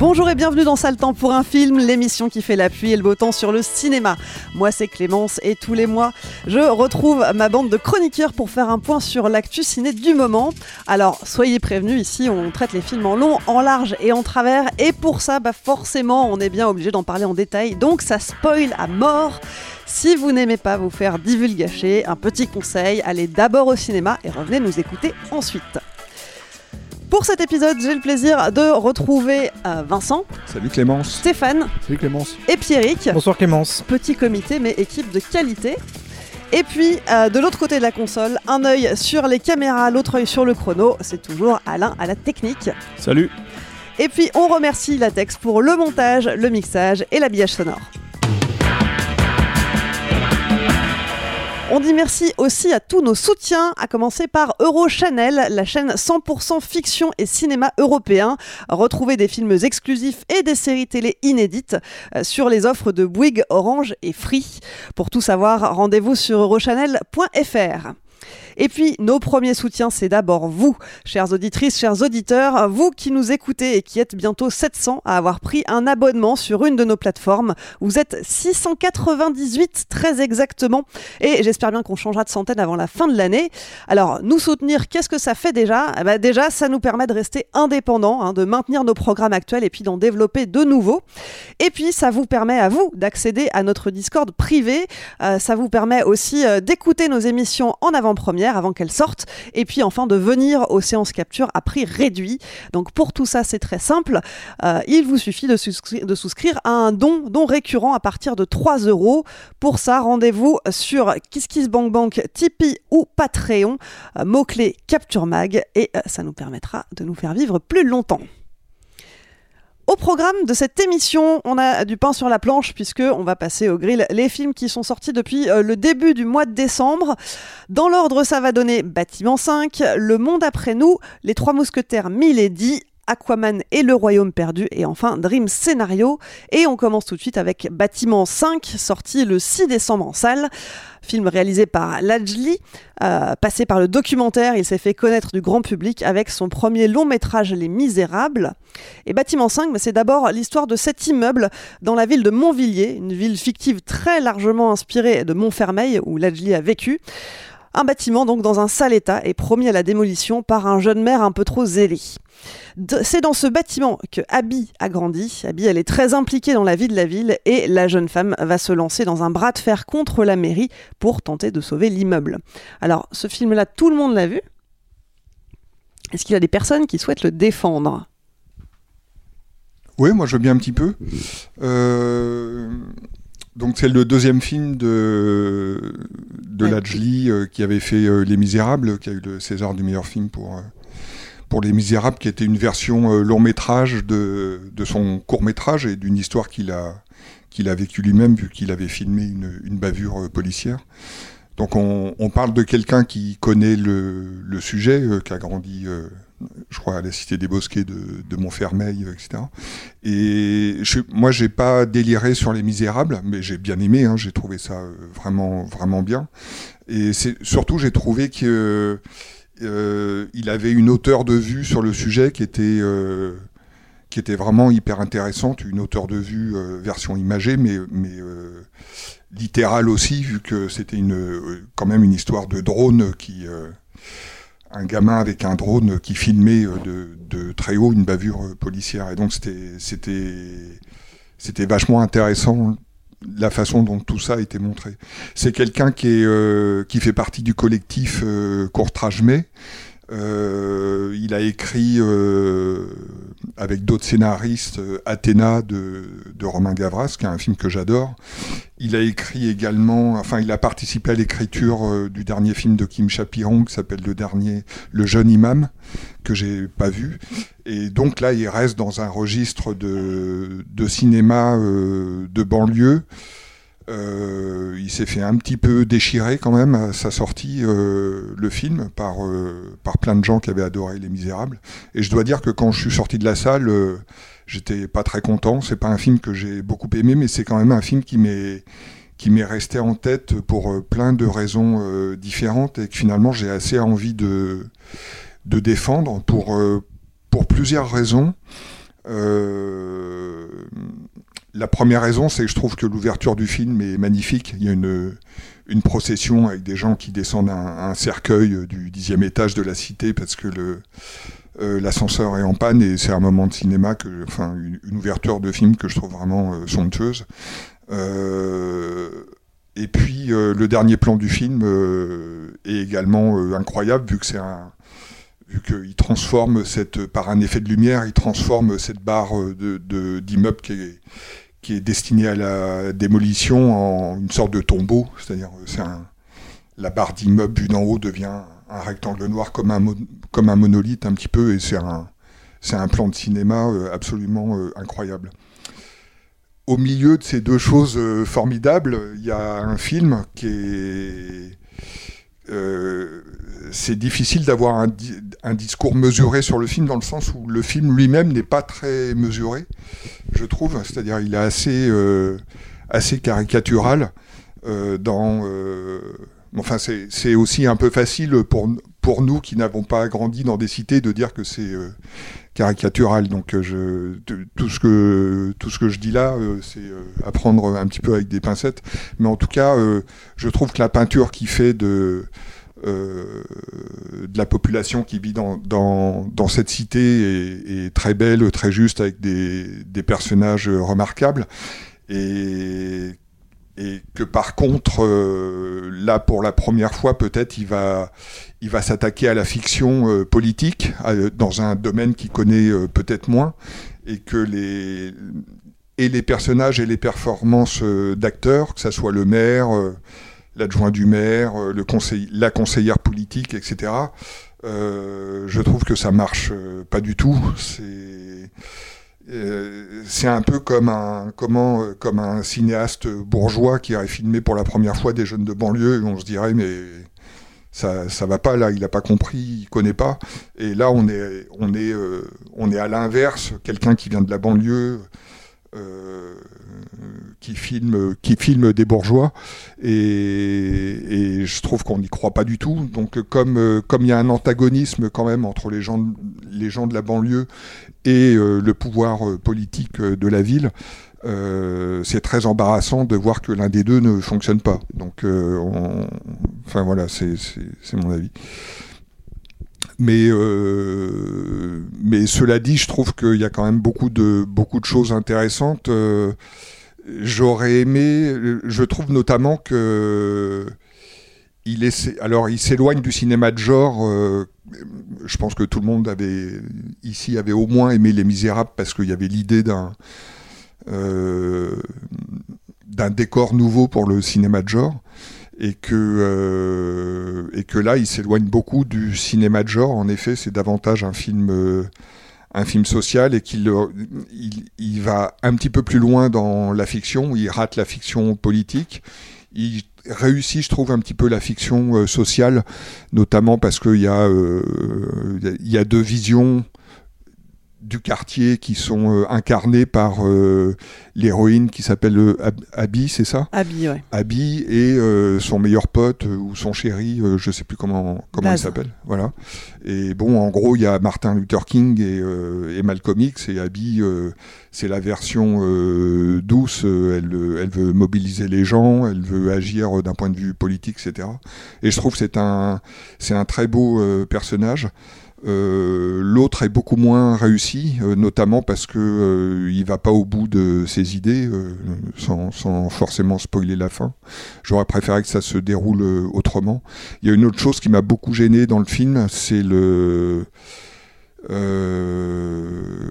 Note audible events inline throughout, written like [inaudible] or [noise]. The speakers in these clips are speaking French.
Bonjour et bienvenue dans Sale Temps pour un film, l'émission qui fait la pluie et le beau temps sur le cinéma. Moi c'est Clémence et tous les mois je retrouve ma bande de chroniqueurs pour faire un point sur l'actu ciné du moment. Alors soyez prévenus, ici on traite les films en long, en large et en travers et pour ça bah forcément on est bien obligé d'en parler en détail donc ça spoil à mort. Si vous n'aimez pas vous faire divulgacher, un petit conseil, allez d'abord au cinéma et revenez nous écouter ensuite. Pour cet épisode, j'ai le plaisir de retrouver euh, Vincent, Salut Clémence. Stéphane Salut Clémence. et Pierrick. Bonsoir Clémence. Petit comité, mais équipe de qualité. Et puis, euh, de l'autre côté de la console, un œil sur les caméras, l'autre œil sur le chrono. C'est toujours Alain à la technique. Salut. Et puis, on remercie Latex pour le montage, le mixage et l'habillage sonore. On dit merci aussi à tous nos soutiens, à commencer par Eurochannel, la chaîne 100% fiction et cinéma européen. Retrouvez des films exclusifs et des séries télé inédites euh, sur les offres de Bouygues, Orange et Free. Pour tout savoir, rendez-vous sur eurochannel.fr. Et puis, nos premiers soutiens, c'est d'abord vous, chères auditrices, chers auditeurs, vous qui nous écoutez et qui êtes bientôt 700 à avoir pris un abonnement sur une de nos plateformes. Vous êtes 698 très exactement, et j'espère bien qu'on changera de centaine avant la fin de l'année. Alors, nous soutenir, qu'est-ce que ça fait déjà? Eh ben, Déjà, ça nous permet de rester indépendants, hein, de maintenir nos programmes actuels et puis d'en développer de nouveaux. Et puis, ça vous permet à vous d'accéder à notre Discord privé. Euh, ça vous permet aussi euh, d'écouter nos émissions en avant-première avant qu'elles sortent. Et puis, enfin, de venir aux séances capture à prix réduit. Donc, pour tout ça, c'est très simple. Euh, il vous suffit de souscrire à un don, don récurrent à partir de 3 euros. Pour ça, rendez-vous sur KissKissBankBank, Tipeee ou Patreon. Euh, Mot-clé Capture Mag. Et euh, ça nous permettra de nous faire vivre plus longtemps. Au programme de cette émission, on a du pain sur la planche puisque on va passer au grill les films qui sont sortis depuis euh, le début du mois de décembre. Dans l'ordre, ça va donner Bâtiment 5, Le Monde après nous, Les Trois Mousquetaires Milady, Aquaman et le Royaume perdu et enfin Dream Scénario. Et on commence tout de suite avec Bâtiment 5, sorti le 6 décembre en salle. Film réalisé par Lajli, euh, passé par le documentaire, il s'est fait connaître du grand public avec son premier long métrage Les Misérables. Et Bâtiment 5, bah, c'est d'abord l'histoire de cet immeuble dans la ville de Montvilliers, une ville fictive très largement inspirée de Montfermeil où Lajli a vécu. Un bâtiment donc dans un sale état et promis à la démolition par un jeune maire un peu trop zélé. C'est dans ce bâtiment que Abby a grandi. Abby, elle est très impliquée dans la vie de la ville et la jeune femme va se lancer dans un bras de fer contre la mairie pour tenter de sauver l'immeuble. Alors, ce film-là, tout le monde l'a vu. Est-ce qu'il y a des personnes qui souhaitent le défendre? Oui, moi je veux bien un petit peu. Euh, donc c'est le deuxième film de, de Ouais. Lajli euh, qui avait fait euh, Les Misérables, qui a eu le César du meilleur film pour, euh, pour Les Misérables, qui était une version long métrage de, de son court métrage et d'une histoire qu'il a, qu'il a vécue lui-même, vu qu'il avait filmé une, une bavure policière. Donc on, on parle de quelqu'un qui connaît le, le sujet, qui a grandi, je crois, à la Cité des Bosquets de, Montfermeil, euh, etc. Et je, moi, j'ai pas déliré sur Les Misérables, mais j'ai bien aimé. Hein, j'ai trouvé ça euh, vraiment, vraiment bien. Et surtout, j'ai trouvé que euh, il avait une hauteur de vue sur le sujet qui était euh, qui était vraiment hyper intéressante, une hauteur de vue version imagée, mais, littérale aussi, vu que c'était quand même une histoire de drone qui un gamin avec un drone qui filmait de, de très haut une bavure policière. Et donc c'était vachement intéressant la façon dont tout ça a été montré. C'est quelqu'un qui euh, qui fait partie du collectif euh, euh, il a écrit euh, avec d'autres scénaristes euh, Athéna de, de, Romain Gavras, qui est un film que j'adore. Il a écrit également, enfin, il a participé à l'écriture du dernier film de Kim Chapiron qui s'appelle le dernier, Le jeune imam, que j'ai pas vu. Et donc là, il reste dans un registre de, de cinéma de banlieue. Euh, il s'est fait un petit peu déchirer quand même à sa sortie, euh, le film, par, euh, par plein de gens qui avaient adoré Les Misérables. Et je dois dire que quand je suis sorti de la salle, j'étais pas très content. C'est pas un film que j'ai beaucoup aimé, mais c'est quand même un film qui m'est resté en tête pour plein de raisons différentes et que finalement j'ai assez envie de, de défendre pour, pour plusieurs raisons. La première raison, c'est que je trouve que l'ouverture du film est magnifique. Il y a une, une procession avec des gens qui descendent un, cercueil du dixième étage de la cité parce que le euh, l'ascenseur est en panne et c'est un moment de cinéma que, enfin, une, ouverture de film que je trouve vraiment euh, somptueuse. Euh, et puis le dernier plan du film est également incroyable vu que c'est un vu qu'il transforme cette, par un effet de lumière, il transforme cette barre de, d'immeuble qui est, qui est destiné à la démolition en une sorte de tombeau, c'est-à-dire c'est la barre d'immeuble vue d'en haut devient un rectangle noir comme un, comme un monolithe un petit peu, et c'est un, un plan de cinéma euh, absolument euh, incroyable. Au milieu de ces deux choses euh, formidables, il y a un film qui est c'est difficile d'avoir un, discours mesuré sur le film dans le sens où le film lui-même n'est pas très mesuré, je trouve. C'est-à-dire il est assez, euh, assez caricatural euh, dans. Euh, enfin, c'est aussi un peu facile pour, pour nous qui n'avons pas grandi dans des cités de dire que c'est caricatural. Donc je, tout, ce que, tout ce que je dis là, c'est à prendre un petit peu avec des pincettes. Mais en tout cas, je trouve que la peinture qui fait de euh, de la population qui vit dans, dans, dans cette cité est, très belle, très juste, avec des, des personnages remarquables. Et, et que par contre, euh, là, pour la première fois, peut-être, il va, il va s'attaquer à la fiction euh, politique, dans un domaine qu'il connaît peut-être moins, et que les, et les personnages et les performances d'acteurs, que ça soit le maire l'adjoint du maire, euh, le conseil, la conseillère politique, etc. Euh, je trouve que ça marche euh, pas du tout. C'est c'est un peu comme un comment comme un cinéaste bourgeois qui aurait filmé pour la première fois des jeunes de banlieue et on se dirait mais ça ça va pas là il a pas compris il connaît pas. Et là on est on est on est à l'inverse. Quelqu'un qui vient de la banlieue euh, qui filme qui filme des bourgeois et, je trouve qu'on n'y croit pas du tout. Donc comme euh, comme il y a un antagonisme quand même entre les gens les gens de la banlieue et euh, le pouvoir politique de la ville c'est très embarrassant de voir que l'un des deux ne fonctionne pas donc enfin voilà c'est mon avis mais, euh, mais cela dit, je trouve qu'il y a quand même beaucoup de, beaucoup de choses intéressantes. Euh, j'aurais aimé, je trouve notamment que il est, alors il s'éloigne du cinéma de genre. Euh, je pense que tout le monde avait ici avait au moins aimé Les Misérables parce qu'il y avait l'idée d'un d'un décor nouveau pour le cinéma de genre et que, euh, et que là, il s'éloigne beaucoup du cinéma de genre. En effet, c'est davantage un film, euh, un film social et qu'il il, va un petit peu plus loin dans la fiction, il rate la fiction politique. Réussit, je trouve, un petit peu la fiction euh, sociale, notamment parce qu'il y, a, a deux visions du quartier qui sont euh, incarnés par euh, l'héroïne qui s'appelle euh, Ab- Abby, c'est ça? Abby, ouais. Abby et euh, son meilleur pote euh, ou son chéri, euh, je sais plus comment comment il s'appelle. Voilà. Et bon, en gros, il y a Martin Luther King et, euh, et Malcolm X et Abby, euh, c'est la version euh, douce. elle, elle veut mobiliser les gens, elle veut agir d'un point de vue politique, etc. Et je trouve que c'est un c'est un très beau euh, personnage. Euh, L'autre est beaucoup moins réussi, euh, notamment parce que euh, il va pas au bout de ses idées, euh, sans, sans forcément spoiler la fin. J'aurais préféré que ça se déroule euh, autrement. Il y a une autre chose qui m'a beaucoup gêné dans le film, c'est le euh,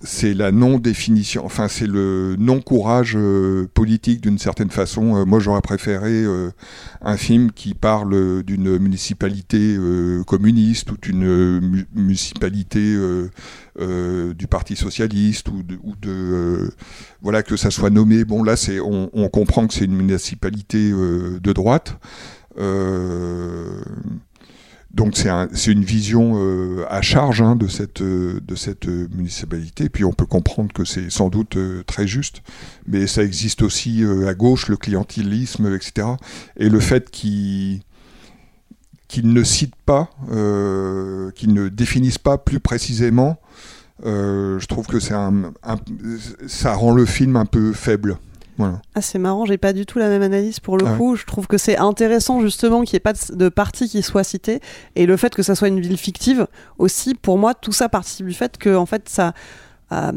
c'est la non-définition, enfin c'est le non-courage euh, politique d'une certaine façon. Euh, moi j'aurais préféré un film qui parle d'une municipalité communiste ou d'une mu- municipalité du Parti socialiste ou de, voilà que ça soit nommé. Bon là c'est on, on comprend que c'est une municipalité de droite. Euh, donc c'est un- une vision euh, à charge hein, de cette, euh, de euh, municipalité. Puis on peut comprendre que c'est sans doute très juste, mais ça existe aussi à gauche, le clientélisme, etc. Et le fait qu'il qu'ils ne citent pas, qu'ils ne définissent pas plus précisément, je trouve que un- ça rend le film un peu faible. Voilà. Ah, c'est marrant, j'ai pas du tout la même analyse pour le Ah ouais. coup. Je trouve que c'est intéressant justement qu'il n'y ait pas de, de parti qui soit cité. Et le fait que ça soit une ville fictive aussi, pour moi, tout ça participe du fait que en fait, ça, euh,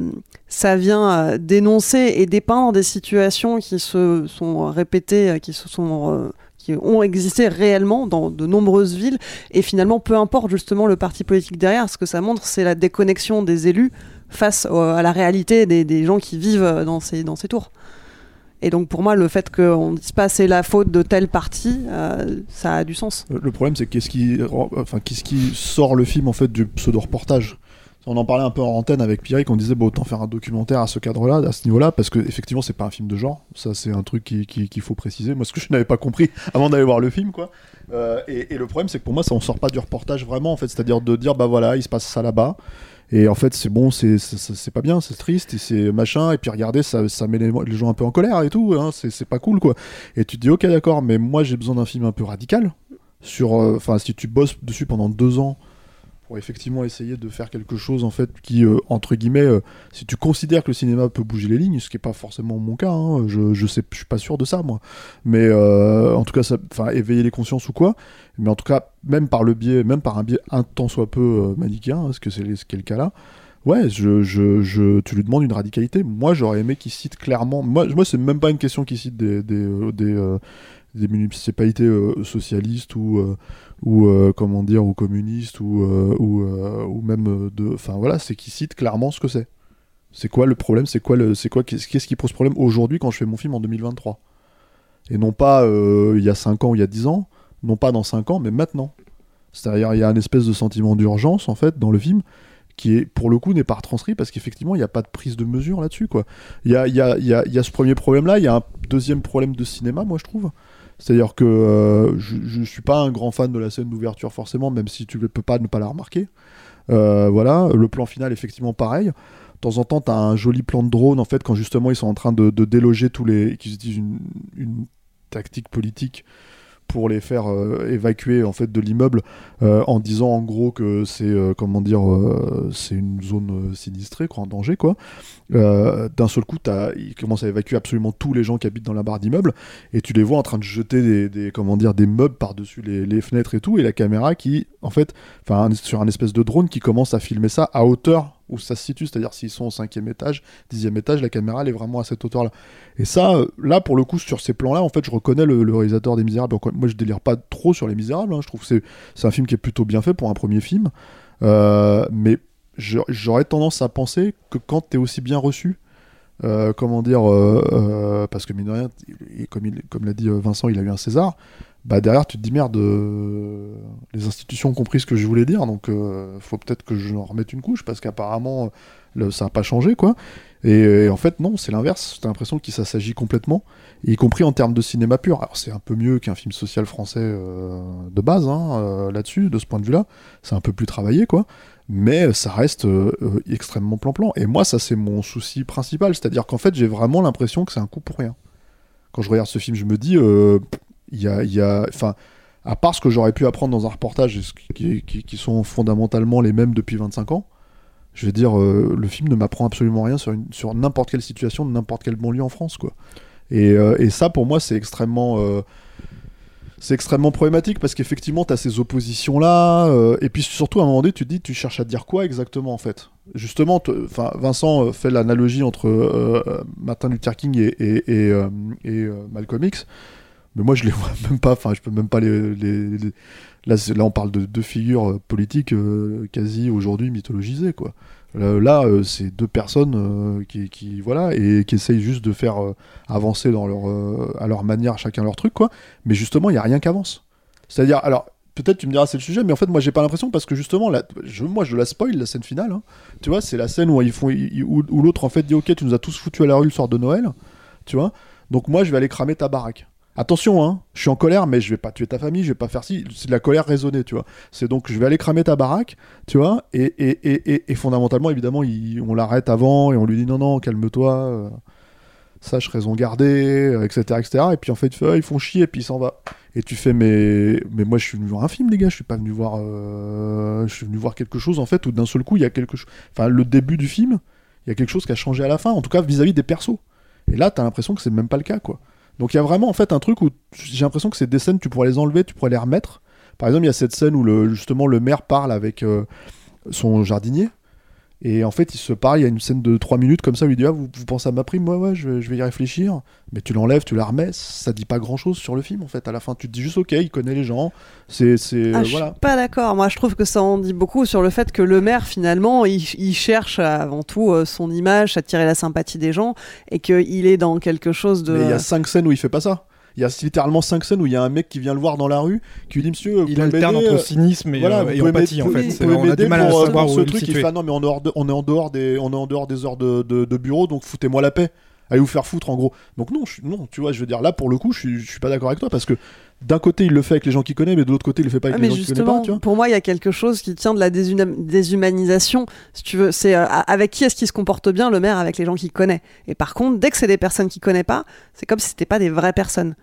ça vient euh, dénoncer et dépeindre des situations qui se sont répétées, euh, qui se sont. euh, qui ont existé réellement dans de nombreuses villes et finalement peu importe justement le parti politique derrière ce que ça montre c'est la déconnexion des élus face à la réalité des, des gens qui vivent dans ces, dans ces tours et donc pour moi, le fait qu'on dise pas c'est la faute de tel parti, euh, ça a du sens. Le problème, c'est qu'est-ce qui, enfin, qu'est-ce qui sort le film en fait du pseudo-reportage? On en parlait un peu en antenne avec Pierrick, on disait bon, autant faire un documentaire à ce cadre-là, à ce niveau-là, parce que effectivement, c'est pas un film de genre. Ça, c'est un truc qui- qui- qu'il faut préciser. Moi, ce que je n'avais pas compris [laughs] avant d'aller voir le film, quoi. Euh, et, et le problème, c'est que pour moi, ça on sort pas du reportage vraiment, en fait, c'est-à-dire de dire bah voilà, il se passe ça là-bas. Et en fait, c'est bon, c'est pas bien, c'est triste, et c'est machin, et puis regardez, ça, ça met les, gens un peu en colère et tout, hein, c'est c'est pas cool, quoi. Et tu te dis, ok, d'accord, mais moi j'ai besoin d'un film un peu radical, sur, euh, enfin, si tu bosses dessus pendant deux ans, pour effectivement essayer de faire quelque chose, en fait, qui, euh, entre guillemets, euh, si tu considères que le cinéma peut bouger les lignes, ce qui est pas forcément mon cas, hein, je, je sais, suis pas sûr de ça, moi, mais euh, en tout cas, ça, enfin, éveiller les consciences ou quoi, mais en tout cas, même par le biais, même par un biais un tant soit peu manichéen, hein, ce que c'est ce qui est le cas là, ouais, je, je, tu lui demandes une radicalité. Moi, j'aurais aimé qu'il cite clairement. Moi, moi c'est même pas une question qu'il cite des, des municipalités euh, socialistes ou, euh, ou euh, comment dire, ou communistes ou, ou, ou même de. Enfin voilà, c'est qu'il cite clairement ce que c'est. C'est quoi le problème C'est quoi le, qu'est-ce qui pose problème aujourd'hui quand je fais mon film en 2023 Et non pas il y a 5 ans ou il y a 10 ans, non pas dans 5 ans, mais maintenant. C'est-à-dire il y a un espèce de sentiment d'urgence en fait dans le film qui est pour le coup n'est pas retranscrit parce qu'effectivement il n'y a pas de prise de mesure là-dessus quoi. Il y a, y, a, y, a, y a ce premier problème là, il y a un deuxième problème de cinéma moi je trouve. C'est-à-dire que euh, je, je suis pas un grand fan de la scène d'ouverture forcément, même si tu ne peux pas ne pas la remarquer. Euh, voilà, le plan final effectivement pareil. De temps en temps, tu as un joli plan de drone en fait quand justement ils sont en train de, déloger tous les, qu'ils utilisent une tactique politique pour les faire euh, évacuer en fait de l'immeuble euh, en disant en gros que c'est euh, comment dire c'est une zone sinistrée quoi en danger quoi. D'un seul coup t'as- ils commencent à évacuer absolument tous les gens qui habitent dans la barre d'immeuble et tu les vois en train de jeter des, comment dire des meubles par dessus les, les fenêtres et tout et la caméra qui en fait enfin sur un espèce de drone qui commence à filmer ça à hauteur où ça se situe c'est-à-dire s'ils sont au cinquième étage dixième étage la caméra elle est vraiment à cette hauteur là et ça, euh, là, pour le coup, sur ces plans-là, en fait, je reconnais le, réalisateur des Misérables. Moi, je délire pas trop sur les Misérables. hein. Je trouve que c'est- un film qui est plutôt bien fait pour un premier film. Euh, mais j'aurais tendance à penser que quand t'es aussi bien reçu, euh, comment dire, parce que mine de rien, comme comme l'a dit Vincent, il a eu un César. Bah derrière, tu te dis merde, euh, les institutions ont compris ce que je voulais dire, donc euh, faut peut-être que je remette une couche parce qu'apparemment le- ça n'a pas changé quoi. Et, en fait non, c'est l'inverse. T'as l'impression qu'il s'agit complètement, y compris en termes de cinéma pur. Alors c'est un peu mieux qu'un film social français euh, de base hein, euh, là-dessus, de ce point de vue-là. C'est un peu plus travaillé quoi. mais ça reste euh, euh, extrêmement plan-plan. Et moi, ça, c'est mon souci principal. C'est-à-dire qu'en fait, j'ai vraiment l'impression que c'est un coup pour rien. Quand je regarde ce film, je me dis, euh, il y a. Enfin, à part ce que j'aurais pu apprendre dans un reportage, qui, sont fondamentalement les mêmes depuis 25 ans, je veux dire, euh, le film ne m'apprend absolument rien sur, n'importe quelle situation n'importe quel banlieue en France, quoi. Et, euh, et ça, pour moi, c'est extrêmement. euh, c'est extrêmement problématique parce qu'effectivement, tu as ces oppositions-là. et puis surtout, à un moment donné, tu te dis, tu cherches à dire quoi exactement, en fait? Justement, Vincent fait l'analogie entre Martin Luther King et, Malcolm X. Mais moi, je les [laughs] vois même pas. Enfin, je peux même pas les. les- les- Là, là, on parle de deux figures euh, politiques euh, quasi aujourd'hui mythologisées, quoi. Euh, Là, c'est deux personnes qui, qui- voilà et qui essayent juste de faire avancer dans leur à leur manière chacun leur truc, quoi. Mais justement, il y a rien qui avance. C'est-à-dire, alors peut-être tu me diras c'est le sujet, mais en fait, moi, j'ai pas l'impression parce que justement, là, je, moi, je la spoil la scène finale. hein. Tu vois, c'est la scène où ils font où, où l'autre en fait dit ok, tu nous as tous foutu à la rue le soir de Noël, tu vois. Donc moi, je vais aller cramer ta baraque. Attention, hein, je suis en colère, mais je vais pas tuer ta famille, je vais pas faire ci. C'est de la colère raisonnée, tu vois. C'est donc, je vais aller cramer ta baraque, tu vois. Et, et, et, et, fondamentalement, évidemment, on l'arrête avant et on lui dit non, non, calme-toi, euh, sache raison garder, euh, etc., etc. Et puis en fait, Ah, ils font chier et puis il s'en va. Et tu fais, mais, mais moi, je suis venu voir un film, les gars. Je suis pas venu voir, euh, je suis venu voir quelque chose en fait où d'un seul coup, il y a quelque chose. Enfin, le début du film, il y a quelque chose qui a changé à la fin, en tout cas vis-à-vis des persos. Et là, t'as l'impression que c'est même pas le cas, quoi. Donc il y a vraiment en fait un truc où j'ai l'impression que c'est des scènes, tu pourrais les enlever, tu pourrais les remettre. Par exemple, il y a cette scène où le, justement le maire parle avec euh, son jardinier. Et en fait, il se parle, il y a une scène de 3 minutes comme ça, où il dit ah, vous, vous pensez à ma prime? Ouais, ouais, je, vais- je vais y réfléchir. Mais tu l'enlèves, tu la remets, ça dit pas grand chose sur le film en fait. À la fin, tu te dis juste ok, il connaît les gens. C'est. c'est Ah, euh, je suis pas d'accord. Moi, je trouve que ça en dit beaucoup sur le fait que le maire, finalement, il, il cherche avant tout euh, son image, attirer la sympathie des gens, et qu'il est dans quelque chose de. Mais il y a 5 scènes où il fait pas ça. Il y a littéralement 5 scènes où il y a un mec qui vient le voir dans la rue, qui lui dit Monsieur, vous Il pouvez alterne m'aider, entre cynisme et, voilà, euh, et empathie en m'aider- fait. vous C'est- pouvez On a du mal à pour, euh, savoir pour où ce truc. Il fait ah non mais on est hors de- on est en dehors des on est en dehors des heures de, de- de bureau donc foutez-moi la paix. Allez vous faire foutre en gros. Donc non, je, non, tu vois, je veux dire là pour le coup, je suis, je suis pas d'accord avec toi parce que d'un côté il le fait avec les gens qu'il connaît, mais de l'autre côté il le fait pas avec Ah, les gens qu'il connaît pas, tu vois. pour moi, il y a quelque chose qui tient de la déshumanisation. Si tu veux, c'est euh, avec qui est-ce qu'il se comporte bien le maire avec les gens qu'il connaît? Et par contre, dès que c'est des personnes qu'il connaît pas, c'est comme si c'était pas des vraies personnes.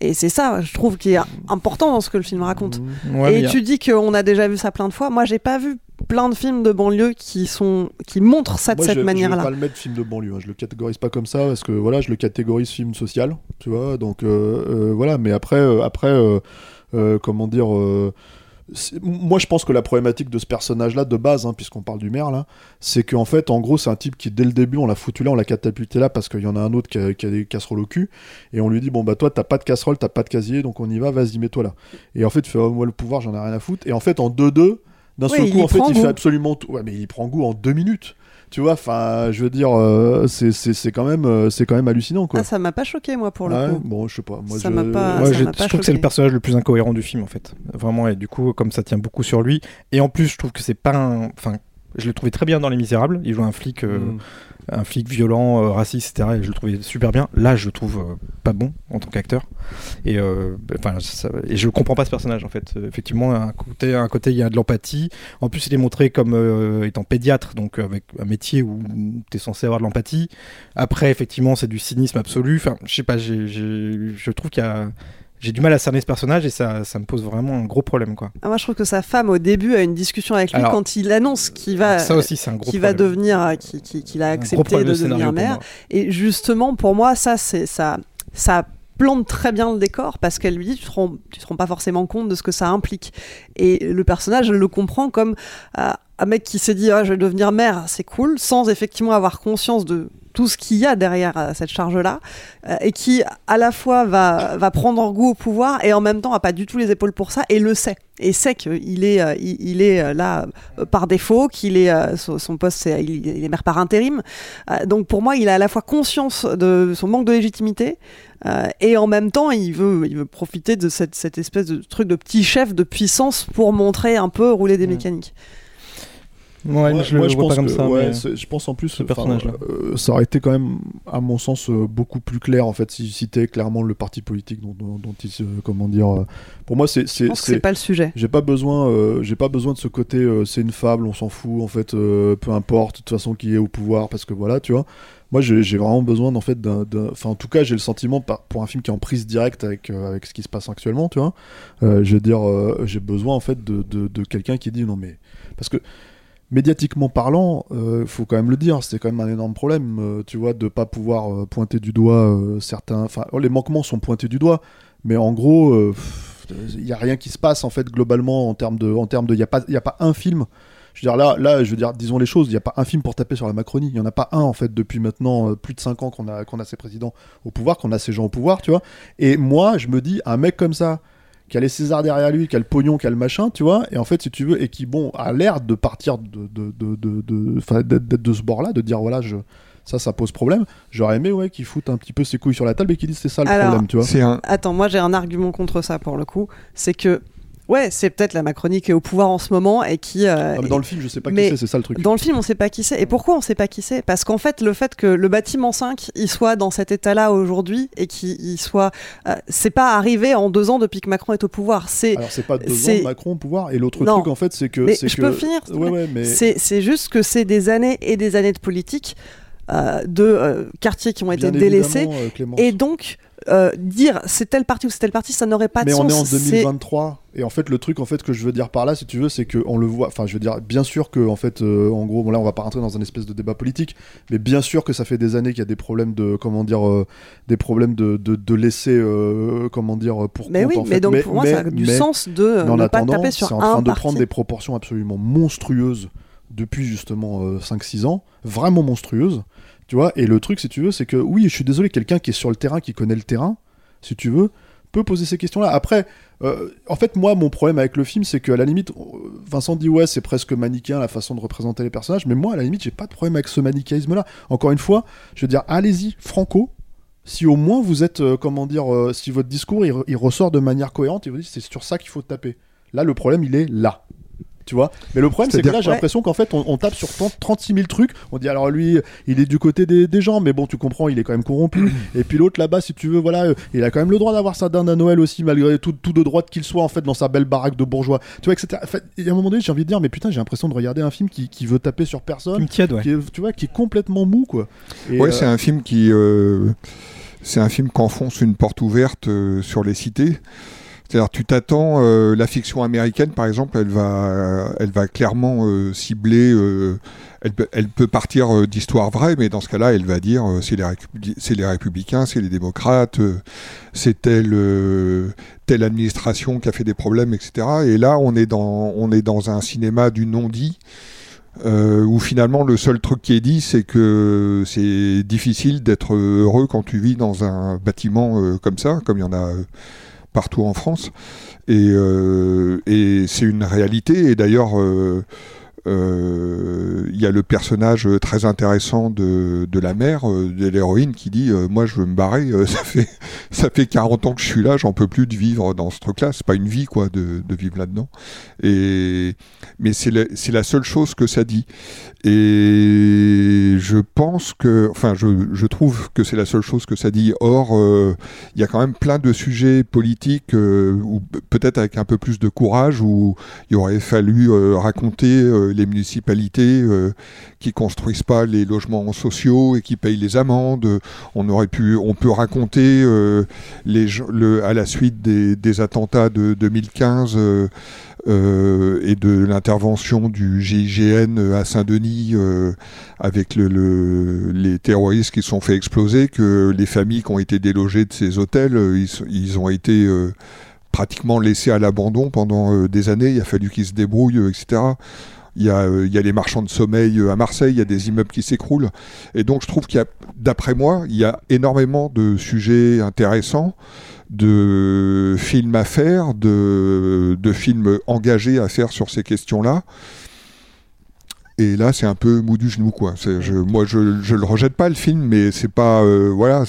Et c'est ça, je trouve, qui est important dans ce que le film raconte. Ouais, mais Et a- tu dis qu'on a déjà vu ça plein de fois. Moi, j'ai pas vu plein de films de banlieue qui sont qui montrent ça de Moi, je- cette Je vais manière-là. pas le mettre film de banlieue, hein. je le catégorise pas comme ça parce que voilà, je le catégorise film social, tu vois. Donc euh, euh, voilà, mais après, euh, après, euh, euh, comment dire. Moi, je pense que la problématique de ce personnage-là, de base, hein, puisqu'on parle du maire, là, c'est qu'en fait, en gros, c'est un type qui, dès le début, on l'a foutu là, on l'a catapulté là, parce qu'il y en a un autre qui a, qui a des casseroles au cul, et on lui dit, bon, bah, toi, t'as pas de casserole, t'as pas de casier, donc on y va, vas-y, mets-toi là. Et en fait, il fait, oh, moi, le pouvoir, j'en ai rien à foutre. Et en fait, en 2-2, d'un Oui, seul coup, en fait, il fait absolument tout. Ouais, mais il prend goût en deux minutes. Tu vois, enfin, je veux dire, euh, c'est c'est- c'est quand, même, euh, c'est quand même hallucinant, quoi. Ah, ça m'a pas choqué, moi, pour le Ouais, coup. bon, je sais pas. Moi, Ça je- m'a pas- Ouais, ça j'ai- m'a pas je trouve que c'est le personnage le plus incohérent du film en fait. Vraiment, et du coup, comme ça tient beaucoup sur lui. Et en plus, je trouve que c'est pas un. Enfin, je l'ai trouvé très bien dans Les Misérables. Il joue un flic, euh, Mm. Un flic violent, euh, raciste, etc. Et je le trouvais super bien. Là, je le trouve euh, pas bon en tant qu'acteur. Et euh, enfin, et je comprends pas ce personnage en fait. Effectivement, un côté, un côté, il y a de l'empathie. En plus, il est montré comme étant pédiatre, donc avec un métier où tu es censé avoir de l'empathie. Après, effectivement, c'est du cynisme absolu. Enfin, je sais pas. j'ai- j'ai- je trouve qu'il y a j'ai du mal à cerner ce personnage et ça, ça me pose vraiment un gros problème quoi. Ah, moi, je trouve que sa femme, au début, a une discussion avec lui Alors, quand il annonce qu'il va, ça aussi, c'est un gros qu'il va devenir, euh, qu'il a accepté de devenir moi. Et justement, pour moi, ça, c'est ça, ça plante très bien le décor parce qu'elle lui dit tu te rends, tu te rends pas forcément compte de ce que ça implique. Et le personnage le comprend comme euh, un mec qui s'est dit Ah, je vais devenir maire, c'est cool, sans effectivement avoir conscience de tout ce qu'il y a derrière euh, cette charge-là, euh, et qui à la fois va, va prendre goût au pouvoir et en même temps a pas du tout les épaules pour ça et le sait. Et sait qu'il est, euh, il, il est là par défaut, qu'il est son, poste, c'est, il, il est maire par intérim. Donc pour moi, il a à la fois conscience de son manque de légitimité euh, et en même temps, il veut, il veut profiter de cette, cette espèce de truc de petit chef de puissance pour montrer un peu rouler des mécaniques. Ouais, je le vois pense pas comme que- ça. ouais, mais- c'est- je pense en plus, ce enfin, personnage-là. euh, ça aurait été quand même, à mon sens, euh, beaucoup plus clair en fait s'il citait clairement le parti politique dont, dont, dont il se, comment dire. euh, pour moi, c'est, Je c'est, pense que c'est pas le sujet. J'ai pas besoin, euh, j'ai pas besoin de ce côté, euh, c'est une fable, on s'en fout en fait, euh, peu importe de toute façon qui est au pouvoir, parce que voilà, tu vois. Moi, j'ai vraiment besoin en fait d'un, enfin en tout cas, j'ai le sentiment pour un film qui est en prise directe avec euh, avec ce qui se passe actuellement, tu vois. Euh, je veux dire, euh, j'ai besoin en fait de, de, de quelqu'un qui dit non mais parce que médiatiquement parlant, il faut quand même le dire, c'est quand même un énorme problème, euh, tu vois, de pas pouvoir euh, pointer du doigt euh, certains. Enfin, les manquements sont pointés du doigt, mais en gros, euh, il y a rien qui se passe en fait globalement en termes de, il y a pas, a pas un film. Je veux dire là, là, je veux dire, disons les choses, il n'y a pas un film pour taper sur la Macronie. Il n'y en a pas un en fait depuis maintenant euh, plus de 5 ans qu'on a, qu'on a ces présidents au pouvoir, qu'on a ces gens au pouvoir, tu vois. Et moi, je me dis, un mec comme ça, qui a les Césars derrière lui, qui a le pognon, qui a le machin, tu vois, et en fait, si tu veux, et qui, bon, a l'air de partir de, de, de, de, d'être d'être de ce bord-là, de dire, voilà, je, ça, ça pose problème, j'aurais aimé, ouais, qu'il foute un petit peu ses couilles sur la table et qu'il dise, c'est ça le Alors, problème, tu vois. C'est un, Attends, moi j'ai un argument contre ça pour le coup. C'est que, ouais, c'est peut-être la Macronie qui est au pouvoir en ce moment et qui. euh, Ah, mais dans le film, je sais pas qui c'est, c'est ça le truc. Dans le film, on sait pas qui c'est. Et pourquoi on sait pas qui c'est? Parce qu'en fait, le fait que le bâtiment 5 il soit dans cet état-là aujourd'hui et qu'il il soit. euh, c'est pas arrivé en deux ans depuis que Macron est au pouvoir. C'est. Alors, c'est pas deux ans de Macron au pouvoir, et l'autre truc, en fait, c'est que. Mais c'est je que... peux finir, Ouais, ouais, mais. C'est c'est juste que c'est des années et des années de politique, euh, de euh, quartiers qui ont été Bien délaissés. Et donc, euh, dire c'est telle partie ou c'est telle partie, ça n'aurait pas de mais sens. on est en C'est- 2023 et en fait le truc en fait que je veux dire par là si tu veux c'est que on le voit enfin je veux dire bien sûr que en fait euh, en gros bon là on va pas rentrer dans un espèce de débat politique mais bien sûr que ça fait des années qu'il y a des problèmes de comment dire euh, des problèmes de, de, de laisser euh, comment dire pour Mais compte, oui, en mais fait. donc pour moi, ça a du mais- sens de mais en ne pas taper c'est sur en un train de parti. prendre des proportions absolument monstrueuses depuis justement euh, 5-6 ans, vraiment monstrueuses, tu vois. Et le truc, si tu veux, c'est que oui, je suis désolé, quelqu'un qui est sur le terrain, qui connaît le terrain, si tu veux, peut poser ces questions-là. Après, euh, en fait, moi, mon problème avec le film, c'est qu'à la limite, Vincent dit ouais, c'est presque manichéen la façon de représenter les personnages, mais moi, à la limite, j'ai pas de problème avec ce manichéisme-là. Encore une fois, je veux dire, allez-y, franco. Si au moins vous êtes, euh, comment dire, euh, si votre discours il ressort de manière cohérente, et vous dites c'est sur ça qu'il faut taper. Là, le problème, il est là. Tu vois Mais le problème, c'est que là, j'ai Ouais. l'impression qu'en fait, on, on tape sur 30 36 000 trucs. On dit alors lui, il est du côté des, des gens, mais bon, tu comprends, il est quand même corrompu. [coughs] Et puis l'autre là-bas, si tu veux, voilà, euh, il a quand même le droit d'avoir sa dinde à Noël aussi, malgré tout, tout de droite qu'il soit, en fait, dans sa belle baraque de bourgeois. Tu vois, etc. En fait, il y a un moment donné, j'ai envie de dire, mais putain, j'ai l'impression de regarder un film qui, qui veut taper sur personne. Film tiède, ouais. Qui est, tu vois, qui est complètement mou, quoi. Et, ouais, euh, c'est un film qui, euh, c'est un film qu'enfonce une porte ouverte euh, sur les cités. C'est-à-dire, tu t'attends, euh, la fiction américaine, par exemple, elle va, elle va clairement euh, cibler. euh, elle, peut- partir euh, d'histoires vraies, mais dans ce cas-là, elle va dire c'est les, c'est les républicains, c'est les démocrates, c'est telle, telle administration qui a fait des problèmes, etc. Et là, on est dans, on est dans un cinéma du non-dit. où finalement le seul truc qui est dit c'est que c'est difficile d'être heureux quand tu vis dans un bâtiment comme ça, comme il y en a partout en France. Et, euh, et c'est une réalité. Et d'ailleurs, euh, il y a le personnage très intéressant de, la mère, euh, de l'héroïne, qui dit euh, Moi, je veux me barrer, euh, [laughs] ça, fait, ça fait 40 ans que je suis là, j'en peux plus de vivre dans ce truc-là. C'est pas une vie, quoi, de, de vivre là-dedans. Mais c'est la, seule chose que ça dit. Et je pense que, enfin, je, je trouve que c'est la seule chose que ça dit. Or, euh, il y a quand même plein de sujets politiques, euh, ou peut-être avec un peu plus de courage, où il aurait fallu euh, raconter euh, les municipalités euh, qui construisent pas les logements sociaux et qui payent les amendes. On aurait pu, on peut raconter euh, les, le, à la suite des, des attentats de 2015 euh, et de l'intervention du GIGN à Saint-Denis avec le, le- les terroristes qui se sont fait exploser, que les familles qui ont été délogées de ces hôtels, ils, ils ont été pratiquement laissés à l'abandon pendant des années. Il a fallu qu'ils se débrouillent, etc. Il y, a, euh, il y a les marchands de sommeil euh, à Marseille, il y a des immeubles qui s'écroulent. Et donc je trouve qu'il y a, d'après moi, il y a énormément de sujets intéressants, de films à faire, de, films engagés à faire sur ces questions-là. Et là, c'est un peu mou du genou, quoi. Moi, je, je le rejette pas le film, mais c'est pas, euh, voilà,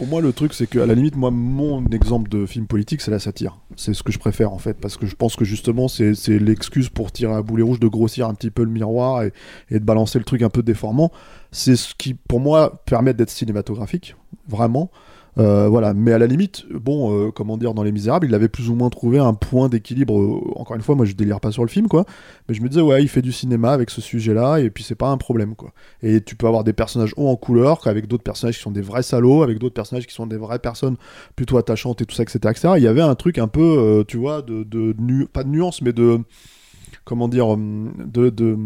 Pour moi, le truc, c'est qu'à la limite, moi, mon exemple de film politique, c'est la satire. C'est ce que je préfère, en fait, parce que je pense que justement, c'est l'excuse pour tirer à boulet rouge de grossir un petit peu le miroir et de balancer le truc un peu déformant. C'est ce qui, pour moi, permet d'être cinématographique, vraiment. Euh, voilà, mais à la limite, bon, euh, comment dire, dans Les Misérables, il avait plus ou moins trouvé un point d'équilibre. euh, encore une fois, moi je délire pas sur le film, quoi. Mais je me disais, ouais, il fait du cinéma avec ce sujet-là, et puis c'est pas un problème, quoi. Et tu peux avoir des personnages hauts en couleur, avec d'autres personnages qui sont des vrais salauds, avec d'autres personnages qui sont des vraies personnes plutôt attachantes et tout ça, etc. etc. Il y avait un truc un peu, tu vois, de, de nu- pas de nuance, mais de. Comment dire De. de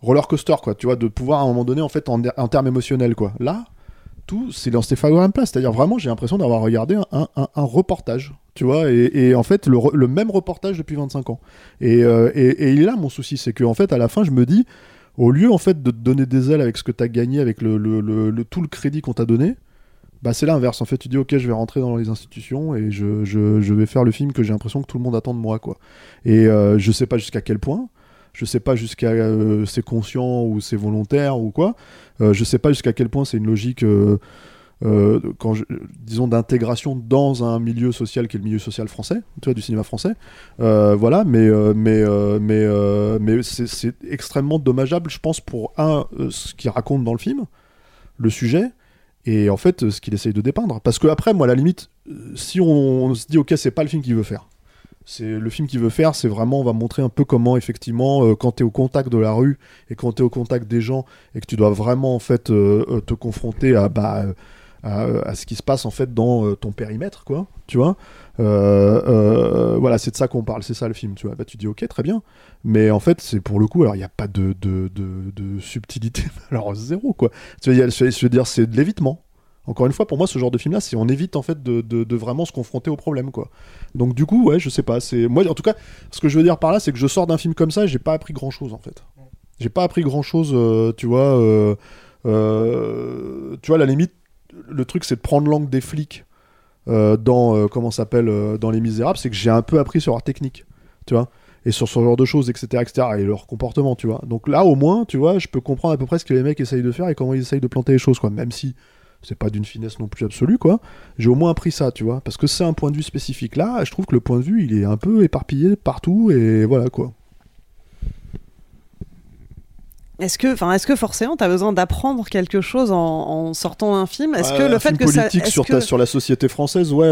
roller coaster, quoi. Tu vois, de pouvoir à un moment donné, en fait, en, en termes émotionnels, quoi. Là, tout, c'est Place. C'est-à-dire vraiment, j'ai l'impression d'avoir regardé un, un- reportage, tu vois, et, en fait, le, même reportage depuis 25 ans. Et, euh, et, et là mon souci, c'est qu'en fait, à la fin, je me dis, au lieu en fait de te donner des ailes avec ce que tu as gagné, avec le, le- tout le crédit qu'on t'a donné, bah c'est l'inverse. En fait, tu dis, ok, je vais rentrer dans les institutions et je, je- je vais faire le film que j'ai l'impression que tout le monde attend de moi, quoi. Et euh, je sais pas jusqu'à quel point. Je sais pas jusqu'à euh, c'est conscient ou c'est volontaire ou quoi. Euh, je sais pas jusqu'à quel point c'est une logique, euh, euh, disons, d'intégration dans un milieu social qui est le milieu social français, tu vois, du cinéma français. Euh, voilà, mais, mais, mais, mais c'est- extrêmement dommageable, je pense, pour ce qu'il raconte dans le film, le sujet, et en fait, ce qu'il essaye de dépeindre. Parce que après, moi, à la limite, si on, on se dit, ok, c'est pas le film qu'il veut faire. C'est le film qu'il veut faire, c'est vraiment, on va montrer un peu comment, effectivement, euh, quand tu es au contact de la rue et quand tu es au contact des gens et que tu dois vraiment, en fait, euh, euh, te confronter à, bah, à, à ce qui se passe, en fait, dans ton périmètre, quoi, tu vois. Voilà, c'est de ça qu'on parle, c'est ça le film, tu vois. Bah, tu dis, ok, très bien. Mais en fait, c'est pour le coup, alors il n'y a pas de, de, de, de subtilité, [laughs] alors zéro, quoi. Tu veux dire, c'est de l'évitement. Encore une fois, pour moi, ce genre de film-là, c'est on évite en fait de, vraiment se confronter au problème, quoi. Donc du coup, ouais, je sais pas. C'est moi, en tout cas, ce que je veux dire par là, c'est que je sors d'un film comme ça, j'ai pas appris grand-chose en fait. J'ai pas appris grand-chose, euh, tu vois. euh, euh, tu vois, à la limite, le truc, c'est de prendre l'angle des flics dans comment s'appelle dans Les Misérables, c'est que j'ai un peu appris sur leur technique, tu vois. Et sur ce genre de choses, etc., etc., et leur comportement, tu vois. Donc là, au moins, tu vois, je peux comprendre à peu près ce que les mecs essayent de faire et comment ils essayent de planter les choses, quoi. Même si c'est pas d'une finesse non plus absolue, quoi. J'ai au moins appris ça, tu vois. Parce que c'est un point de vue spécifique. Là, je trouve que le point de vue, il est un peu éparpillé partout, et voilà, quoi. Est-ce que, enfin, est-ce que forcément, tu as besoin d'apprendre quelque chose en, en sortant un film? Est-ce que Euh, le fait film que ça, politique sur, que- ta- sur la société française, ouais,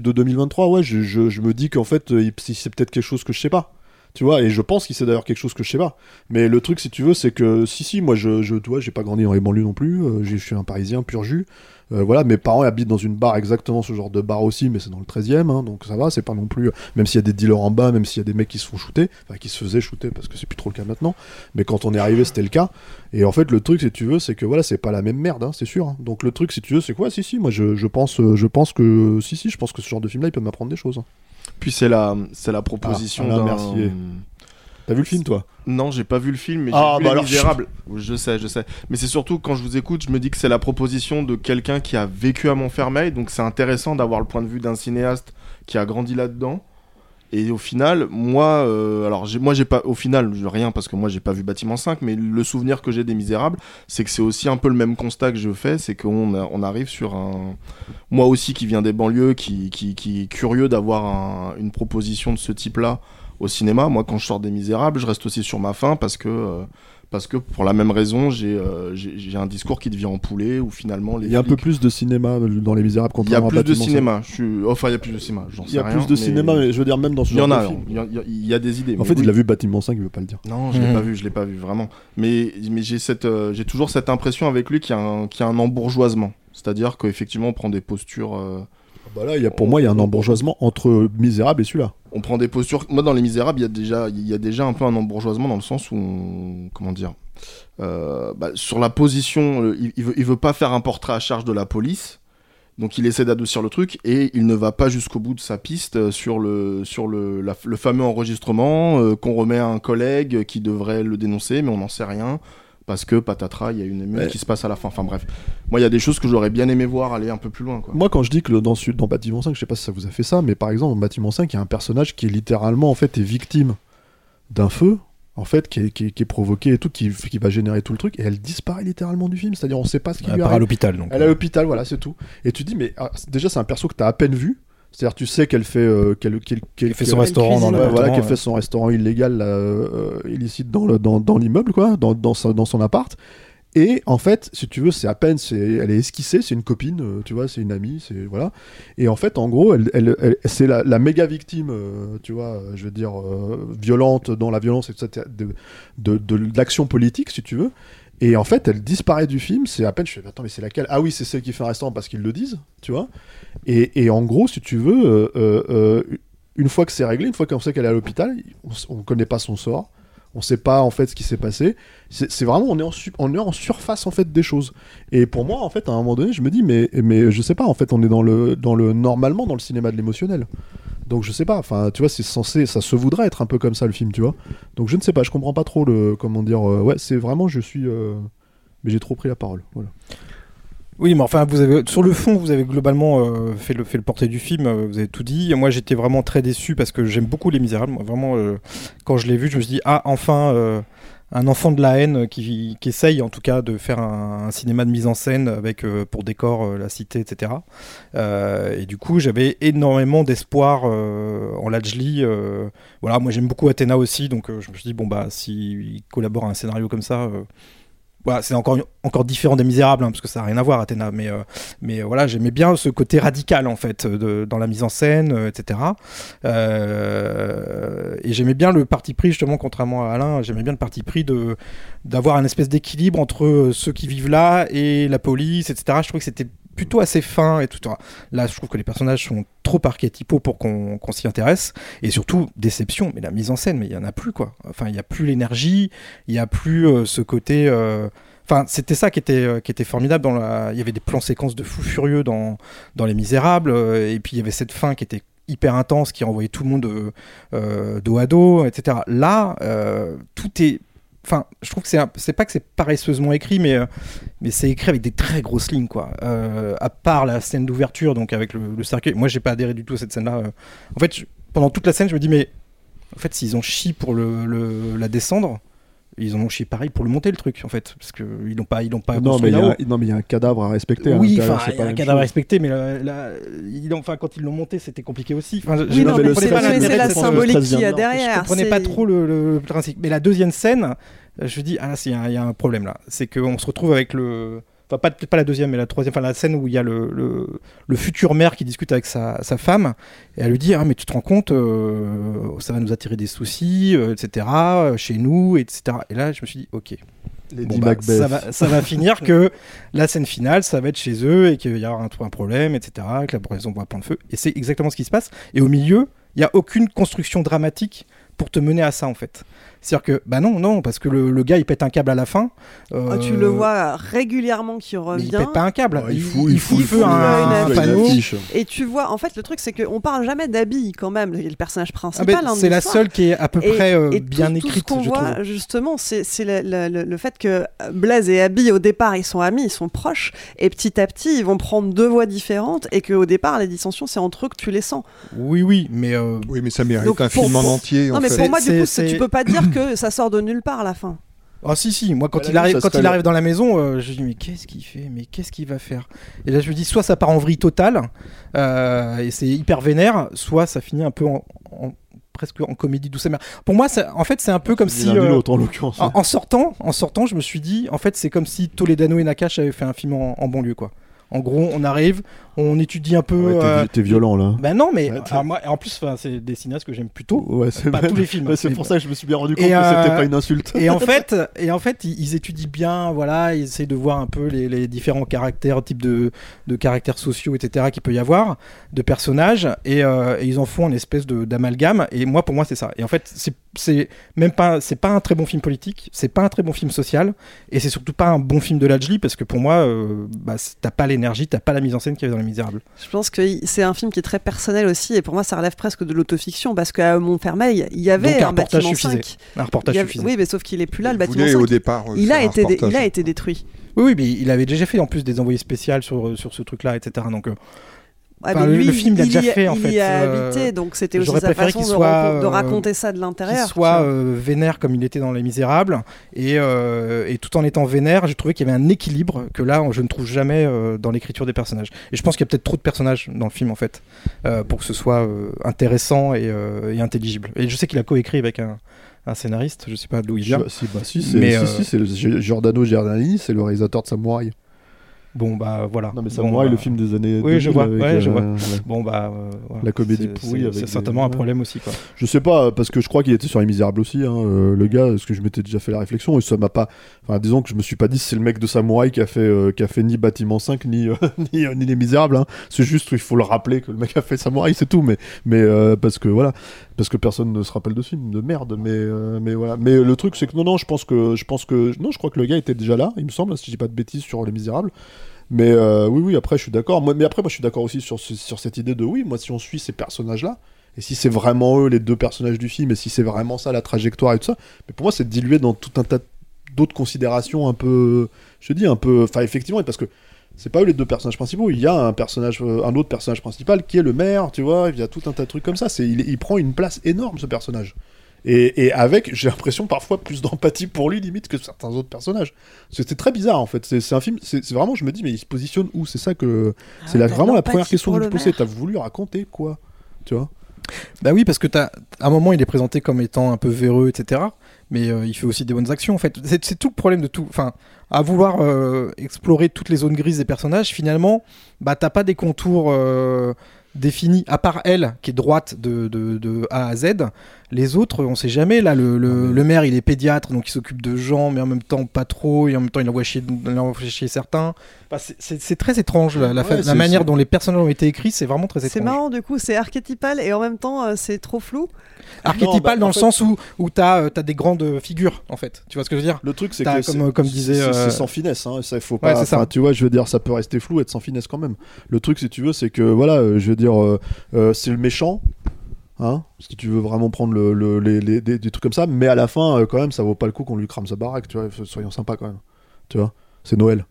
de 2023, ouais, je, je- je me dis qu'en fait, euh, c'est peut-être quelque chose que je sais pas. Tu vois, et je pense qu'il c'est d'ailleurs quelque chose que je sais pas. Mais le truc, si tu veux, c'est que si, si, moi, je, je, tu vois, j'ai pas grandi dans les banlieues non plus. euh, je suis un Parisien pur jus. Euh, voilà, mes parents habitent dans une barre exactement ce genre de bar aussi, mais c'est dans le 13e, hein, donc ça va, c'est pas non plus. Même s'il y a des dealers en bas, même s'il y a des mecs qui se font shooter, enfin qui se faisaient shooter parce que c'est plus trop le cas maintenant. Mais quand on est arrivé, c'était le cas. Et en fait, le truc, si tu veux, c'est que voilà, c'est pas la même merde, hein, c'est sûr. hein. Donc le truc, si tu veux, c'est quoi? Si, si, moi je, pense, euh, je pense que si, si, je pense que ce genre de film-là, il peut m'apprendre des choses. Puis c'est la, c'est la proposition Ah, d'un. T'as vu le film, toi? Non, j'ai pas vu le film, mais j'ai Ah, vu bah Les alors, Misérables. Je sais, je sais. Mais c'est surtout quand je vous écoute, je me dis que c'est la proposition de quelqu'un qui a vécu à Montfermeil, donc c'est intéressant d'avoir le point de vue d'un cinéaste qui a grandi là-dedans. Et au final, moi, euh, alors moi j'ai pas, au final, rien parce que moi j'ai pas vu Bâtiment 5, mais le souvenir que j'ai des Misérables, c'est que c'est aussi un peu le même constat que je fais, c'est qu'on on arrive sur un, moi aussi qui viens des banlieues, qui, qui, qui est curieux d'avoir un- une proposition de ce type-là au cinéma. Moi, quand je sors des Misérables, je reste aussi sur ma faim parce que, euh, parce que pour la même raison, j'ai euh, un discours qui devient en poulet où finalement les Il y a un peu plus de cinéma dans Les Misérables il y a plus de cinéma. Je suis... Enfin, il y a plus de cinéma. j'en Il y a plus de cinéma, mais je veux dire, même dans ce en genre de film. il y y a- il y a des idées. En fait, oui. il a vu Bâtiment 5, il veut pas le dire. Non, je l'ai Mhm. pas vu, je l'ai pas vu vraiment. Mais, mais j'ai cette, euh, j'ai toujours cette impression avec lui qu'il y a un, qu'il y a un embourgeoisement. C'est-à-dire qu'effectivement, on prend des postures. euh, Bah là, y a, pour moi, il y a un embourgeoisement entre Misérable et celui-là. on prend des postures. Moi, dans Les Misérables, il y a déjà, y a déjà un peu un embourgeoisement dans le sens où, comment dire, euh, bah, sur la position, il, il veut, pas faire un portrait à charge de la police. Donc il essaie d'adoucir le truc et il ne va pas jusqu'au bout de sa piste euh, sur le, sur le fameux enregistrement euh, qu'on remet à un collègue qui devrait le dénoncer, mais on n'en sait rien parce que patatras, il y a une émeute Ouais. qui se passe à la fin. Enfin bref, moi il y a des choses que j'aurais bien aimé voir aller un peu plus loin. Quoi. Moi, quand je dis que le- dans, dans Bâtiment 5, je sais pas si ça vous a fait ça, mais par exemple, dans Bâtiment 5, il y a un personnage qui est littéralement, en fait, est victime d'un feu en fait, qui est, qui est- qui est provoquée et tout, qui, qui va générer tout le truc, et elle disparaît littéralement du film. C'est-à-dire, on sait pas ce qui Elle lui part à arrive. l'hôpital, donc. Elle est à l'hôpital, voilà, c'est tout. Et tu dis, mais ah, c'est- déjà, c'est un perso que t'as à peine vu. C'est-à-dire, tu sais qu'elle fait, euh, qu'elle, qu'elle, qu'elle- fait son restaurant dans Ouais, l'appartement, voilà, qu'elle ouais. fait son restaurant illégal, là, euh, illicite dans, le, dans, dans l'immeuble, quoi, dans, dans, sa- dans son appart. Et en fait, si tu veux, c'est à peine, c'est, elle est esquissée, c'est une copine, euh, tu vois, c'est une amie, c'est voilà. Et en fait, en gros, elle, elle- elle- c'est la, la méga victime, euh, tu vois, euh, je veux dire, euh, violente dans la violence, etc., de, de, de l'action politique, si tu veux. Et en fait, elle disparaît du film. C'est à peine, je fais, attends, mais c'est laquelle? Ah oui, c'est celle qui fait un restaurant parce qu'ils le disent, tu vois. Et, en gros, si tu veux, euh, euh, euh, une fois que c'est réglé, une fois qu'on sait qu'elle est à l'hôpital, on ne connaît pas son sort. On sait pas en fait ce qui s'est passé. C'est vraiment, on est, en surface en fait des choses. Et pour moi, en fait, à un moment donné, je me dis, mais, mais je sais pas, en fait, on est dans le, normalement dans le cinéma de l'émotionnel. Donc je sais pas, enfin, tu vois, c'est censé, ça se voudrait être un peu comme ça le film, tu vois. Donc je ne sais pas, je comprends pas trop le, comment dire, euh, ouais, c'est vraiment, je suis, euh, mais j'ai trop pris la parole. Oui, mais enfin, vous avez, sur le fond, vous avez globalement euh, fait, le, fait le du film, vous avez tout dit. Moi, j'étais vraiment très déçu parce que j'aime beaucoup Les Misérables. Moi, vraiment, quand je l'ai vu, je me suis dit, ah, enfin, un enfant de la haine qui, qui essaye, en tout cas, de faire un, cinéma de mise en scène avec euh, pour décor euh, la cité, etc. Euh, et du coup, j'avais énormément d'espoir en Lajli. voilà, moi, j'aime beaucoup Athéna aussi, donc je me suis dit, bon, bah, s'il collabore à un scénario comme ça. Voilà, c'est encore, encore différent des Misérables, hein, parce que ça n'a rien à voir, Athéna. Mais, euh, mais euh, voilà, j'aimais bien ce côté radical, en fait, de- dans la mise en scène, euh, etc. Et j'aimais bien le parti pris, justement, contrairement à Alain, j'aimais bien le parti pris d'avoir un espèce d'équilibre entre ceux qui vivent là et la police, etc. Je trouvais que c'était plutôt assez fin et tout. Là, je trouve que les personnages sont trop archétypaux pour qu'on s'y intéresse. Et surtout, déception, mais la mise en scène, mais il y en a plus, quoi. Enfin, il n'y a plus l'énergie, il n'y a plus euh, ce côté... euh, Enfin, c'était ça qui était, euh, qui était formidable. Dans la... Il y avait des plans séquences de fous furieux dans, dans Les Misérables. et puis, il y avait cette fin qui était hyper intense, qui renvoyait tout le monde dos à dos, etc. Là, tout est... Enfin, je trouve que c'est pas que c'est paresseusement écrit, mais, euh, mais c'est écrit avec des très grosses lignes, quoi. Euh, à part la scène d'ouverture, donc avec le, le cercueil. Moi, j'ai pas adhéré du tout à cette scène-là. euh. En fait, pendant toute la scène, je me dis, mais en fait, s'ils ont chié pour la descendre, ils en ont chié pareil pour le monter, le truc, en fait. Parce qu'ils n'ont pas, ils l'ont pas non, construit mais il y a un- non, mais il y a un cadavre à respecter. Oui, l'intérieur, enfin, il y a un cadavre à respecter, mais ils enfin, quand ils l'ont monté, c'était compliqué aussi. Enfin, je- Oui, je non, comprenais mais pas c'est- la symbolique qu'il y a derrière. je comprenais pas trop le, le- principe. Mais la deuxième scène, je me dis, ah là, y, il y a un problème là. C'est qu'on se retrouve avec le. Enfin, pas, peut-être pas la deuxième, mais la troisième. Enfin, la scène où il y a le, le, le futur maire qui discute avec sa, sa femme. Et elle lui dit, ah, mais tu te rends compte, euh, ça va nous attirer des soucis, euh, etc., euh, chez nous, etc. Et là, je me suis dit, ok. Bon, bah, ça, va, ça va finir que la scène finale, ça va être chez eux et qu'il y aura un, un problème, etc. Que la maison va prendre feu. Et c'est exactement ce qui se passe. Et au milieu, il n'y a aucune construction dramatique pour te mener à ça, en fait. C'est-à-dire que, bah non, non, parce que le, le gars, il pète un câble à la fin. Ah, tu le vois régulièrement qui Mais revient. il pète pas un câble. Ouais, il fout- il fout- il il fout un, une un panneau. Et tu vois, en fait, le truc, c'est qu'on parle jamais d'Abby quand même, le le personnage Ah principal. hein, c'est la seule qui est à peu Et- près euh, et bien tout, tout écrite, ce qu'on je voit, trouve. justement, c'est c'est le, le- le- le fait que Blaise et Abby, au départ, ils sont amis, ils sont proches, et petit à petit, ils vont prendre deux voies différentes, et qu'au départ, les dissensions, c'est entre eux que tu les sens. Oui, oui, mais euh, Oui, mais ça mérite Donc, un pour- film en entier. Non, en mais fait. pour moi, du coup, tu peux pas dire que ça sort de nulle part à la fin. Ah si si, moi quand il arrive quand il arrive dans la maison, euh, je dis mais qu'est-ce qu'il fait, mais qu'est-ce qu'il va faire? Et là je me dis soit ça part en vrille totale euh, et c'est hyper vénère, soit ça finit un peu en, en- presque en comédie douce amère. Pour moi, ça- en fait c'est un peu comme si euh, en l'occurrence. en, en sortant, en sortant, je me suis dit en fait c'est comme si Toledano et Nakash avaient fait un film en, en banlieue quoi. En gros, on arrive, on étudie un peu. Ouais, t'es- euh, violent là. Ben non, mais Ouais, t'es- alors, moi, en plus, c'est des cinéastes que j'aime plutôt. Ouais, c'est Pas tous les films. Ouais, c'est pour ça que je me suis bien rendu compte Et, que euh, c'était pas une insulte. Et en [laughs] fait, et en fait, ils, ils étudient bien, voilà, ils essayent de voir un peu les, les différents caractères, types de, de caractères sociaux, etc. qu'il peut y avoir, de personnages, et, euh, et ils en font une espèce de d'amalgame. Et moi, pour moi, c'est ça. Et en fait, c'est c'est même pas, c'est pas un très bon film politique, c'est pas un très bon film social, et c'est surtout pas un bon film de Lajli parce que pour moi, euh, bah, c'est- t'as pas l'énergie, t'as pas la mise en scène qu'il y avait dans Les Misérables. Je pense que c'est un film qui est très personnel aussi, et pour moi, ça relève presque de l'autofiction, parce qu'à Montfermeil, il y avait Donc un un reportage bâtiment suffisait. 5. Un reportage avait- suffisait. Oui, mais sauf qu'il est plus là, le bâtiment voulait 5. au départ. euh, il, a été, dé- il a été détruit. Oui, oui, mais il avait déjà fait en plus des envoyés spéciaux sur, sur ce truc-là, etc. Donc, euh, Ouais, Enfin, lui, le film, il a il déjà y fait, en il fait, y a euh, habité, donc c'était aussi sa façon qu'il de, soit, raconter- de euh, raconter ça de qu'il l'intérieur. soit euh, vénère comme il était dans Les Misérables et, euh, et tout en étant vénère, j'ai trouvé qu'il y avait un équilibre que là je ne trouve jamais euh, dans l'écriture des personnages. Et je pense qu'il y a peut-être trop de personnages dans le film en fait euh, pour que ce soit euh, intéressant et, euh, et intelligible. Et je sais qu'il a coécrit avec un, un scénariste, je sais pas d'où il vient. Si, bah, si, c'est Mais, si, euh, si, c'est le- Gi- Giordano Giordani, c'est le réalisateur de Samouraï. Bon bah voilà. Non mais Bon, Samouraï, bah, le film des années. Oui, je 2000 vois. avec, ouais, je euh, vois. la- Bon bah euh, voilà. La comédie pourrie c'est- des- certainement un ouais. problème aussi quoi. Je sais pas, parce que je crois qu'il était sur Les Misérables aussi, hein, euh, le gars, parce que je m'étais déjà fait la réflexion, et ça m'a pas. Enfin, disons que je me suis pas dit c'est le mec de Samouraï qui a fait, qui a fait ni Bâtiment 5, ni, [laughs] ni, ni Les Misérables. hein. C'est juste qu'il faut le rappeler que le mec a fait Samouraï, c'est tout, mais, mais parce que voilà, parce que personne ne se rappelle de ce film, de merde, mais, mais voilà. Mais le truc, c'est que non, non, je pense que, je pense que. Non, je crois que le gars était déjà là, il me semble, si je dis pas de bêtises sur Les Misérables. Mais euh, oui, oui, après, je suis d'accord. Mais après, moi, je suis d'accord aussi sur, sur cette idée de oui, moi, si on suit ces personnages-là, et si c'est vraiment eux, les deux personnages du film, et si c'est vraiment ça, la trajectoire et tout ça, mais pour moi, c'est dilué dans tout un tas d'autres considérations un peu, je te dis, un peu. Enfin, effectivement, parce que c'est pas eux les deux personnages principaux, il y a un personnage, euh, un autre personnage principal qui est le maire, tu vois, il y a tout un tas de trucs comme ça. C'est, il, il prend une place énorme, ce personnage. Et, et avec, j'ai l'impression parfois plus d'empathie pour lui limite que certains autres personnages. C'était très bizarre en fait. C'est, c'est un film, c'est, c'est vraiment, je me dis, mais il se positionne où? C'est ça que, c'est la- t'as vraiment la première question que je posais. T'as voulu raconter quoi? Tu vois? Bah oui, parce que t'as, à un moment, il est présenté comme étant un peu véreux, etc. Mais euh, il fait aussi des bonnes actions, en fait. C'est, c'est tout le problème de tout. Enfin, à vouloir euh, explorer toutes les zones grises des personnages, finalement, bah t'as pas des contours euh, définis, à part elle, qui est droite de, de, de A à Z. Les autres, on sait jamais. Là, le, le, le maire, il est pédiatre, donc il s'occupe de gens, mais en même temps pas trop, et en même temps, il envoie chier, il envoie chier certains. Enfin, c'est, c'est- c'est très étrange, la, la, Ouais, manière dont les personnages ont été écrits, c'est vraiment très étrange. C'est marrant, du coup, c'est archétypal et en même temps, euh, c'est trop flou. archétypal bah, dans en le fait- sens où, où tu as, des grandes figures, en fait. Tu vois ce que je veux dire? Le truc, c'est T'as que comme- c'est- comme disait, c'est- euh, c'est sans finesse. Hein, ça, il faut Ouais, pas. c'est ça. tu vois, je veux dire, ça peut rester flou, être sans finesse quand même. Le truc, si tu veux, c'est que voilà, euh, je veux dire, euh, euh, c'est le méchant. Hein, si tu veux vraiment prendre le, le- les, les- des, des trucs comme ça, mais à la fin, euh, quand même, ça vaut pas le coup qu'on lui crame sa baraque, tu vois, soyons sympas quand même. Tu vois, c'est Noël.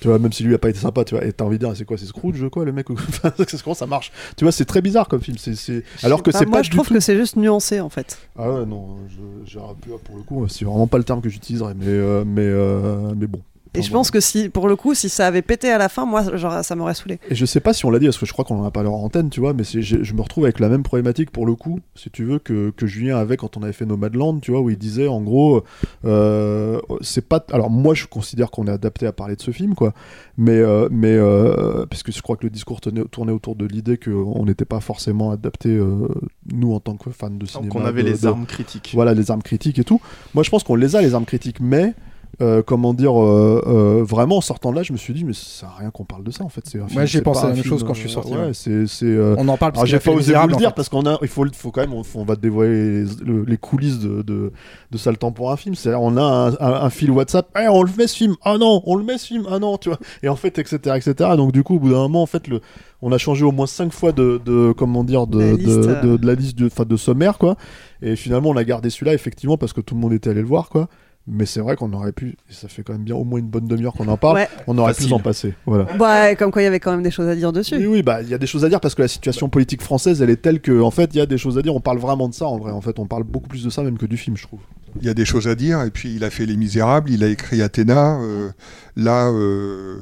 Tu vois, même si lui a pas été sympa, tu vois, et t'as envie de dire, c'est quoi, c'est Scrooge, quoi, le mec [laughs] c'est comment ça marche Tu vois, c'est très bizarre comme film. c'est Alors que Bah, c'est moi, pas je du trouve tout- que c'est juste nuancé en fait. Ah ouais, non, je- j'ai rappelé pour le coup, c'est vraiment pas le terme que j'utiliserais, mais, euh, mais, euh, mais bon. Et je pense que si, pour le coup, si ça avait pété à la fin, moi, genre, ça m'aurait saoulé. Et je sais pas si on l'a dit, parce que je crois qu'on en a parlé en antenne, tu vois, mais je me retrouve avec la même problématique pour le coup, si tu veux, que, que Julien avait quand on avait fait Nomadland, tu vois, où il disait en gros, euh, c'est pas. Alors moi, je considère qu'on est adapté à parler de ce film, quoi, mais, euh, mais euh, parce que je crois que le discours tournait, tournait autour de l'idée qu'on n'était pas forcément adapté, euh, nous, en tant que fans de cinéma. qu'on avait de- les de- armes critiques. Voilà, les armes critiques et tout. Moi, je pense qu'on les a, les armes critiques, mais. Euh, comment dire, euh, euh, vraiment en sortant de là, je me suis dit, mais ça sert à rien qu'on parle de ça en fait. C'est j'ai pensé pas la même film, chose quand je suis sorti, ouais, ouais. c'est, c'est, euh, On en parle parce qu'il j'ai a fait pas osé vous le en dire fait. parce qu'on a, il faut, faut quand même, on, on va dévoiler les, le- les coulisses de, de, de ça le temps pour un film. C'est, on a un, un- un fil WhatsApp, Eh, on le met ce film, ah non, on le met ce film, ah non, tu vois. Et en fait, etc., etc. Donc du coup, au bout d'un moment, en fait, le, on a changé au moins cinq fois de, de comment dire, de, La de, liste, de- de la liste de, enfin, de sommaire, quoi. Et finalement, on a gardé celui-là, effectivement, parce que tout le monde était allé le voir, quoi. Mais c'est vrai qu'on aurait pu, et ça fait quand même bien au moins une bonne demi-heure qu'on en parle, Ouais. on aurait pu s'en passer. Voilà. Ouais, comme quoi il y avait quand même des choses à dire dessus. Oui, oui, bah il y a des choses à dire parce que la situation politique française, elle est telle que, en fait, il y a des choses à dire. On parle vraiment de ça, en vrai. En fait, on parle beaucoup plus de ça même que du film, je trouve. Il y a des choses à dire, et puis il a fait Les Misérables, il a écrit Athéna. euh, là, euh,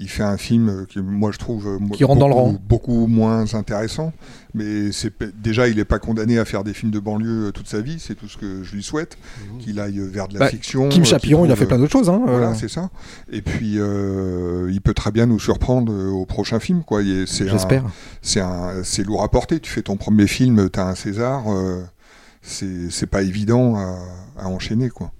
il fait un film qui, moi, je trouve euh, Qui rentre dans le beaucoup, rang. beaucoup moins intéressant. Mais c'est déjà, il n'est pas condamné à faire des films de banlieue euh, toute sa vie. C'est tout ce que je lui souhaite, qu'il aille vers de la Bah, fiction. Kim euh, Chapillon, qu'il il a fait plein d'autres choses. Hein, Voilà, euh. c'est ça. Et puis, euh, il peut très bien nous surprendre euh, au prochain film, quoi. J'espère. C'est un, c'est lourd à porter. Tu fais ton premier film, t'as un César. euh, c'est c'est pas évident à, à enchaîner, quoi.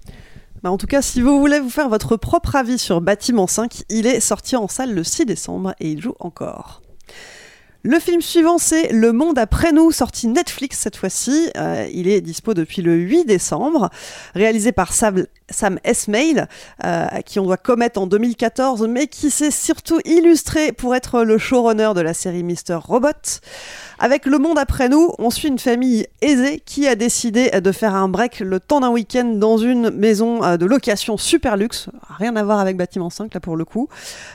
Bah, en tout cas, si vous voulez vous faire votre propre avis sur Bâtiment 5, il est sorti en salle le 6 décembre et il joue encore. Le film suivant, c'est Le Monde après nous, sorti Netflix cette fois-ci. Euh, il est dispo depuis le 8 décembre. Réalisé par Sam, Sam Esmail, euh, à qui on doit Comet en 2014, mais qui s'est surtout illustré pour être le showrunner de la série Mister Robot. Avec Le Monde après nous, on suit une famille aisée qui a décidé de faire un break le temps d'un week-end dans une maison euh, de location super luxe. Rien à voir avec Bâtiment 5 là pour le coup.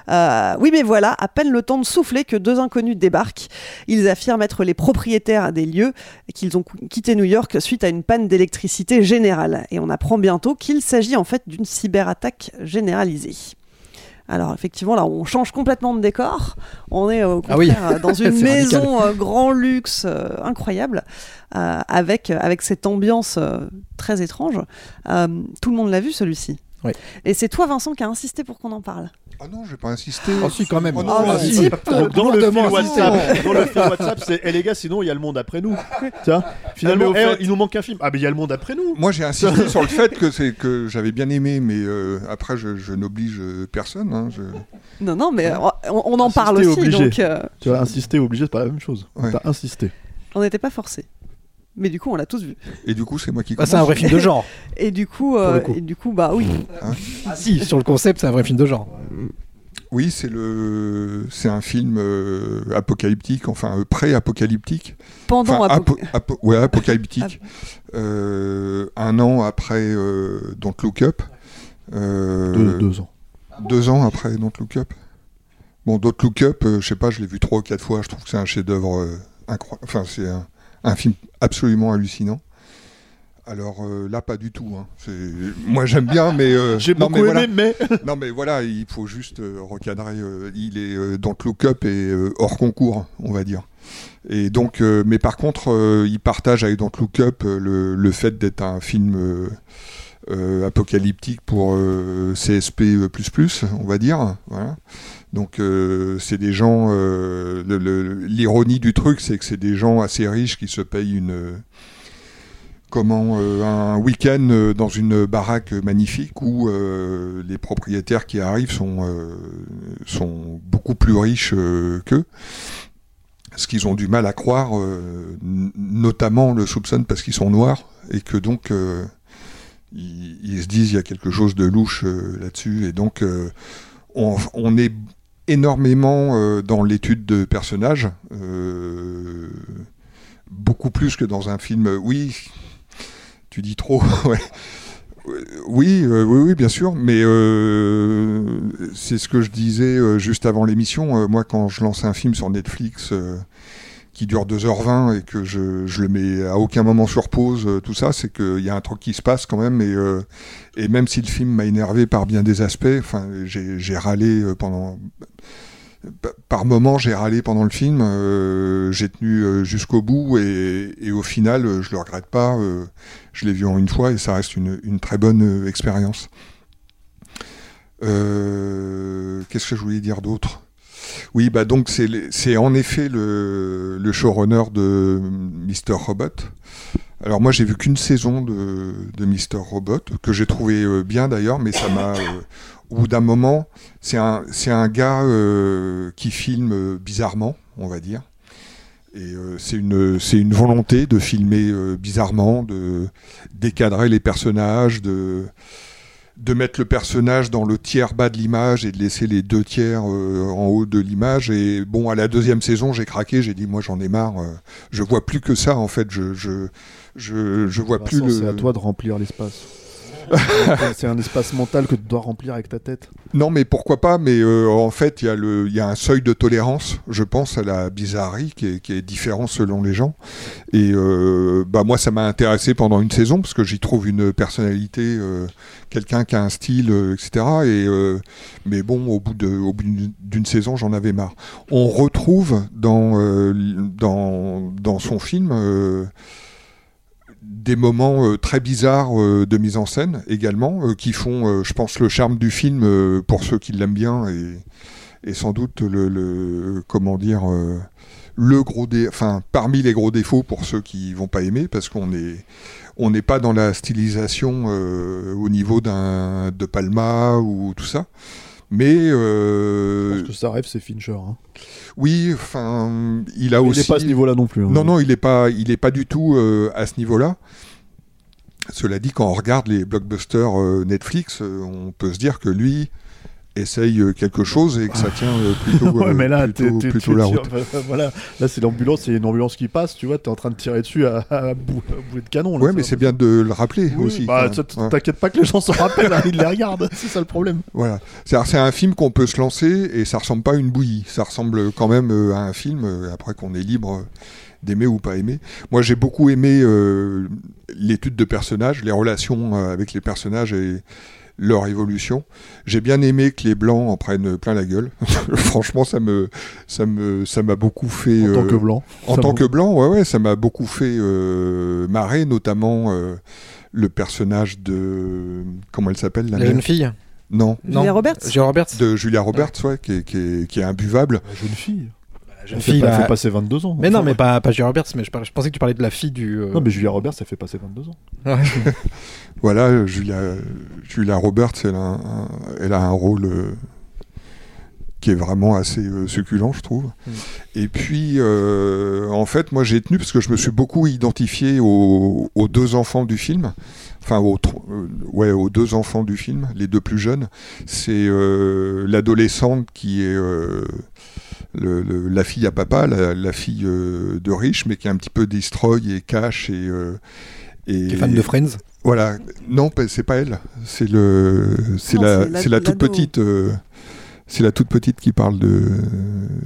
Euh, oui mais voilà, à peine le temps de souffler que deux inconnus débarquent. Ils affirment être les propriétaires des lieux et qu'ils ont quitté New York suite à une panne d'électricité générale. Et on apprend bientôt qu'il s'agit en fait d'une cyberattaque généralisée. Alors effectivement, là, on change complètement de décor. On est au Ah oui. euh, dans [laughs] une maison euh, grand luxe euh, incroyable, euh, avec, avec cette ambiance euh, très étrange. Euh, tout le monde l'a vu celui-ci. Oui. Et c'est toi, Vincent, qui a insisté pour qu'on en parle. Ah non, je vais pas insister. Oh, si, quand même. Oh non, Oh. Donc, dans le fil WhatsApp, dans le fil WhatsApp, c'est Eh les gars, sinon il y a le monde après nous. Tiens, finalement, Ah, eh, il nous manque un film. Ah, mais il y a le monde après nous. Moi, j'ai insisté [laughs] sur le fait que c'est que j'avais bien aimé, mais euh, après, je, je n'oblige euh, personne. hein, je- Non, non, mais on, on en parle aussi, obligé. donc euh, Tu vois, insister, obligé, c'est pas la même chose. Ouais. T'as insisté. on n'était pas forcés. Mais du coup, on l'a tous vu. Et du coup, c'est moi qui Bah, c'est un vrai film de genre. [laughs] Et du coup, euh, coup. et du coup, bah oui. Ah si, sur le concept, c'est un vrai film de genre. Oui, c'est le, c'est un film euh, apocalyptique, enfin euh, pré-apocalyptique. Pendant Enfin, Apo- ouais, apocalyptique. [laughs] Euh, un an après euh, Don't Look Up. Euh, Deux, deux ans. Deux ans après Don't Look Up. Bon, Don't Look Up, euh, je sais pas, je l'ai vu trois ou quatre fois. Je trouve que c'est un chef-d'œuvre euh, incroyable. Enfin, c'est un, un film absolument hallucinant. Alors euh, là, pas du tout. hein. Moi, j'aime bien, mais euh, [laughs] J'ai beaucoup mais aimé, voilà. mais. [laughs] Non, mais voilà, il faut juste euh, recadrer. il est euh, Don't Look Up et hors concours, on va dire. Et donc, mais par contre, il partage avec Don't Look Up le, le fait d'être un film apocalyptique pour CSP++, on va dire. Voilà. Donc, euh, c'est des gens. euh, L'ironie du truc, c'est que c'est des gens assez riches qui se payent une. comment euh, un week-end dans une baraque magnifique où les propriétaires qui arrivent sont, sont beaucoup plus riches qu'eux. Ce qu'ils ont du mal à croire, notamment le soupçonnent parce qu'ils sont noirs et que donc ils, ils se disent il y a quelque chose de louche là-dessus et donc on, on est énormément euh, dans l'étude de personnages, euh, beaucoup plus que dans un film. Oui, tu dis trop. [laughs] Euh, Oui, euh, oui, oui, bien sûr, mais euh, c'est ce que je disais euh, juste avant l'émission. Euh, moi, quand je lance un film sur Netflix euh, qui dure 2h20 et que je, je le mets à aucun moment sur pause, euh, tout ça, c'est qu'il y a un truc qui se passe quand même. Et, euh, et même si le film m'a énervé par bien des aspects, enfin, j'ai râlé euh, pendant. pa- Par moments, j'ai râlé pendant le film, j'ai tenu jusqu'au bout et, et au final, je le regrette pas. je l'ai vu en une fois et ça reste une, une très bonne expérience. Qu'est-ce que je voulais dire d'autre? Oui, bah donc c'est en effet le, le showrunner de Mr. Robot. Alors moi j'ai vu qu'une saison de, de Mr. Robot que j'ai trouvé euh, bien d'ailleurs, mais ça m'a euh, au bout d'un moment c'est un un gars euh, qui filme bizarrement, on va dire. Et c'est une, une volonté de filmer bizarrement, de décadrer les personnages, de, de mettre le personnage dans le tiers bas de l'image et de laisser les deux tiers euh, en haut de l'image. Et bon, à la deuxième saison, j'ai craqué, j'ai dit, moi j'en ai marre, euh, je vois plus que ça en fait, je, je, je, je vois plus le. C'est à toi de remplir l'espace. [laughs] c'est un espace mental que tu dois remplir avec ta tête. Non, mais pourquoi pas Mais euh, en fait, il y, a y a un seuil de tolérance, je pense, à la bizarrerie qui est, qui est différent selon les gens. Et euh, bah moi, ça m'a intéressé pendant une saison parce que j'y trouve une personnalité, euh, quelqu'un qui a un style, euh, etc. Et euh, mais bon, au bout d'une saison, j'en avais marre. On retrouve dans euh, dans dans son film. Des moments euh, très bizarres euh, de mise en scène également, euh, qui font, je pense, le charme du film pour ceux qui l'aiment bien et, sans doute le, le- comment dire le gros dé enfin parmi les gros défauts pour ceux qui vont pas aimer parce qu'on est on n'est pas dans la stylisation au niveau d'un de Palma ou tout ça mais euh, Je pense que ça rêve, c'est Fincher. hein. oui, enfin, il a Mais il aussi. est pas à ce niveau-là non plus, hein. Non, non, il est pas, il est pas du tout euh, à ce niveau-là. Cela dit, quand on regarde les blockbusters euh, Netflix, euh, on peut se dire que lui essaye euh, quelque chose et que ça tient euh, plutôt, [laughs] ouais, euh, mais là, plutôt, t'es- t'es- plutôt t'es- la route. [laughs] voilà, là c'est l'ambulance, a une ambulance qui passe, tu vois, t'es en train de tirer dessus à, à bou- à boulet de canon. là, Ouais, ça mais c'est bien de le rappeler Oui, aussi. bah, t'inquiète pas que les gens s'en rappellent, hein, ils les regardent, c'est ça le problème. [laughs] Voilà. C'est-à-dire, c'est un film qu'on peut se lancer et ça ressemble pas à une bouillie. Ça ressemble quand même à un film, après qu'on est libre d'aimer ou pas aimer. Moi, j'ai beaucoup aimé euh, l'étude de personnages, les relations avec les personnages et leur évolution. J'ai bien aimé que les blancs en prennent plein la gueule. [laughs] Franchement, ça me, ça me, ça m'a beaucoup fait. En tant euh, que blanc. En tant que blanc, ouais, ouais, ça m'a beaucoup fait euh, marrer, notamment euh, le personnage de, comment elle s'appelle La jeune fille Non. Non. Julia Roberts Julia Roberts De Julia Roberts, ouais, qui, est, qui, est, qui est imbuvable. La jeune fille. La jeune Elle fait fille, pas- elle fait passer 22 ans. Mais non, mais pas, pas Julia Roberts, mais je, parlais- je pensais que tu parlais de la fille du. euh, Non, mais Julia Roberts, ça fait passer 22 ans. [laughs] Ouais. [laughs] Voilà, Julia, Julia Roberts, elle a un, un- elle a un rôle euh, qui est vraiment assez euh, succulent, je trouve. Et puis, euh, en fait, moi, j'ai tenu parce que je me suis beaucoup identifié aux, aux deux enfants du film. Enfin, aux, euh, ouais, aux deux enfants du film, les deux plus jeunes. C'est euh, l'adolescente qui est euh, le- le- la fille à papa, la, la fille euh, de riche, mais qui est un petit peu destroy et cash et, euh, et Qui est fan de Friends Voilà, non, c'est pas elle. C'est le, c'est la, c'est la- toute petite. euh, c'est la toute petite qui parle de.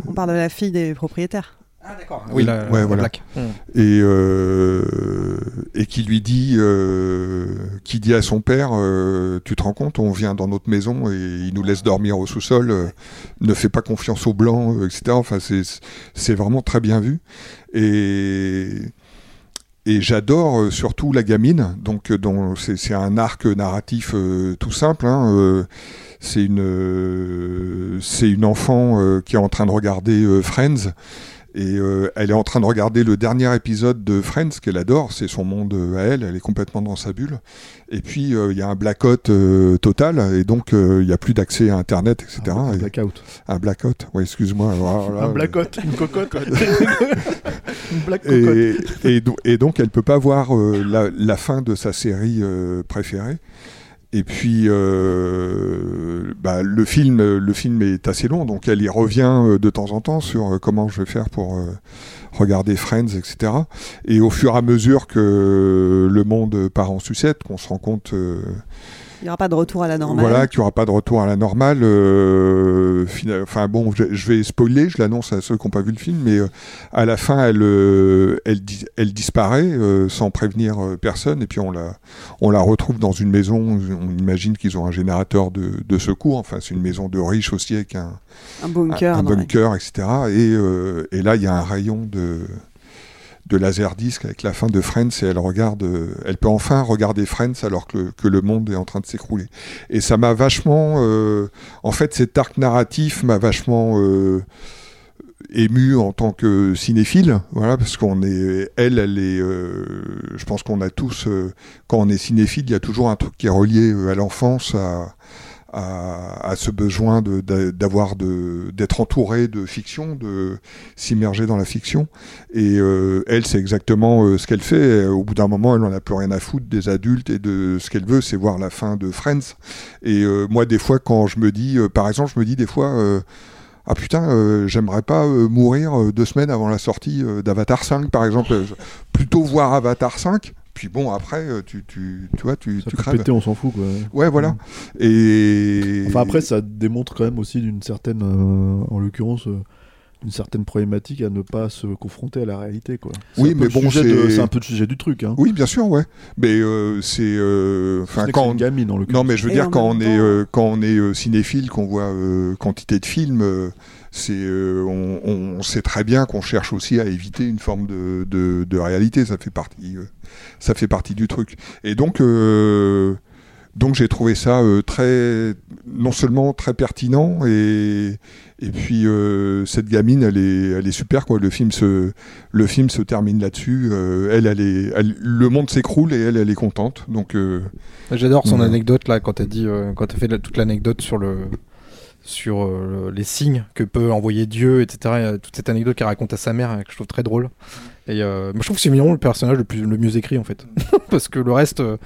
On parle de la fille des propriétaires. Ah d'accord. Oui, la, ouais, la voilà. black. Hmm. Et euh, et qui lui dit, euh, qui dit à son père, euh, tu te rends compte, on vient dans notre maison et il nous laisse dormir au sous-sol. euh, ne fais pas confiance aux blancs, etc. Enfin, c'est c'est vraiment très bien vu. Et et j'adore surtout la gamine, donc dont c'est c'est un arc narratif euh, tout simple. hein, euh, c'est une euh, c'est une enfant euh, qui est en train de regarder euh, Friends et euh, elle est en train de regarder le dernier épisode de Friends qu'elle adore, c'est son monde euh, à elle, elle est complètement dans sa bulle. Et puis euh, il y a un blackout euh, total et donc il n'y a plus d'accès à Internet, etc. Un Et- blackout. Un blackout, oui, excuse-moi. là, Un blackout, une cocotte. [laughs] [laughs] une black cocotte. et, et, do- et donc, elle peut pas voir la, la fin de sa série préférée. Et puis, euh, bah, le, film, le film est assez long, donc elle y revient euh, de temps en temps sur euh, comment je vais faire pour euh, regarder Friends, etc. Et au fur et à mesure que le monde part en sucette, qu'on se rend compte euh, Il n'y aura pas de retour à la normale. voilà, qu'il n'y aura pas de retour à la normale. euh, Enfin bon, je, je vais spoiler, je l'annonce à ceux qui n'ont pas vu le film, mais euh, à la fin, elle, euh, elle, elle disparaît euh, sans prévenir personne, et puis on la, on la retrouve dans une maison. On imagine qu'ils ont un générateur de, de secours. Enfin, c'est une maison de riches aussi avec un, Un bunker. un, un bunker, etc. Et, et là, il y a un rayon de de laserdisc avec la fin de Friends et elle regarde, euh, elle peut enfin regarder Friends alors que, le- monde est en train de s'écrouler. Et ça m'a vachement, euh, en fait, cet arc narratif m'a vachement euh, ému en tant que cinéphile, voilà, parce qu'on est, elle, elle est, euh, je pense qu'on a tous, quand on est cinéphile, il y a toujours un truc qui est relié à l'enfance, à, à, à ce besoin d'avoir de d'être entouré de fiction, de s'immerger dans la fiction. Et euh, elle, c'est exactement euh, ce qu'elle fait. Au bout d'un moment, elle en a plus rien à foutre des adultes et de ce qu'elle veut, c'est voir la fin de Friends. Et euh, moi, des fois, quand je me dis, euh, par exemple, je me dis des fois. euh, ah putain, euh, j'aimerais pas mourir deux semaines avant la sortie d'Avatar 5, par exemple. Plutôt voir Avatar 5, puis bon, après, euh, tu, tu, tu vois, tu, Ça tu crèves. péter, on s'en fout quoi. Ouais, voilà. Et. Enfin après, ça démontre quand même aussi d'une certaine, euh, en l'occurrence, euh, une certaine problématique à ne pas se confronter à la réalité quoi. C'est Oui, un peu mais le bon, c'est- c'est un peu le sujet du truc. Hein. Oui, bien sûr, ouais. Mais euh, c'est. euh, Enfin, que quand c'est on- une gamine en l'occurrence. Non, mais je veux Et dire, quand on, même est, temps- euh, quand on est euh, cinéphile, qu'on voit euh, quantité de films, euh, c'est, euh, on, on sait très bien qu'on cherche aussi à éviter une forme de, de, de réalité. Ça fait partie, euh, ça fait partie du truc. Et donc, euh, donc j'ai trouvé ça très, non seulement très pertinent et et puis cette gamine, elle est, elle est super quoi. Le film se, le film se termine là-dessus. Elle, elle est, elle- le monde s'écroule et elle, elle est contente. Donc J'adore son anecdote là quand t'as dit, quand t'as fait toute l'anecdote sur le sur euh, les signes que peut envoyer Dieu, etc. Toute cette anecdote qu'il raconte à sa mère, que je trouve très drôle. Et euh, moi, je trouve que c'est Mignon le personnage le, plus, le mieux écrit, en fait. [laughs] Parce que le reste, euh,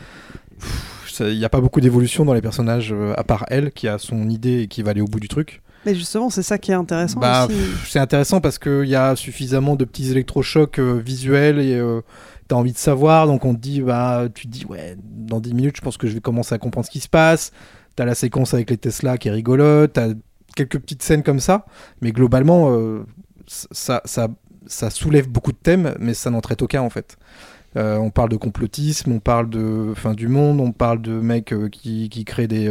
il n'y a pas beaucoup d'évolution dans les personnages, à part elle, qui a son idée et qui va aller au bout du truc. Mais justement, c'est ça qui est intéressant Bah, c'est intéressant parce qu'il y a suffisamment de petits électrochocs euh, visuels et euh, t'as envie de savoir. Donc on te dit, bah, tu te dis, ouais, dans 10 minutes, je pense que je vais commencer à comprendre ce qui se passe. T'as la séquence avec les Tesla qui est rigolote. T'as quelques petites scènes comme ça. Mais globalement, euh, ça, ça, ça soulève beaucoup de thèmes, mais ça n'en traite aucun en fait. Euh, on parle de complotisme, on parle de fin du monde, on parle de mecs euh, qui, qui créent des,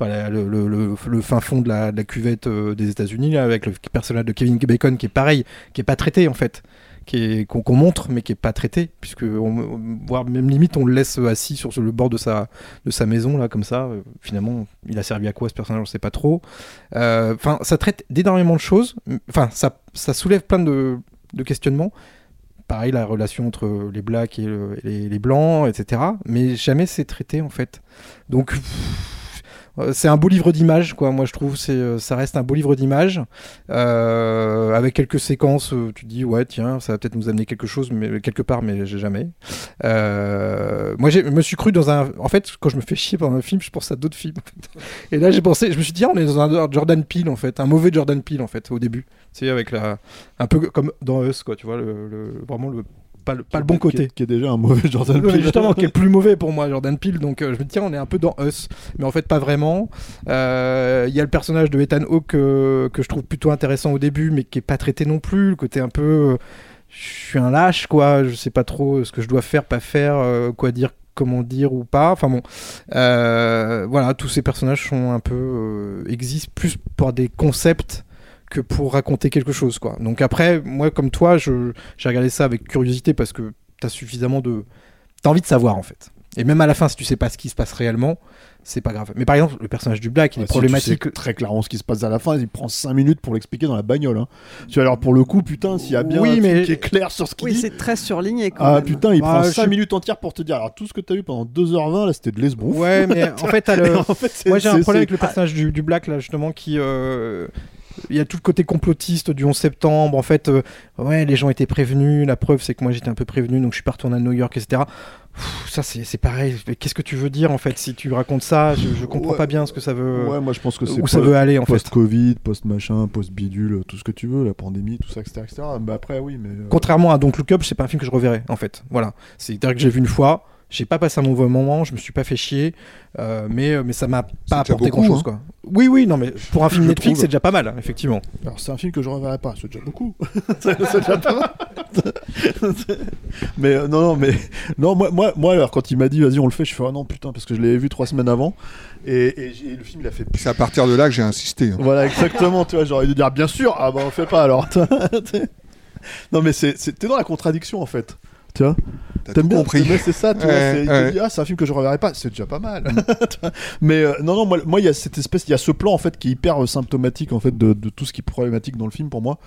le, fin fond de la, de la cuvette des États-Unis avec le personnage de Kevin Bacon qui est pareil, qui est pas traité en fait, qu'on montre mais qui est pas traité puisque voire même limite on le laisse assis sur le bord de sa de sa maison là comme ça. Euh, finalement, il a servi à quoi ce personnage On sait pas trop. Euh, Enfin, ça traite d'énormément de choses. Enfin, ça ça soulève plein de de questionnements pareil la relation entre les blacks et, le- et les, blancs, etc. Mais jamais c'est traité en fait. Donc c'est un beau livre d'images, quoi. Moi je trouve c'est euh, ça reste un beau livre d'images euh, avec quelques séquences. euh, tu te dis ouais tiens ça va peut-être nous amener quelque chose, mais quelque part, mais j'ai jamais. Euh, moi je me suis cru dans un. En fait quand je me fais chier pendant un film, je pense à d'autres films. Et là j'ai pensé, je me suis dit ah, on est dans un Jordan Peele en fait, un mauvais Jordan Peele en fait au début. Sais avec la un peu comme dans Us quoi, tu vois le- vraiment le pas le, pas le bon Qui côté. est, qui est déjà un mauvais [laughs] Jordan Peele. justement, qui est plus mauvais pour moi, Jordan Peele. Donc euh, je me dis, tiens, on est un peu dans Us. Mais en fait, pas vraiment. Euh, Il y a le personnage de Ethan Hawke euh, que je trouve plutôt intéressant au début, mais qui est pas traité non plus. Le côté un peu. euh, je suis un lâche, quoi. Je sais pas trop ce que je dois faire, pas faire, euh, quoi dire comment dire ou pas. Enfin bon, Euh, voilà, tous ces personnages sont un peu euh, existent plus pour des concepts que pour raconter quelque chose quoi. Donc après moi comme toi, je j'ai regardé ça avec curiosité parce que t'as suffisamment de t'as envie de savoir en fait. Et même à la fin si tu sais pas ce qui se passe réellement, c'est pas grave. Mais par exemple, le personnage du Black, il est si problématique. tu sais très clairement ce qui se passe à la fin, il prend 5 minutes pour l'expliquer dans la bagnole. Hein. Tu vois, alors pour le coup, putain, s'il y a bien Oui, un truc mais- qui est clair sur ce qu'il Oui, dit. c'est très surligné quand Ah même. putain, il Bah, prend je 5 suis- minutes entières pour te dire. Alors tout ce que t'as vu pendant 2h20, là, c'était de l'esbrouf. Ouais, mais en fait, le- [laughs] en moi j'ai un problème avec le personnage du, du Black là justement qui euh, il y a tout le côté complotiste du 11 septembre en fait euh, ouais les gens étaient prévenus la preuve c'est que moi j'étais un peu prévenu donc je suis pas retourné à New York etc Pff, ça c'est pareil qu'est-ce que tu veux dire en fait si tu racontes ça? Je, je comprends Ouais. pas bien ce que ça veut Ouais, moi je pense que c'est où ça veut aller en fait Post-Covid, post-machin, post-bidule, tout ce que tu veux, la pandémie, tout ça, etc. etc. Bah après, oui, mais. euh, Contrairement à Don't Look Up, c'est pas un film que je reverrai en fait. Voilà, c'est-à-dire que j'ai vu une fois, j'ai pas passé un mauvais moment, je me suis pas fait chier, euh, mais mais ça m'a pas apporté beaucoup, grand chose hein. quoi. Oui oui non mais pour un film Je Netflix trouve. c'est déjà pas mal hein, effectivement. Alors c'est un film que je reverrai pas, c'est déjà beaucoup. [laughs] c'est c'est déjà pas mal. [laughs] mais euh, non, non, mais non, moi, moi, moi, alors quand il m'a dit vas-y on le fait, je fais ah non putain parce que je l'avais vu trois semaines avant et, le film il a fait. C'est à partir de là que j'ai insisté. hein. Voilà exactement, tu vois, j'aurais dû dire bien sûr, ah bah on le fait pas alors. [laughs] non mais c'est, c'est- t'es dans la contradiction en fait, tu vois. T'as bien, compris. mais c'est ça, tu vois. Ouais, c'est- Il ouais. te dit, ah, c'est un film que je reverrai pas, c'est déjà pas mal. [laughs] Vois. mais euh, non, non, moi, moi, il y a cette espèce, il y a ce plan en fait qui est hyper euh, symptomatique en fait de, de tout ce qui est problématique dans le film pour moi.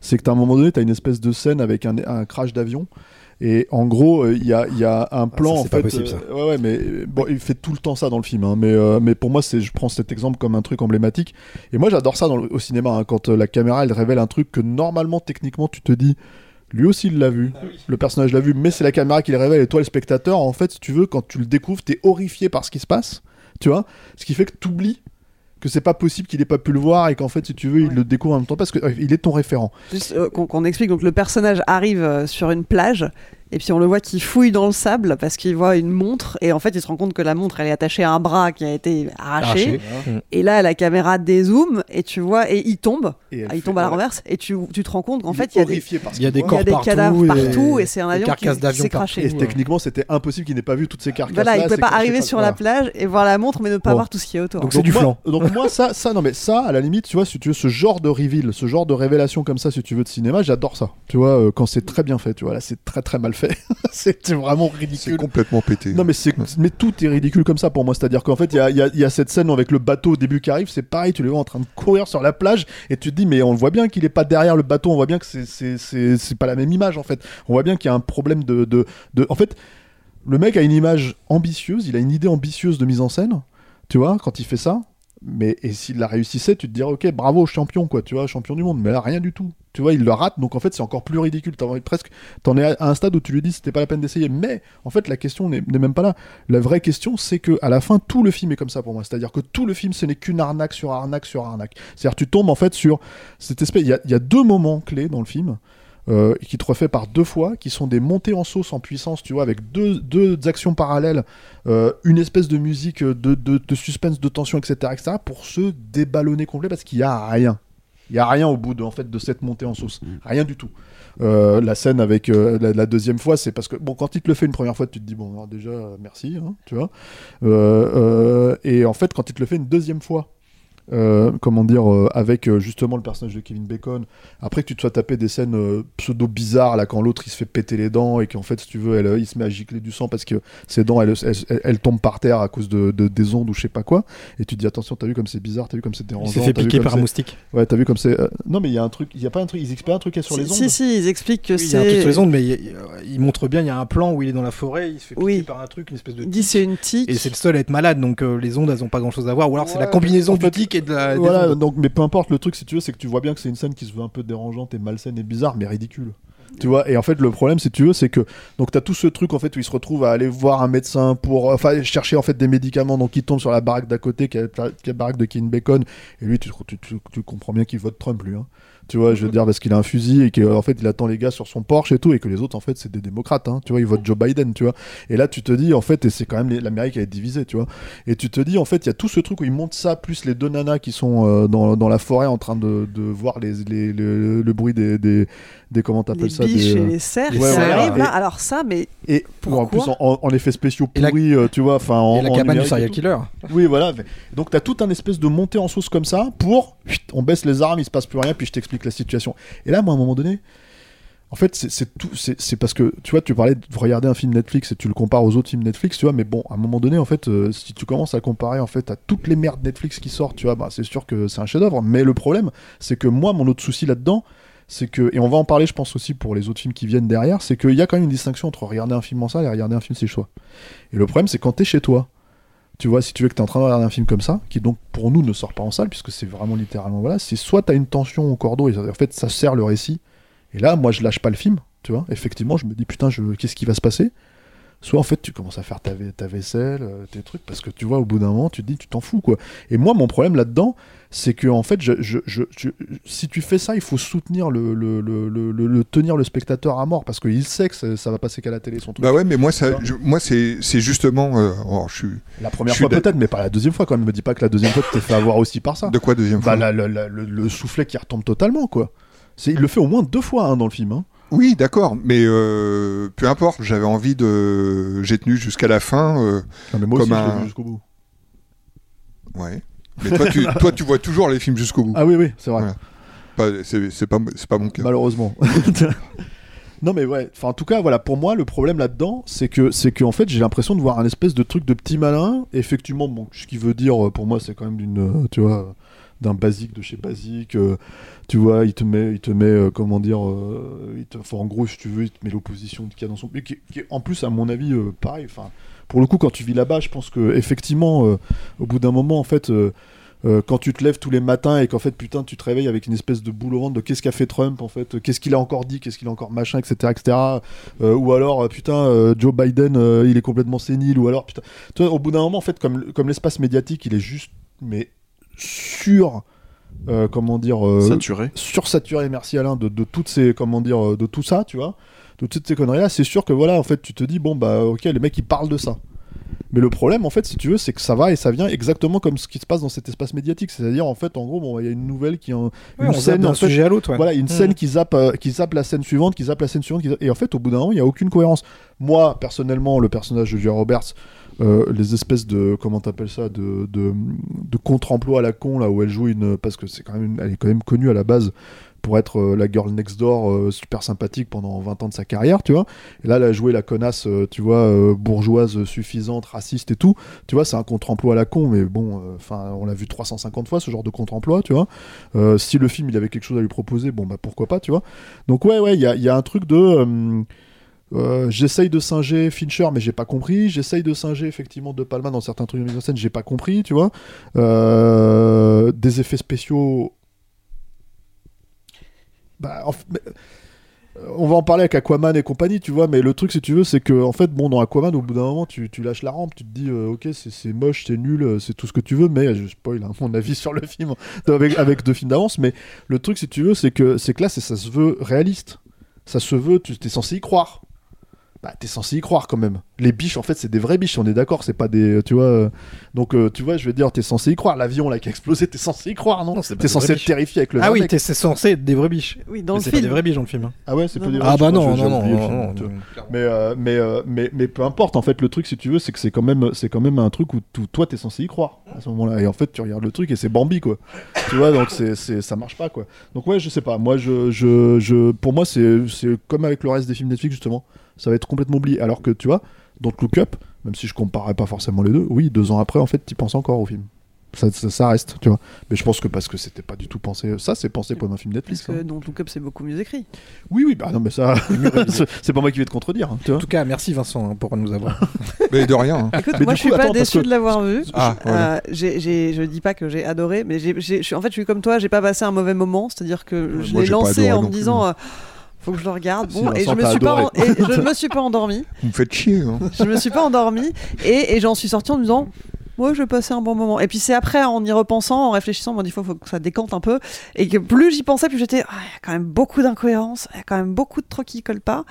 C'est que t'as un moment donné, t'as une espèce de scène avec un, un crash d'avion. Et en gros, euh, il y, a, il y a un plan Ah, ça, en c'est pas fait. possible, ça. euh, ouais, ouais, mais bon, il fait tout le temps ça dans le film. hein, mais, euh, mais pour moi, c'est, je prends cet exemple comme un truc emblématique. Et moi, j'adore ça dans le- au cinéma hein, quand euh, la caméra elle révèle un truc que normalement, techniquement, tu te dis. Lui aussi, il l'a vu. Le personnage l'a vu, mais c'est la caméra qui le révèle. Et toi, le spectateur, en fait, si tu veux, quand tu le découvres, t'es horrifié par ce qui se passe. Tu vois Ce qui fait que t'oublies que c'est pas possible qu'il ait pas pu le voir et qu'en fait, si tu veux, il le découvre en même temps parce qu'il est ton référent. Juste euh, qu'on qu'on explique, donc le personnage arrive euh, sur une plage et puis on le voit qui fouille dans le sable parce qu'il voit une montre et en fait il se rend compte que la montre elle est attachée à un bras qui a été arraché. Arraché. Et là la caméra dézoome et tu vois et il tombe, Et Ah, il fait- tombe à la renverse et tu, tu te rends compte qu'en fait il y a des, Il y a des voit. il y a des corps cadavres partout partout et- et c'est un avion qui, s'est partout. craché. Et techniquement, c'était impossible qu'il n'ait pas vu toutes ces carcasses. Voilà, il pouvait pas arriver sur la plage et voir la montre mais ne pas Bon. voir tout ce qui est autour. Donc c'est du flan. Donc moi ça, ça non mais ça à la limite tu vois si tu veux ce genre de reveal, ce genre de révélation comme ça si tu veux de cinéma, j'adore ça. Tu vois euh, quand c'est très bien fait, tu vois là c'est très très mal fait. [laughs] c'est vraiment C'est ridicule. complètement pété. Non mais c'est mais tout est ridicule comme ça pour moi, c'est-à-dire qu'en fait il y a, y a- y a cette scène avec le bateau au début qui arrive, c'est pareil, tu les vois en train de courir sur la plage et tu te dis mais on le voit bien qu'il est pas derrière le bateau, on voit bien que c'est c'est c'est c'est pas la même image en fait. On voit bien qu'il y a un problème de de, de... en fait le mec a une image ambitieuse, il a une idée ambitieuse de mise en scène, tu vois, quand il fait ça. Mais et s'il la réussissait, tu te dirais, ok, bravo, champion, quoi, tu vois, champion du monde. Mais là, rien du tout. Tu vois, il le rate, donc en fait, c'est encore plus ridicule. T'en presque, t'en es à un stade où tu lui dis, c'était pas la peine d'essayer. Mais en fait, la question n'est même pas là. La vraie question, c'est que à la fin, tout le film est comme ça pour moi. C'est-à-dire que tout le film, ce n'est qu'une arnaque sur arnaque sur arnaque. C'est-à-dire, tu tombes en fait sur cette il y a deux moments clés dans le film. Euh, qui te refait par deux fois, qui sont des montées en sauce en puissance, tu vois, avec deux, deux actions parallèles, euh, une espèce de musique de, de, de suspense, de tension, etc., etc., pour se déballonner complet parce qu'il y a rien. Il y a rien au bout de, en fait, de cette montée en sauce. Rien du tout. Euh, la scène avec euh, la, la deuxième fois, c'est parce que, bon, quand il te le fait une première fois, tu te dis, bon, alors déjà, euh, merci, hein, tu vois. Euh, euh, et en fait, quand il te le fait une deuxième fois, euh, comment dire, euh, avec euh, justement le personnage de Kevin Bacon. Après que tu te sois tapé des scènes euh, pseudo bizarres là quand l'autre il se fait péter les dents et qu'en fait si tu veux elle, il se met à gicler du sang parce que ses dents elles, elles, elles- elles tombent par terre à cause de, de- des ondes ou je sais pas quoi et tu te dis attention t'as vu comme c'est bizarre t'as vu comme c'est dérangeant s'est fait piquer par un c'est- moustique. ouais t'as vu comme c'est euh, non mais il y a un truc il y a pas un truc ils expliquent un truc sur les ondes Si, si, ils expliquent que Oui, il y a un truc c'est. sur les ondes, mais il, il- il montre bien, il y a un plan où il est dans la forêt, il se fait piquer Oui. par un truc, une espèce de Il dit c'est une tique. Et c'est le seul à être malade, donc euh, les ondes, elles ont pas grand chose à voir. Ou alors c'est la combinaison en du fait, tic et de la. des voilà donc mais peu importe le truc si tu veux c'est que tu vois bien que c'est une scène qui se veut un peu dérangeante et malsaine et bizarre mais ridicule tu vois et en fait le problème si tu veux c'est que donc t'as tout ce truc en fait où il se retrouve à aller voir un médecin pour enfin chercher en fait des médicaments donc il tombe sur la baraque d'à côté qui est la, qui est la baraque de Kevin Bacon et lui tu, tu, tu- tu comprends bien qu'il vote Trump lui hein. Tu vois je veux dire parce qu'il a un fusil et qu'en fait il attend les gars sur son Porsche et tout et que les autres en fait c'est des démocrates hein, tu vois ils votent Joe Biden tu vois et là tu te dis en fait et c'est quand même l'Amérique elle est divisée tu vois et tu te dis en fait il y a tout ce truc où ils montent ça plus les deux nanas qui sont euh, dans, dans la forêt en train de, de voir les, les- le, le bruit des, des, des comment t'appelles les ça biches des, et les cerfs Ouais, qui voilà. arrivent là. Et- Alors ça, mais et en plus Pourquoi en, en effets spéciaux la- pourris euh, tu vois enfin en, Et la en cabane du serial killer. Oui, voilà. mais- Donc, t'as tout un espèce de montée en sauce comme ça pour. On baisse les armes, il se passe plus rien, puis je t'explique la situation. Et là, moi, à un moment donné. En fait, c'est- tout. C'est c'est parce que tu vois, tu parlais de regarder un film Netflix et tu le compares aux autres films Netflix, tu vois. Mais bon, à un moment donné, en fait, euh, si tu commences à comparer en fait à toutes les merdes Netflix qui sortent, tu vois, bah, c'est sûr que c'est un chef-d'œuvre. Mais le problème, c'est que moi, mon autre souci là-dedans, c'est que et on va en parler, je pense aussi pour les autres films qui viennent derrière, c'est qu'il y a quand même une distinction entre regarder un film en salle et regarder un film chez soi. Et le problème, c'est quand t'es chez toi, tu vois, si tu veux que tu es en train de regarder un film comme ça, qui donc pour nous ne sort pas en salle, puisque c'est vraiment littéralement, voilà, c'est soit tu as une tension au cordeau, et en fait ça sert le récit, et là, moi je lâche pas le film, tu vois, effectivement, je me dis putain, je... qu'est-ce qui va se passer? Soit en fait tu commences à faire ta, vai- ta vaisselle, euh, tes trucs, parce que tu vois, au bout d'un moment, tu te dis, tu t'en fous, quoi. Et moi, mon problème là-dedans, c'est que en fait, je, je- je- je- si tu fais ça, il faut soutenir le, le, tenir le spectateur à mort, parce qu'il sait que ça, ça va passer qu'à la télé, son truc. Bah ouais, mais moi, ça, moi c'est justement. euh, alors, je suis. La première je fois peut-être, mais pas la deuxième fois quand même. Me dis pas que la deuxième fois tu t'es fait avoir aussi par ça. De quoi deuxième Bah fois? la- la- la- le, le soufflet qui retombe totalement quoi. C'est, il le fait au moins deux fois hein, dans le film. hein. Oui, d'accord, mais euh, peu importe. J'avais envie de. J'ai tenu jusqu'à la fin. euh, Non, mais moi comme aussi un- jusqu'au bout. Ouais. Mais toi tu, toi, tu vois toujours les films jusqu'au bout. Ah oui oui, c'est vrai. Pas- C'est pas, pas mon cas. Malheureusement. [laughs] non mais ouais. Enfin en tout cas voilà pour moi le problème là-dedans c'est que c'est que en fait j'ai l'impression de voir un espèce de truc de petit malin. Effectivement bon ce qui veut dire euh, pour moi c'est quand même d'une tu vois d'un basique de chez basique. euh, tu vois il te met il te met euh, comment dire euh, en gros si tu veux il te met l'opposition qu'il y a dans son mais qui, est en plus à mon avis pareil. Enfin pour le coup quand tu vis là-bas je pense que effectivement au bout d'un moment en fait quand tu te lèves tous les matins et qu'en fait putain tu te réveilles avec une espèce de boule au ventre de qu'est-ce qu'a fait Trump en fait qu'est-ce qu'il a encore dit qu'est-ce qu'il a encore machin etc etc ou alors putain Joe Biden il est complètement sénile ou alors putain tu vois, au bout d'un moment en fait comme comme l'espace médiatique il est juste mais sur euh, comment dire euh, Saturé. sursaturé merci Alain de, de toutes ces comment dire euh, de tout ça tu vois de toutes ces conneries là c'est sûr que voilà en fait tu te dis bon bah ok les mecs ils parlent de ça mais le problème, en fait, si tu veux, c'est que ça va et ça vient exactement comme ce qui se passe dans cet espace médiatique. C'est-à-dire, en fait, en gros, bon, il y a une nouvelle qui, en, Ouais, une d'un en fait, sujet à l'autre, ouais. Voilà, une Mm. scène qui zappe, euh, qui zappe la scène suivante, qui zappe la scène suivante, qui zappe- et en fait, au bout d'un moment, il y a aucune cohérence. Moi, personnellement, le personnage de Julia Roberts, euh, les espèces de, comment t'appelles ça, de, de, contre-emploi à la con là où elle joue une, parce que c'est quand même, elle est quand même connue à la base pour être euh, la girl next door euh, super sympathique pendant 20 ans de sa carrière, tu vois. Et là, elle a joué la connasse, tu vois, bourgeoise suffisante, raciste et tout. Tu vois, c'est un contre-emploi à la con, mais bon, enfin, on l'a vu 350 fois ce genre de contre-emploi, tu vois. Si le film il avait quelque chose à lui proposer, bon bah pourquoi pas, tu vois. Donc ouais, ouais, il y a, y a un truc de, euh, j'essaye de singer Fincher, mais j'ai pas compris. J'essaye de singer effectivement De Palma dans certains trucs de mise en scène, j'ai pas compris, tu vois. Euh, des effets spéciaux. Bah, euh, on va en parler avec Aquaman et compagnie, tu vois, mais le truc, si tu veux, c'est que, en fait, bon, dans Aquaman, au bout d'un moment, tu, tu lâches la rampe, tu te dis, ok, c'est moche, c'est nul, c'est tout ce que tu veux, mais je spoil hein, mon avis [laughs] sur le film [laughs] avec, deux films d'avance, mais le truc, si tu veux, c'est que, que là, ça se veut réaliste. Ça se veut, tu es censé y croire. Bah, t'es censé y croire quand même. Les biches, en fait, c'est des vraies biches, on est d'accord, c'est pas des. Tu vois. euh, Donc, euh, tu vois, je veux dire, t'es censé y croire. L'avion, là, qui a explosé, t'es censé y croire, non, T'es censé être terrifié avec le Ah oui, t'es- censé être des vraies biches. Oui, dans Mais le c'est film. des vraies biches dans le film. hein. Ah ouais, c'est pas des vraies Ah bah non, non, non. Mais, euh, mais, euh, mais, mais peu importe, en fait, le truc, si tu veux, c'est que c'est quand même, c'est quand même un truc où toi, t'es censé y croire à ce moment-là. Et en fait, tu regardes le truc et c'est Bambi, quoi. tu vois, donc c'est, c'est, ça marche pas, quoi. Donc ouais, je sais pas. Moi, je, je, je, pour moi, c'est, c'est comme avec le reste des films Netflix, justement. Ça va être complètement oublié. Alors que, tu vois, dans Look Up, même si je comparerais pas forcément les deux, oui, deux ans après, en fait, tu penses encore au film. Ça, ça, ça reste, tu vois. Mais je pense que parce que c'était pas du tout pensé. Ça, c'est pensé pour un film Netflix. Parce que hein. dans Look Up, c'est beaucoup mieux écrit. Oui, oui, bah non, mais ça. [laughs] [laughs] c'est- pas moi qui vais te contredire. hein, tu En tout cas, merci Vincent hein, pour nous avoir. [laughs] Mais de rien. hein. Écoute, Mais moi je suis coup, pas attends, parce déçu que- de l'avoir vu. Ah, voilà. Euh, je dis pas que j'ai adoré, mais suis- en fait je suis comme toi, j'ai pas passé un mauvais moment, c'est-à-dire que je l'ai pas lancé en me disant euh, faut que je le regarde. Si, Bon, et je me suis pas, adoré. en- et je [laughs] ne me suis pas endormi. Vous me faites chier. hein. Je me suis pas endormi et, et j'en suis sorti en me disant moi je vais passer un bon moment. Et puis c'est après en y repensant, en réfléchissant, on m'a dit faut, faut que ça décante un peu et que plus j'y pensais, plus j'étais ah, il y a quand même beaucoup d'incohérences, il y a quand même beaucoup de trucs qui collent pas.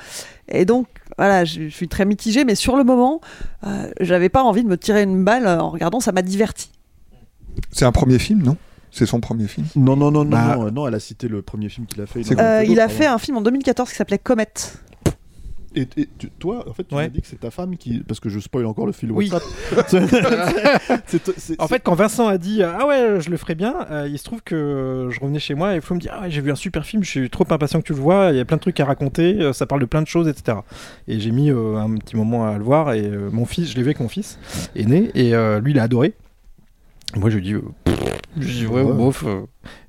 Et donc voilà, je, je suis très mitigée, mais sur le moment, euh, j'avais pas envie de me tirer une balle en regardant, ça m'a diverti. C'est un premier film, non? C'est son premier film. Non, non, non, non, Bah- non, non, elle a cité le premier film qu'il a fait. Euh, il a fait avant. un film en 2014 qui s'appelait Comet. Et, et tu- toi, en fait, tu Ouais. m'as dit que c'est ta femme qui. Parce que je spoil encore le fil Oui. WhatsApp. [laughs] [laughs] En fait, quand Vincent a dit Ah ouais, je le ferai bien, euh, il se trouve que je revenais chez moi et Flo me dit Ah ouais, j'ai vu un super film, je suis trop impatient que tu le vois, il y a plein de trucs à raconter, euh, ça parle de plein de choses, etc. Et j'ai mis euh, un petit moment à le voir et euh, mon fils, je l'ai vu avec mon fils aîné et euh, lui il a adoré. Moi je lui dis euh, je dis ouais, Ouais. bof. euh.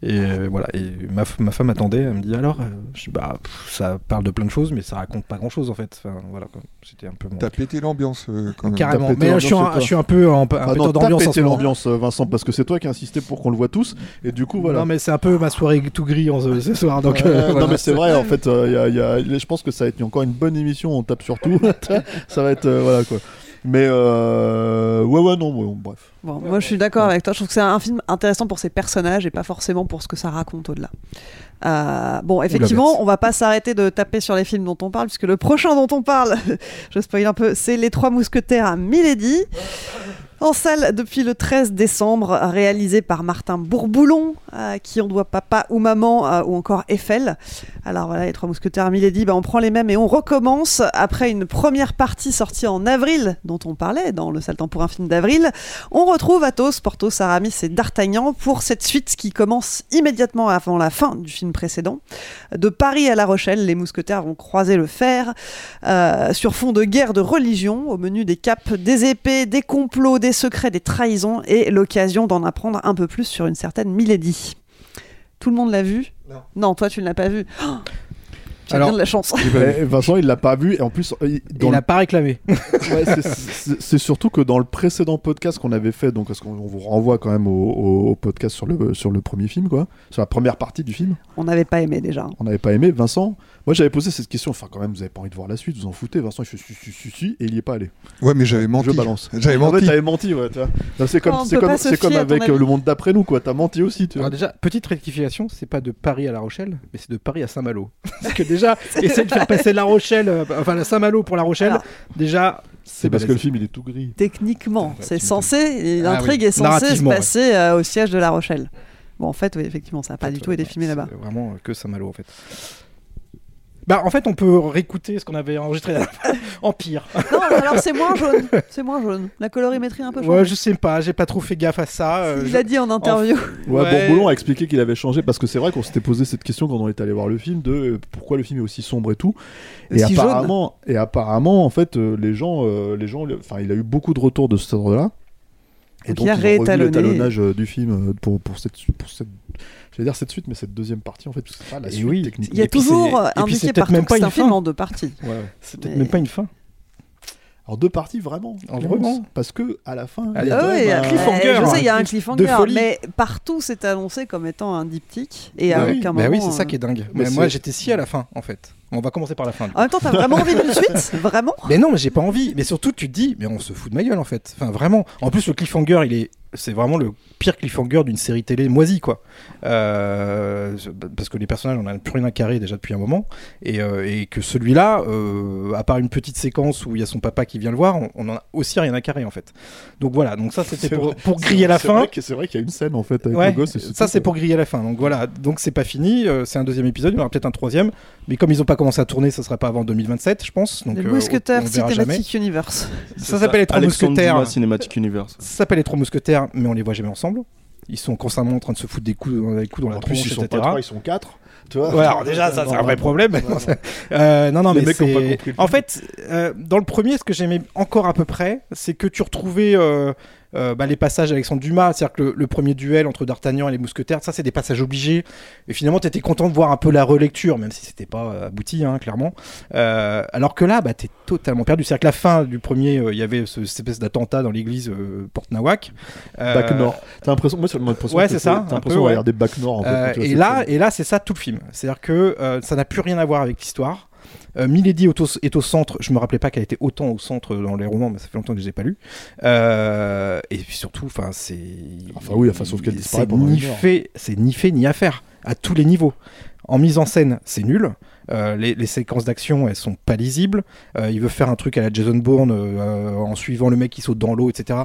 et euh, voilà, et ma, ma femme attendait, elle me dit alors, euh, je dis bah pff, ça parle de plein de choses, mais ça raconte pas grand chose en fait. Enfin voilà, c'était un peu mon. T'as pété l'ambiance quand même. Carrément, T'as mais je suis, un, je suis un peu en Ah t'as d'ambiance ce pété l'ambiance, Vincent, parce que c'est toi qui as insisté pour qu'on le voit tous. Et du coup, voilà. Non mais c'est un peu ma soirée tout gris en ce, soir donc. Ouais, non mais c'est vrai en fait y a- y a- je pense que ça va être encore une bonne émission on tape sur tout [laughs] ça va être voilà quoi mais euh, ouais ouais non ouais, bref Bon, moi je suis d'accord avec toi. Je trouve que c'est un film intéressant pour ses personnages et pas forcément pour ce que ça raconte au-delà. Euh, bon, effectivement, on va pas s'arrêter de taper sur les films dont on parle, puisque le prochain dont on parle, [laughs] je spoil un peu, c'est Les Trois Mousquetaires à Milady. En salle depuis le 13 décembre, réalisé par Martin Bourboulon, à qui on doit Papa ou Maman, euh, ou encore Eiffel. Alors voilà, les trois mousquetaires Milady, bah, on prend les mêmes et on recommence. Après une première partie sortie en avril, dont on parlait dans Le Temps pour un film d'avril, on retrouve Athos, Porthos, Aramis et D'Artagnan pour cette suite qui commence immédiatement avant la fin du film précédent. De Paris à La Rochelle, les mousquetaires vont croiser le fer euh, sur fond de guerre de religion, au menu des capes, des épées, des complots, des secrets, des trahisons et l'occasion d'en apprendre un peu plus sur une certaine Milady. Tout le monde l'a vu? Non. toi tu ne l'as pas vu. Oh, Alors- bien de la chance. Et Vincent il l'a pas vu et en plus il- dans Il le- n'a pas réclamé. [laughs] Ouais, c'est- surtout que dans le précédent podcast qu'on avait fait, donc parce qu'on on vous renvoie quand même au, au- au podcast sur le, sur le premier film, quoi, sur la première partie du film, On n'avait pas aimé déjà. on n'avait pas aimé. Vincent, moi j'avais posé cette question, enfin quand même vous avez pas envie de voir la suite, vous en foutez. Vincent il fait si si si si et il y est pas allé. Ouais, mais j'avais menti. Je balance. J'avais En fait, menti. t'avais menti, ouais. C'est comme, c'est comme, c'est comme avec euh, le monde d'après nous, quoi. T'as menti aussi, tu vois. Alors déjà, petite rectification, c'est pas de Paris à La Rochelle, mais c'est de Paris à Saint-Malo. [laughs] Déjà, essayer de faire passer La Rochelle, euh, enfin la Saint-Malo pour La Rochelle, Alors- déjà, C'est parce que le film il est tout gris. Techniquement, Ouais, c'est censé, Ah l'intrigue oui, est censée se ouais. passer euh, au siège de La Rochelle. Bon, en fait, oui, effectivement, ça n'a pas du tout été filmé là-bas. Vraiment que Saint-Malo en fait. Bah en fait on peut réécouter ce qu'on avait enregistré en pire. [laughs] Non, alors c'est moins jaune. C'est moins jaune. La colorimétrie a un peu changé. Ouais je sais pas, j'ai pas trop fait gaffe à ça. euh, Il je- l'a dit en interview. Ouais, Ouais. Bourboulon a expliqué qu'il avait changé parce que c'est vrai qu'on s'était posé cette question quand on était allé voir le film de euh, pourquoi le film est aussi sombre et tout. Et jaune. apparemment, et apparemment, en fait, euh, les gens, euh, les gens, enfin, il a eu beaucoup de retours de cet ordre-là. Et Donc, donc, il a ils ont revu réétalonné. l'étalonnage du film pour, pour cette, pour cette, j'allais dire cette suite, mais cette deuxième partie en fait, parce que c'est pas la suite oui. techniquement. Il y a toujours euh, indiqué partout même pas une un film en deux parties. Ouais, ouais. C'est peut-être Mais- même pas une fin. Alors deux parties vraiment, vraiment parce que à la fin, Ah, il y a un- cliffhanger, je sais, il y a un un cliff cliffhanger, mais partout c'est annoncé comme étant un diptyque et Bah avec oui, un Bah moment. oui, c'est ça euh, qui est dingue. Mais Mais moi, j'étais si à la fin, en fait. On va commencer par la fin. En même temps, t'as vraiment envie d'une suite? [laughs] Vraiment? Mais non, mais j'ai pas envie. Mais surtout, tu te dis, mais on se fout de ma gueule en fait. Enfin, vraiment. En plus, le cliffhanger, il est, c'est vraiment le pire cliffhanger d'une série télé moisie, quoi. Euh, parce que les personnages, on a plus rien à carrer déjà depuis un moment, et, euh, et que celui-là, euh, à part une petite séquence où il y a son papa qui vient le voir, on, on en a aussi rien à carrer en fait. Donc voilà. Donc ça, c'était pour, griller la fin. C'est vrai qu'il y a une scène en fait avec Ouais, le gosse. et ça c'est pour griller la fin. Donc voilà, donc c'est pas fini, c'est un deuxième épisode, il y aura peut-être un troisième, mais comme ils ont pas commencé à tourner, ça sera pas avant 2027, je pense. Donc Les Mousquetaires jamais. Cinematic Universe. Ça s'appelle les Trois Mousquetaires. Cinematic Universe. Ça s'appelle les Trois Mousquetaires, mais on les voit jamais ensemble. Ils sont constamment en train de se foutre des coups, dans- des coups dans la plus, tronche, ils sont etc. pas trois, ils sont quatre. Tu vois Ouais, alors déjà, ça, c'est un vrai problème. Ouais, ouais. [laughs] Euh, non, non, mais En fait, euh, dans le premier, ce que j'aimais encore à peu près, c'est que tu retrouvais euh, euh, bah, les passages d'Alexandre Dumas. C'est-à-dire que le, le premier duel entre D'Artagnan et les mousquetaires, ça, c'est des passages obligés. Et finalement, tu étais content de voir un peu la relecture, même si c'était pas euh, abouti, hein, clairement. Euh, alors que là, bah, tu es totalement perdu. C'est-à-dire que la fin du premier, euh, il y avait ce- cette espèce d'attentat dans l'église Porte Nawak. Bac Nord. T'as l'impression, moi, l'impression Ouais, que c'est ça, T'as l'impression de ouais. regarder Bac Nord. En fait, et là, et là, c'est ça tout le film. C'est-à-dire que ça n'a plus rien à voir avec l'histoire. Euh, Milady est au, est au centre. Je me rappelais pas qu'elle était autant au centre dans les romans, mais ça fait longtemps que je les ai pas lus. Euh, et puis surtout, enfin, c'est. Enfin, oui, enfin, sauf qu'elle disparaît c'est pendant ni fait, c'est ni fait ni à faire à tous les niveaux. En mise en scène, c'est nul. Euh, les, les séquences d'action, elles sont pas lisibles. Euh, il veut faire un truc à la Jason Bourne euh, en suivant le mec qui saute dans l'eau, etc.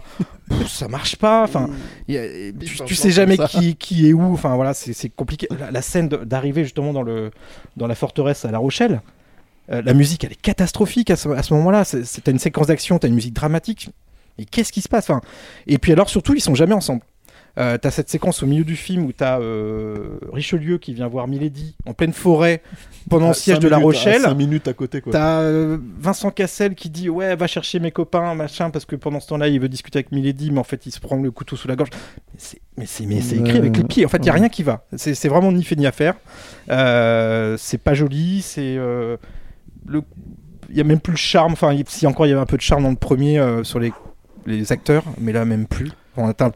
Pff, ça marche pas. Enfin, il y a- tu, sais jamais qui, qui est où. Enfin voilà, c'est compliqué. La, la scène d'arriver justement dans le dans la forteresse à La Rochelle. Euh, la musique, elle est catastrophique à ce, à ce moment-là. T'as une séquence d'action, t'as une musique dramatique. Et qu'est-ce qui se passe? Enfin, Et puis alors, surtout, ils sont jamais ensemble. Euh, t'as cette séquence au milieu du film où t'as euh, Richelieu qui vient voir Milady en pleine forêt pendant le À siège de La minutes, Rochelle. cinq minutes à côté, quoi. T'as euh, Vincent Cassel qui dit ouais va chercher mes copains machin parce que pendant ce temps-là il veut discuter avec Milady mais en fait il se prend le couteau sous la gorge. Mais c'est mais écrit avec les pieds. En fait il y a rien qui va. C'est vraiment ni fait ni à faire. C'est pas joli. C'est le il y a même plus le charme. Enfin si encore il y avait un peu de charme dans le premier euh, sur les les acteurs mais là même plus. Enfin, t'as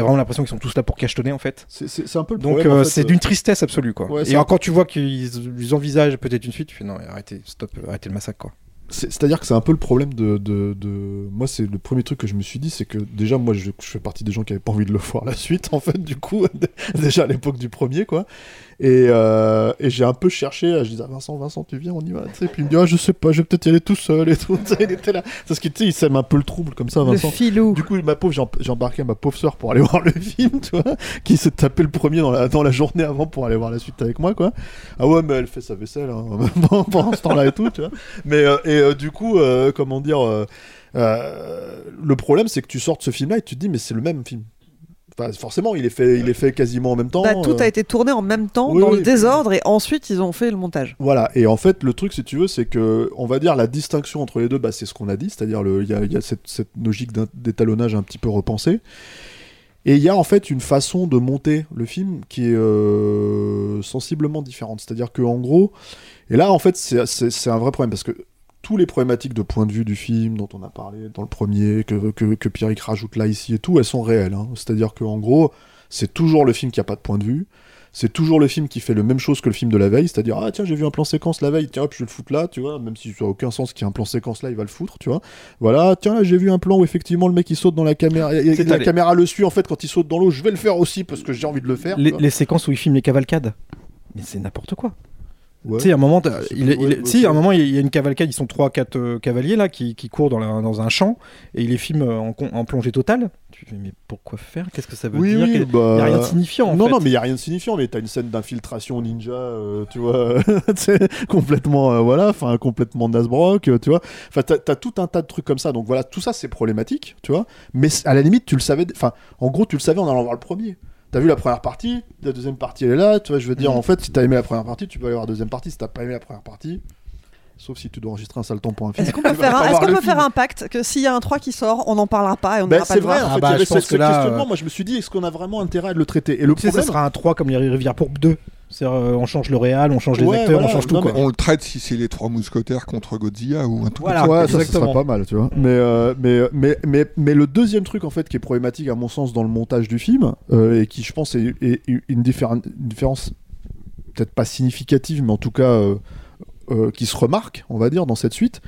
vraiment l'impression qu'ils sont tous là pour cachetonner en fait. C'est- un peu le Donc en euh, fait, c'est euh, d'une tristesse absolue quoi. Ouais, et encore tu vois qu'ils ils envisagent peut-être une suite, tu fais non arrêtez stop arrêtez le massacre quoi. C'est- C'est-à-dire que c'est un peu le problème de, de, de- Moi, c'est le premier truc que je me suis dit, c'est que déjà, moi, je, je fais partie des gens qui avaient pas envie de le [laughs] voir la suite, en fait, du coup, [laughs] déjà à l'époque du premier, quoi. Et, euh, et j'ai un peu cherché, je disais, ah, Vincent, Vincent, tu viens, on y va, sais. Puis il me dit, ah, je sais pas, je vais peut-être y aller tout seul et tout. [laughs] il était là. Parce sais, il sème un peu le trouble comme ça, Le Vincent. filou. Du coup, ma pauvre, j'ai em- j'ai embarqué ma pauvre sœur pour aller [laughs] voir le film, tu vois, qui s'est tapé le premier dans la, dans la journée avant pour aller voir la suite avec moi, quoi. Ah ouais, mais elle fait sa vaisselle hein, [laughs] pendant- ce temps-là et tout, tu vois. Mais euh, et euh, du coup, comment dire, euh, le problème, c'est que tu sortes ce film-là et tu te dis, mais c'est le même film. Enfin, forcément, il est fait, il est fait quasiment en même temps. Bah, tout euh, a été tourné en même temps, oui, dans oui. le désordre, et ensuite ils ont fait le montage. Voilà, et en fait, le truc, si tu veux, c'est que, on va dire, la distinction entre les deux, bah, c'est ce qu'on a dit, c'est-à-dire, il y a, il y a cette, cette logique d'étalonnage un petit peu repensée. Et il y a en fait une façon de monter le film qui est euh, sensiblement différente. C'est-à-dire que en gros, et là en fait c'est un vrai problème parce que tous les problématiques de point de vue du film dont on a parlé dans le premier, que, que, que Pierrick rajoute là, ici et tout, elles sont réelles. hein. C'est-à-dire qu'en gros, c'est toujours le film qui a pas de point de vue. C'est toujours le film qui fait le même chose que le film de la veille, c'est-à-dire ah tiens j'ai vu un plan séquence la veille, tiens hop je vais le foutre là, tu vois, même si ça a aucun sens qu'il y ait un plan séquence là, il va le foutre, tu vois. Voilà, tiens là j'ai vu un plan où effectivement le mec il saute dans la caméra, et- la allé. caméra le suit en fait quand il saute dans l'eau, je vais le faire aussi parce que j'ai envie de le faire. les, les séquences où il filme les cavalcades. Mais c'est n'importe quoi. Ouais. Tu sais, à un moment, il, il est- ouais, si, ouais, à un moment, il y a une cavalcade, ils sont 3-4 cavaliers là qui, qui courent dans, la- dans un champ et il les filme euh, en, plongée totale. Tu fais, mais pourquoi faire? Qu'est-ce que ça veut Oui, dire? oui, Quel- bah- Il n'y a rien de signifiant en non, fait. non, mais il y a rien de signifiant, mais t'as une scène d'infiltration ninja, euh, tu vois, [laughs] tu complètement, euh, voilà, enfin, complètement Nasbrock, euh, tu vois. Enfin, t'as as tout un tas de trucs comme ça, donc voilà, tout ça c'est problématique, tu vois. Mais à la limite, tu le savais, enfin, en gros, tu le savais en allant voir le premier. T'as vu la première partie, la deuxième partie elle est là, tu vois, je veux dire, Mhm. en fait, si t'as aimé la première partie, tu peux aller voir la deuxième partie, si t'as pas aimé la première partie. Sauf si tu dois enregistrer un sale temps pour un film. Est-ce qu'on peut, [laughs] faire un, est-ce voir qu'on le peut film. faire un pacte que s'il y a un 3 qui sort, on n'en parlera pas et on Ben, n'ira pas c'est le vrai, en Ah fait, bah, il y avait je pense ce que là, questionnement. euh, Moi, je me suis dit, est-ce qu'on a vraiment intérêt à le traiter? Et le Tu sais, problème, ça sera un 3 comme les Rivières pour 2. C'est-à-dire, euh, on change le réal, on change les Ouais, acteurs, voilà. on change tout. Non, quoi. On le traite si c'est les trois mousquetaires contre Godzilla ou un truc Voilà. comme ça. ouais, ça, ça exactement. sera pas mal, tu vois. Mais, euh, mais, mais, mais, mais le deuxième truc, en fait, qui est problématique, à mon sens, dans le montage du film, euh, et qui, je pense, est, est une, différen- une différence peut-être pas significative, mais en tout cas euh, euh, qui se remarque, on va dire, dans cette suite,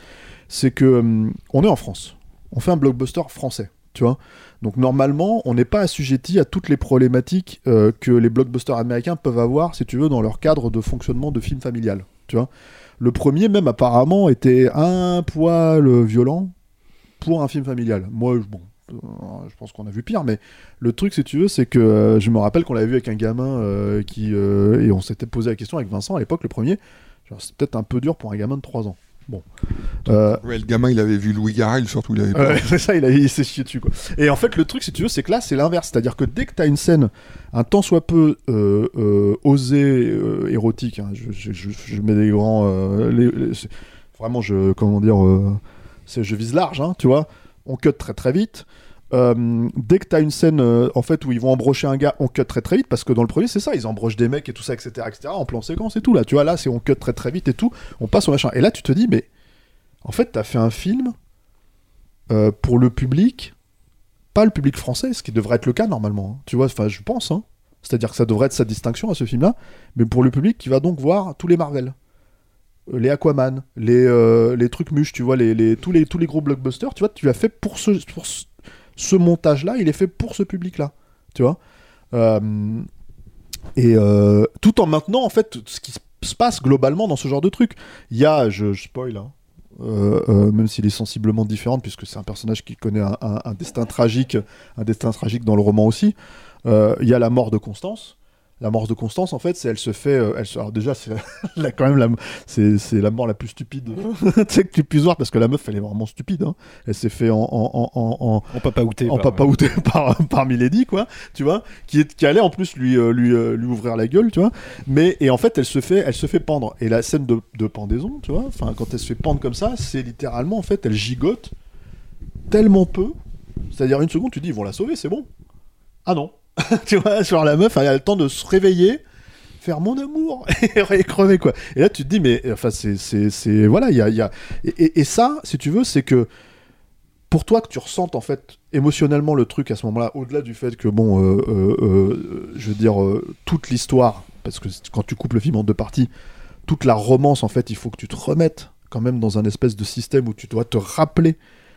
c'est que hum, on est en France. On fait un blockbuster français, tu vois. Donc normalement, on n'est pas assujetti à toutes les problématiques euh, que les blockbusters américains peuvent avoir, si tu veux, dans leur cadre de fonctionnement de film familial, tu vois. Le premier, même apparemment, était un poil violent pour un film familial. Moi, je- bon, euh, je pense qu'on a vu pire, mais le truc, si tu veux, c'est que euh, je me rappelle qu'on l'avait vu avec un gamin qui. et on s'était posé la question avec Vincent à l'époque, le premier. C'est peut-être un peu dur pour un gamin de 3 ans. Bon. Euh, Ouais, le gamin, il avait vu Louis Garrel, surtout, il avait. Ouais, c'est ça, il, s'est chié dessus. Quoi. Et en fait, le truc, si tu veux, c'est que là, c'est l'inverse. C'est-à-dire que dès que tu as une scène un tant soit peu euh, euh, osée, euh, érotique, hein, je, je- je- je mets des grands. euh, les- les- c'est- vraiment, je, comment dire, euh, je vise large, hein, tu vois. On cut très très vite. Euh, dès que tu as une scène euh, en fait où ils vont embrocher un gars, on cut très très vite parce que dans le premier c'est ça, ils embrochent des mecs et tout ça, etc., etc. En plan séquence et tout là, tu vois là c'est on cut très très vite et tout, on passe au machin. Et là tu te dis mais en fait t'as fait un film euh, pour le public, pas le public français, ce qui devrait être le cas normalement. hein. Tu vois, enfin je pense, hein. c'est-à-dire que ça devrait être sa distinction à ce film-là, mais pour le public qui va donc voir tous les Marvel. Les Aquaman, les, les trucs muches, tu vois, les, tous, les, gros blockbusters, tu vois, tu l'as fait pour ce, ce montage-là, il est fait pour ce public-là, tu vois. Euh, et euh, tout en maintenant, en fait, ce qui se passe globalement dans ce genre de truc. Il y a, je, spoil, hein, euh, même s'il est sensiblement différent, puisque c'est un personnage qui connaît un, destin tragique, un destin tragique dans le roman aussi. Il y a la mort de Constance. La mort de Constance, en fait, c'est elle se fait. euh, elle se, alors déjà, c'est [laughs] quand même la, c'est, c'est la mort la plus stupide [laughs] que tu puisses voir, parce que la meuf, elle est vraiment stupide. hein. Elle s'est fait en, en, en, en, en, En papa outé. en par- papa outé [laughs] par, par Milady, quoi, tu vois, qui, est, qui allait en plus lui, euh, lui, euh, lui ouvrir la gueule, tu vois. Mais, et en fait, elle se fait, elle se fait pendre. Et la scène de, de pendaison, tu vois, enfin, quand elle se fait pendre comme ça, c'est littéralement, en fait, elle gigote tellement peu. C'est-à-dire, une seconde, tu dis, ils vont la sauver, c'est bon. Ah non. [laughs] tu vois, genre la meuf, elle a le temps de se réveiller, faire mon amour [laughs] et crever, quoi. Et là, tu te dis, mais, enfin, c'est, voilà, il y a. Et, ça, si tu veux, c'est que pour toi que tu ressentes en fait émotionnellement le truc à ce moment-là, au-delà du fait que bon, euh, euh, euh, je veux dire toute l'histoire, parce que quand tu coupes le film en deux parties, toute la romance en fait, il faut que tu te remettes quand même dans un espèce de système où tu dois te rappeler.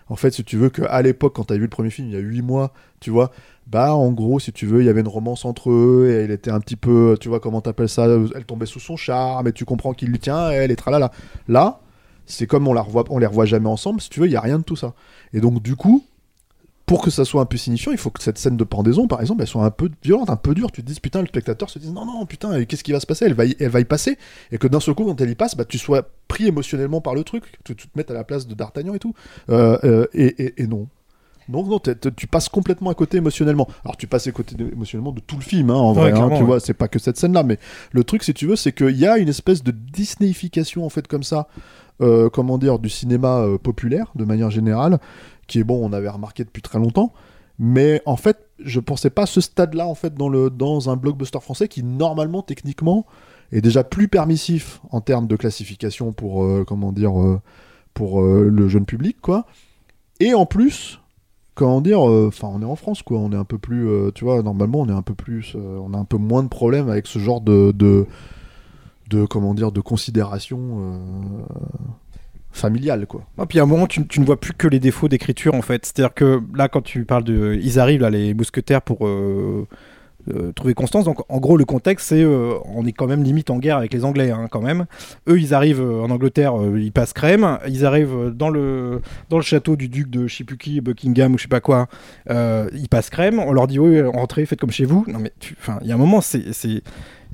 En fait, si tu veux qu'à l'époque, quand tu vu le premier film, il y a huit mois, tu vois, bah en gros, si tu veux, il y avait une romance entre eux et elle était un petit peu, tu vois, comment t'appelles ça, elle tombait sous son charme et tu comprends qu'il lui tient, elle est tralala. Là, c'est comme on la revoit, on les revoit jamais ensemble, si tu veux, il y a rien de tout ça. Et donc du coup, pour que ça soit un peu signifiant, il faut que cette scène de pendaison, par exemple, elle soit un peu violente, un peu dure. Tu te dis, putain, le spectateur se dit, non, non, putain, qu'est-ce qui va se passer? Elle va, y, elle va y passer. Et que d'un seul coup, quand elle y passe, bah, tu sois pris émotionnellement par le truc, tu, tu te mettes à la place de D'Artagnan et tout. Euh, euh, et, et- et non. Donc non, tu passes complètement à côté émotionnellement. Alors tu passes à côté émotionnellement de tout le film, hein, en Ouais, vrai. hein, tu ouais. vois, c'est pas que cette scène-là, mais le truc, si tu veux, c'est qu'il y a une espèce de Disneyification en fait comme ça, euh, comment dire, du cinéma euh, populaire de manière générale, qui est bon, on avait remarqué depuis très longtemps. Mais en fait, je pensais pas à ce stade-là en fait dans le dans un blockbuster français qui normalement techniquement est déjà plus permissif en termes de classification pour euh, comment dire euh, pour euh, le jeune public quoi. Et en plus, comment dire, enfin on est en France quoi, on est un peu plus, tu vois, normalement on est un peu plus, on a un peu moins de problèmes avec ce genre de de, comment dire de considération familiale quoi. Et puis à un moment, tu, ne vois plus que les défauts d'écriture en fait. C'est-à-dire que là, quand tu parles de. Ils arrivent là, les mousquetaires, pour euh, euh, trouver Constance. Donc en gros, le contexte, c'est. euh, on est quand même limite en guerre avec les Anglais hein, quand même. Eux, ils arrivent en Angleterre, ils passent crème. Ils arrivent dans le, dans le château du duc de je Buckingham ou je sais pas quoi. Ils passent crème. On leur dit, oui, rentrez, faites comme chez vous. Non mais, enfin, il y a un moment, c'est.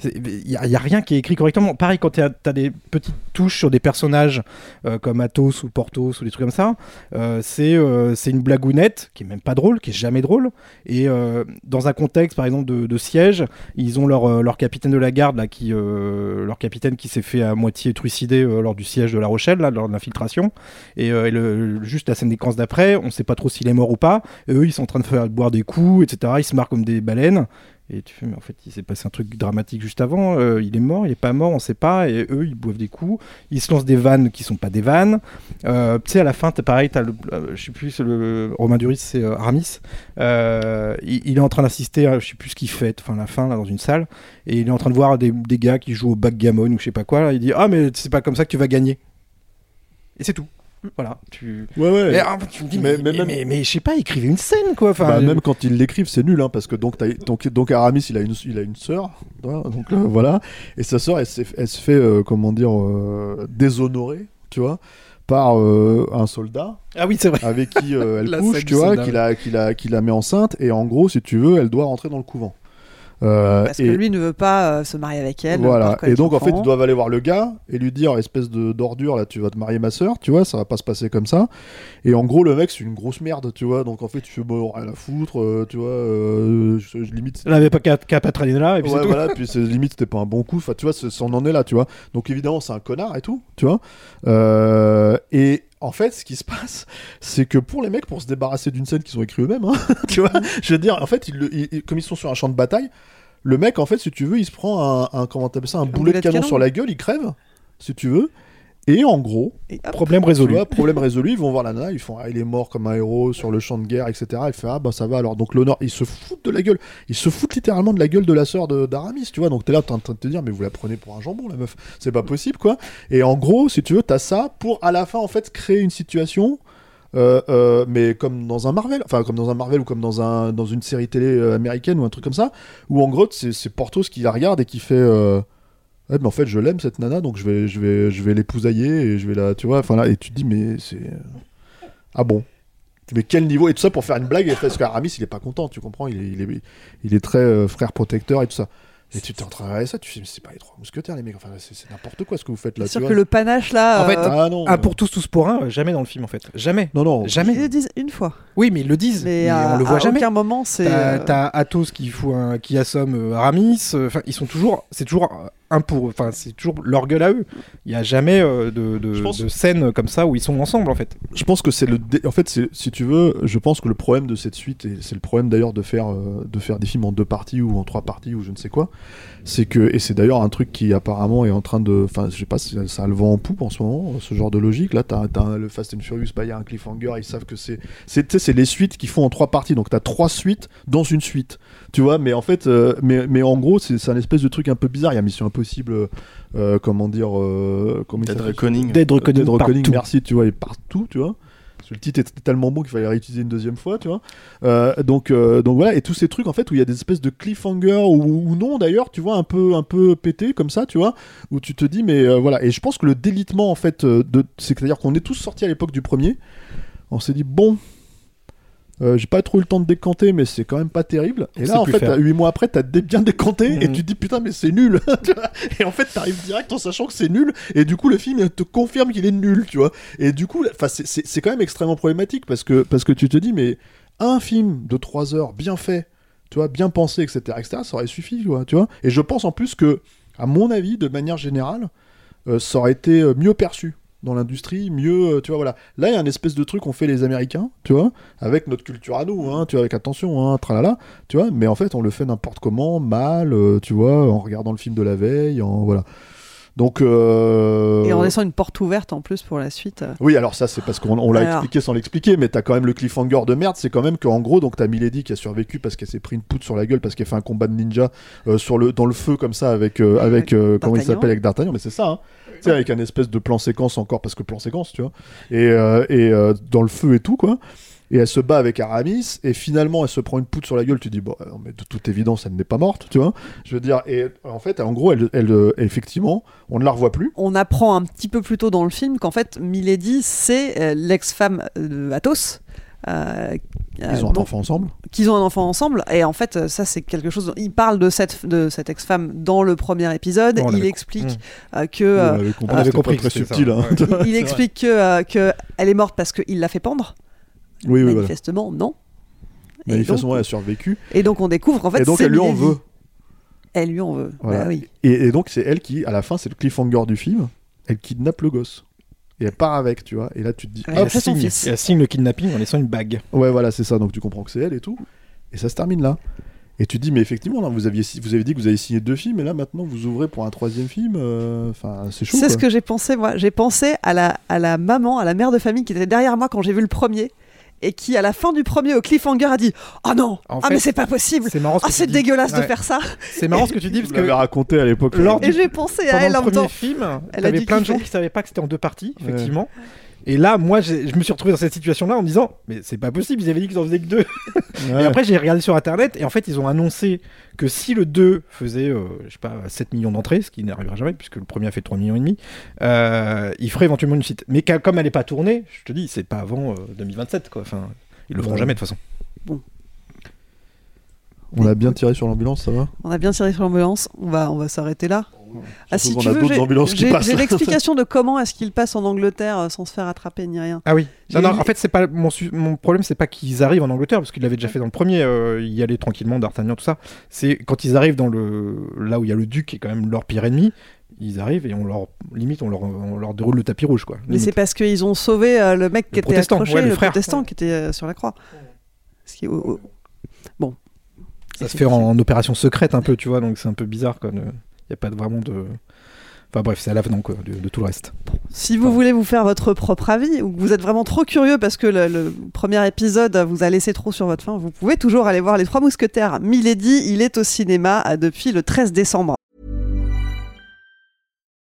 Il n'y a, rien qui est écrit correctement. Pareil, quand tu as, des petites touches sur des personnages euh, comme Athos ou Porthos ou des trucs comme ça, euh, c'est euh, c'est une blagounette qui est même pas drôle, qui est jamais drôle. Et euh, dans un contexte, par exemple, de, siège, ils ont leur, leur capitaine de la garde, là, qui, leur capitaine qui s'est fait à moitié trucider lors du siège de La Rochelle, là, lors de l'infiltration. Et, et le, juste la scène séquence d'après, on sait pas trop s'il est mort ou pas. Et eux, ils sont en train de faire boire des coups, etc. Ils se marrent comme des baleines. Et tu fais, mais en fait, il s'est passé un truc dramatique juste avant. euh, il est mort, il est pas mort, on sait pas. Et eux, ils boivent des coups. Ils se lancent des vannes qui sont pas des vannes. Euh, tu sais, à la fin, t'as pareil, t'as le, euh, je sais plus, le Romain Duris, c'est Aramis. Il, est en train d'assister, à, je sais plus ce qu'il fait, enfin la fin là dans une salle, et il est en train de voir des, gars qui jouent au backgammon ou je sais pas quoi. Il dit ah mais c'est pas comme ça que tu vas gagner. Et c'est tout. Voilà, tu. Ouais, ouais. Et, ah, tu me dis, mais, mais, mais, mais je sais pas, écrivez une scène quoi. Enfin, Bah, euh, même quand ils l'écrivent, c'est nul, hein, parce que donc, donc, donc Aramis, il a une, il a une sœur, donc euh, voilà, et sa sœur, elle, elle se fait, euh, comment dire, euh, déshonorer, tu vois, par euh, un soldat. Ah oui, c'est vrai. Avec qui euh, [laughs] elle couche, tu vois, qui la, qui, la, qui la met enceinte, et en gros, si tu veux, elle doit rentrer dans le couvent. Euh, Parce et- que lui ne veut pas euh, se marier avec elle. voilà. Et donc en fait, ils doivent aller voir le gars et lui dire espèce de d'ordure là, tu vas te marier ma sœur, tu vois, ça va pas se passer comme ça. Et en gros, le mec c'est une grosse merde, tu vois. Donc en fait, tu fais bon rien à foutre, euh, tu vois. euh, je, je- limite. Elle avait pas qu'à traîner là et puis Ouais, c'est tout. voilà, puis c'est limite c'était pas un bon coup. Enfin, tu vois, c'est- ça en est là, tu vois. Donc évidemment, c'est un connard et tout, tu vois. Euh, et en fait, ce qui se passe, [laughs] c'est que pour les mecs, pour se débarrasser d'une scène qu'ils ont écrit eux-mêmes, hein, [laughs] tu vois, je veux dire, en fait, ils le- ils- comme ils sont sur un champ de bataille, le mec, en fait, si tu veux, il se prend un, un comment t'appelles ça, un boulet de canon, sur la gueule, il crève, si tu veux. Et en gros, Problème résolu. vois, problème résolu, ils vont voir la nana, ils font ah, il est mort comme un héros sur le champ de guerre, etc. Elle fait ah bah ça va alors. Donc l'honneur, ils se foutent de la gueule, ils se foutent littéralement de la gueule de la sœur de- d'Aramis, tu vois. Donc t'es là, t'es en train de te dire mais vous la prenez pour un jambon la meuf, c'est pas possible quoi. Et en gros, si tu veux, t'as ça pour à la fin en fait créer une situation. euh, euh, mais comme dans un Marvel, enfin comme dans un Marvel ou comme dans un dans une série télé euh, américaine ou un truc comme ça, où en gros c'est c'est Portos qui la regarde et qui fait euh, Ouais, mais en fait, je l'aime cette nana, donc je vais, je vais, je vais l'épousailler et je vais la, tu vois, enfin là, et tu te dis, mais c'est, ah bon, mais quel niveau et tout ça pour faire une blague? Parce qu'Aramis il est pas content, tu comprends, il est, il est, il est très euh, frère protecteur et tout ça. Et tu t'es en train de regarder ça, tu fais, mais c'est pas les trois mousquetaires, les mecs, enfin c'est n'importe quoi ce que vous faites là. C'est sûr que le panache là. En fait, euh, Ah non. un pour tous, tous pour un, euh, jamais dans le film en fait. Jamais. Non, non. Jamais. Ils le disent une fois. Oui, mais ils le disent. Mais mais à- on le voit à jamais. aucun moment, c'est, T'as euh, Athos qui fout un, qui assomme euh, Aramis. euh, Enfin, ils sont toujours. C'est toujours un pour. Enfin, c'est toujours leur gueule à eux. Il y a jamais euh, de, de, pense- de scène comme ça où ils sont ensemble en fait. Je pense que c'est le. dé- En fait, si tu veux, je pense que le problème de cette suite, et c'est le problème d'ailleurs de faire, euh, de faire des films en deux parties ou en trois parties ou je ne sais quoi, c'est que. Et c'est d'ailleurs un truc qui apparemment est en train de. Enfin, je sais pas si ça a le vent en poupe en ce moment, ce genre de logique. Là, t'as as le Fast and Furious, bah, il y a un cliffhanger, ils savent que c'est. C'est tu sais, c'est les suites qui font en trois parties. Donc t'as trois suites dans une suite. Tu vois, mais en fait, euh, mais, mais en gros, c'est c'est un espèce de truc un peu bizarre. Il y a Mission Impossible, euh, comment dire. Euh, comment Dead Reckoning. Dead Reckoning Dead Reckoning, partout. merci, tu vois, et partout, tu vois. Parce que le titre était tellement bon qu'il fallait réutiliser une deuxième fois, tu vois. Euh, donc, euh, donc voilà, et tous ces trucs en fait où il y a des espèces de cliffhanger ou, ou non d'ailleurs, tu vois, un peu, un peu pété comme ça, tu vois, où tu te dis, mais euh, voilà. Et je pense que le délitement en fait, de, c'est-à-dire qu'on est tous sortis à l'époque du premier, on s'est dit, bon. Euh, j'ai pas trop eu le temps de décanter, mais c'est quand même pas terrible. Et là, en fait, faire. 8 mois après, t'as bien décanté et Mhm. tu te dis putain, mais c'est nul. [laughs] Et en fait, t'arrives direct en sachant que c'est nul. Et du coup, le film il te confirme qu'il est nul, tu vois. Et du coup, c'est quand même extrêmement problématique parce que, parce que tu te dis, mais un film de 3 heures bien fait, tu vois, bien pensé, etc., etc., ça aurait suffi, tu vois. Tu vois et je pense en plus que, à mon avis, de manière générale, euh, ça aurait été euh, mieux perçu dans l'industrie, mieux, euh, tu vois, voilà. Là, il y a un espèce de truc qu'on fait les Américains, tu vois, avec notre culture à nous, hein, tu vois, avec attention, hein, tralala, tu vois, mais en fait, on le fait n'importe comment, mal, euh, tu vois, en regardant le film de la veille, en, voilà. Donc, euh, Et en laissant une porte ouverte en plus pour la suite. euh. oui, alors ça, c'est parce qu'on on l'a Alors. expliqué sans l'expliquer, mais t'as quand même le cliffhanger de merde. C'est quand même qu'en gros, donc t'as Milady qui a survécu parce qu'elle s'est pris une poutre sur la gueule parce qu'elle fait un combat de ninja euh, sur le, dans le feu comme ça avec, euh, avec comment il D'Artagnan. s'appelle, avec D'Artagnan, mais c'est ça, hein. Avec un espèce de plan séquence encore parce que plan séquence, tu vois. Et, et dans le feu et tout, quoi. Et elle se bat avec Aramis, et finalement elle se prend une poutre sur la gueule. Tu dis, bon, euh, mais de toute évidence, elle n'est pas morte, tu vois. Je veux dire, et en fait, en gros, elle, elle, euh, effectivement, on ne la revoit plus. On apprend un petit peu plus tôt dans le film qu'en fait, Milady, c'est euh, l'ex-femme de Athos. euh, Ils ont un dont- enfant ensemble. qu'ils ont un enfant ensemble et en fait ça c'est quelque chose il parle de cette de cette ex-femme dans le premier épisode Bon, il explique que euh, on avait compris, on avait que subtil. hein. il, il C'est vrai. explique que, que elle est morte parce qu'il l'a fait pendre Oui, oui, voilà. manifestement non et Manifestement, donc, elle a survécu. et donc on découvre qu'en fait et donc, elle lui en veut. elle lui en veut Voilà. Bah oui Et, et donc, c'est elle qui, à la fin, c'est le cliffhanger du film. Elle kidnappe le gosse. Et elle part avec, tu vois. Et là, tu te dis, Ouais, Et hop, elle son signe, fils. et elle signe le kidnapping en laissant une bague. Ouais, voilà, c'est ça. Donc tu comprends que c'est elle et tout. Et ça se termine là. Et tu te dis, mais effectivement, là, vous, aviez, vous avez dit que vous avez signé deux films, et là maintenant vous ouvrez pour un troisième film. euh, Enfin, c'est chaud. c'est ce que j'ai pensé moi j'ai pensé à la à la maman à la mère de famille qui était derrière moi quand j'ai vu le premier et qui à la fin du premier au cliffhanger a dit oh non En ah fait, mais c'est pas possible C'est marrant ce ah que tu c'est dis. dégueulasse de Ouais. faire ça C'est marrant ce que tu dis parce que raconté à l'époque. lors et du- j'ai pensé à elle le en même premier temps film, Elle a t'avais dû plein de gens qui savaient pas que c'était en deux parties, effectivement. Et là, moi, je me suis retrouvé dans cette situation-là en me disant, mais c'est pas possible, ils avaient dit qu'ils en faisaient que deux. [laughs] Ouais. Et après, j'ai regardé sur internet, et en fait, ils ont annoncé que si le 2 faisait, euh, je sais pas, 7 millions d'entrées, ce qui n'arrivera jamais, puisque le premier a fait 3 millions et demi, euh, il ferait éventuellement une suite. Mais comme elle est pas tournée, je te dis, c'est pas avant euh, 2027, quoi. Enfin, ils le feront Ouais. jamais de toute façon. On a bien tiré sur l'ambulance, ça va? On a bien tiré sur l'ambulance, on va, on va s'arrêter là. Ah, si tu veux, d'autres j'ai- ambulances qui j'ai passent. j'ai l'explication de [laughs] comment est-ce qu'il passe en Angleterre euh, sans se faire attraper ni rien. Ah oui. Non, en fait, c'est pas mon, mon problème, c'est pas qu'ils arrivent en Angleterre, parce qu'ils l'avaient déjà fait dans le premier, euh, y aller tranquillement, d'Artagnan, tout ça. C'est quand ils arrivent dans le là où il y a le duc, qui est quand même leur pire ennemi, ils arrivent et on leur limite, on leur, on leur déroule le tapis rouge, quoi. Mais c'est parce qu'ils ont sauvé euh, le mec qui Le était protestant, accroché, ouais, le le, frère. protestant qui était euh, sur la croix. Ce qui est- oh, oh. Bon. Ça se fait en, en opération secrète un peu, tu vois, donc c'est un peu bizarre, quoi. N'y a pas vraiment de. Enfin bref, c'est à l'avenant, quoi, de, de tout le reste. Si vous voulez vous faire votre propre avis ou que vous êtes vraiment trop curieux parce que le, le premier épisode vous a laissé trop sur votre faim, vous pouvez toujours aller voir Les Trois Mousquetaires. Milady, il est au cinéma euh, depuis le 13 décembre.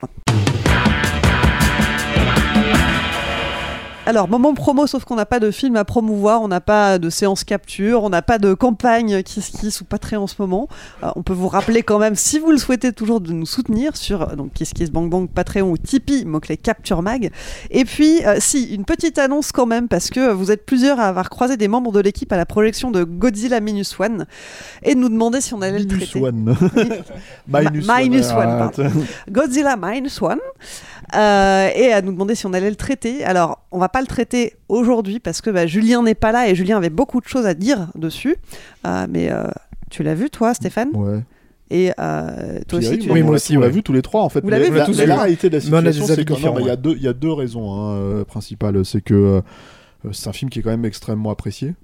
Thank Alors, moment promo, sauf qu'on n'a pas de film à promouvoir, on n'a pas de séance capture, on n'a pas de campagne Kiss Kiss ou Patreon en ce moment. Euh, on peut vous rappeler quand même, si vous le souhaitez toujours, de nous soutenir sur euh, donc Kiss Kiss Bang Bang, Patreon ou Tipeee, mot-clé Capture Mag. Et puis, euh, si, une petite annonce quand même, parce que vous êtes plusieurs à avoir croisé des membres de l'équipe à la projection de Godzilla Minus One et nous demander si on allait le Minus traiter. One. [laughs] Minus Ma- One, Minus One, pardon. Godzilla Minus One. Euh, et à nous demander si on allait le traiter. Alors, on va pas le traiter aujourd'hui parce que bah, Julien n'est pas là et Julien avait beaucoup de choses à dire dessus. Euh, mais euh, tu l'as vu, toi, Stéphane? Ouais. Et euh, toi aussi, tu Oui, l'a- moi aussi, On l'a ouais. vu tous les trois en fait. Vous l'avez vu la, tous la trois réalité de la situation, c'est que il y a deux, il y a deux raisons hein, euh, principales. C'est que euh, c'est un film qui est quand même extrêmement apprécié.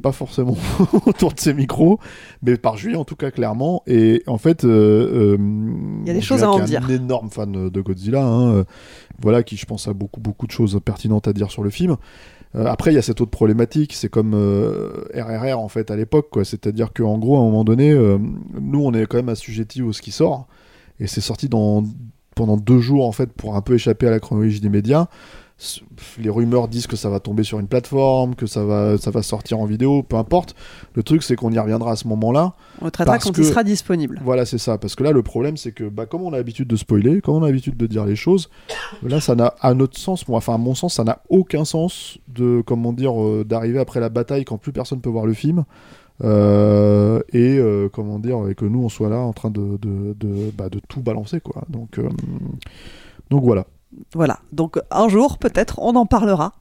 Pas forcément [laughs] autour de ses micros, mais par Julien en tout cas clairement. Et en fait, euh, euh, Il y a des choses à en dire. Un énorme fan de Godzilla, hein, euh, voilà, qui je pense a beaucoup beaucoup de choses pertinentes à dire sur le film. Euh, après, il y a cette autre problématique, c'est comme euh, RRR en fait à l'époque, quoi. C'est-à-dire qu'en gros, à un moment donné, nous, on est quand même assujettis au ce qui sort, et c'est sorti dans pendant deux jours en fait pour un peu échapper à la chronologie des médias. Les rumeurs disent que ça va tomber sur une plateforme, que ça va, ça va sortir en vidéo, peu importe. Le truc, c'est qu'on y reviendra à ce moment-là. on le traitera quand que- il sera disponible. Voilà, c'est ça. Parce que là, le problème, c'est que, bah, comme on a l'habitude de spoiler, comme on a l'habitude de dire les choses, là, ça n'a, à notre sens, moi, enfin, à mon sens, ça n'a aucun sens de, comment dire, euh, d'arriver après la bataille quand plus personne peut voir le film. euh, et euh, comment dire et que nous on soit là en train de de, de, bah, de tout balancer quoi donc donc voilà Voilà. Donc, un jour, peut-être, on en parlera.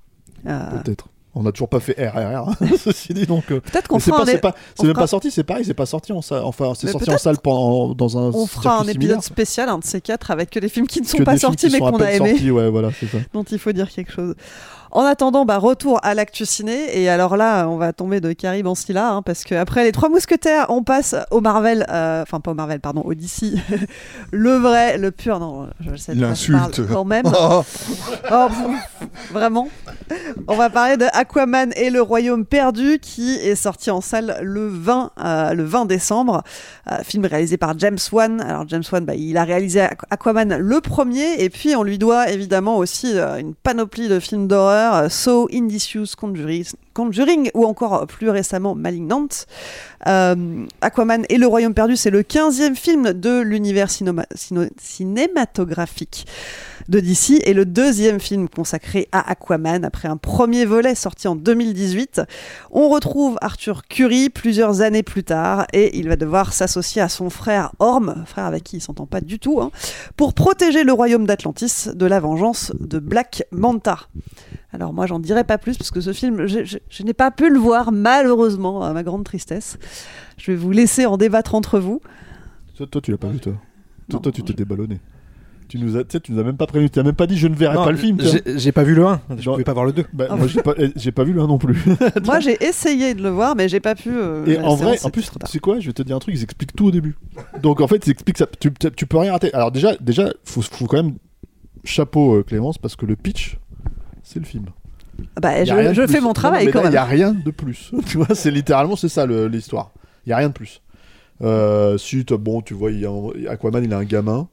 Euh, peut-être on n'a toujours pas fait RRR hein, [laughs] ceci dit donc euh, peut-être qu'on fera c'est pas c'est même pas sorti c'est pareil c'est pas sorti en salle enfin c'est sorti en salle pendant dans un on fera un épisode spécial, un de ces quatre, avec que des films qui ne sont pas sortis mais qu'on a aimés. sortis, ouais voilà c'est ça [laughs] dont il faut dire quelque chose. En attendant, bah, retour à l'actu ciné. Et alors là, on va tomber de Carrie en Scylla, hein, parce qu'après les Trois Mousquetaires, on passe au Marvel, euh, enfin pas au Marvel, pardon, au DC. [laughs] le vrai, le pur, non, je sais L'insulte. quand même. [laughs] Oh. Oh, vraiment. On va parler de Aquaman et le Royaume perdu, qui est sorti en salle le 20, euh, le 20 décembre. Euh, film réalisé par James Wan. Alors James Wan, bah, il a réalisé Aqu- Aquaman le premier, et puis on lui doit évidemment aussi euh, une panoplie de films d'horreur, euh, Saw, Indicious, Conjuring, Conjuring ou encore plus récemment Malignant. Euh, Aquaman et le Royaume perdu, c'est le 15e film de l'univers cinématographique de DC et le deuxième film consacré à Aquaman après un premier volet sorti en 2018. On retrouve Arthur Curry plusieurs années plus tard et il va devoir s'associer à son frère Orm, frère avec qui il s'entend pas du tout, hein, pour protéger le royaume d'Atlantis de la vengeance de Black Manta. Alors moi j'en dirai pas plus parce que ce film, je n'ai pas pu le voir malheureusement à ma grande tristesse. Je vais vous laisser en débattre entre vous. Toi, toi, tu l'as pas vu, toi. Toi, toi, tu t'es déballonné. Tu nous as, tu sais, tu nous as même pas prévenu. Tu n'as même pas dit je ne verrai Non, pas le film. j'ai- pas vu le 1, je Genre- pouvais pas voir le 2. Bah, moi, j'ai pas, eh, j'ai pas vu le 1 non plus. [laughs] Moi j'ai essayé de le voir mais j'ai pas pu. euh, Et en vrai, en plus, sais quoi Je vais te dire un truc, ils expliquent tout au début. Donc en fait, ils expliquent ça. Tu, tu- tu peux rien rater. Alors déjà, déjà, faut, faut quand même chapeau euh, Clémence parce que le pitch, c'est le film. Bah, Y a je, fais mon travail quand là, même. Il y a rien de plus. [laughs] tu vois, c'est littéralement c'est ça l'histoire. Il y a rien de plus. Euh, t'as- bon, tu vois, il a Aquaman, il a un gamin.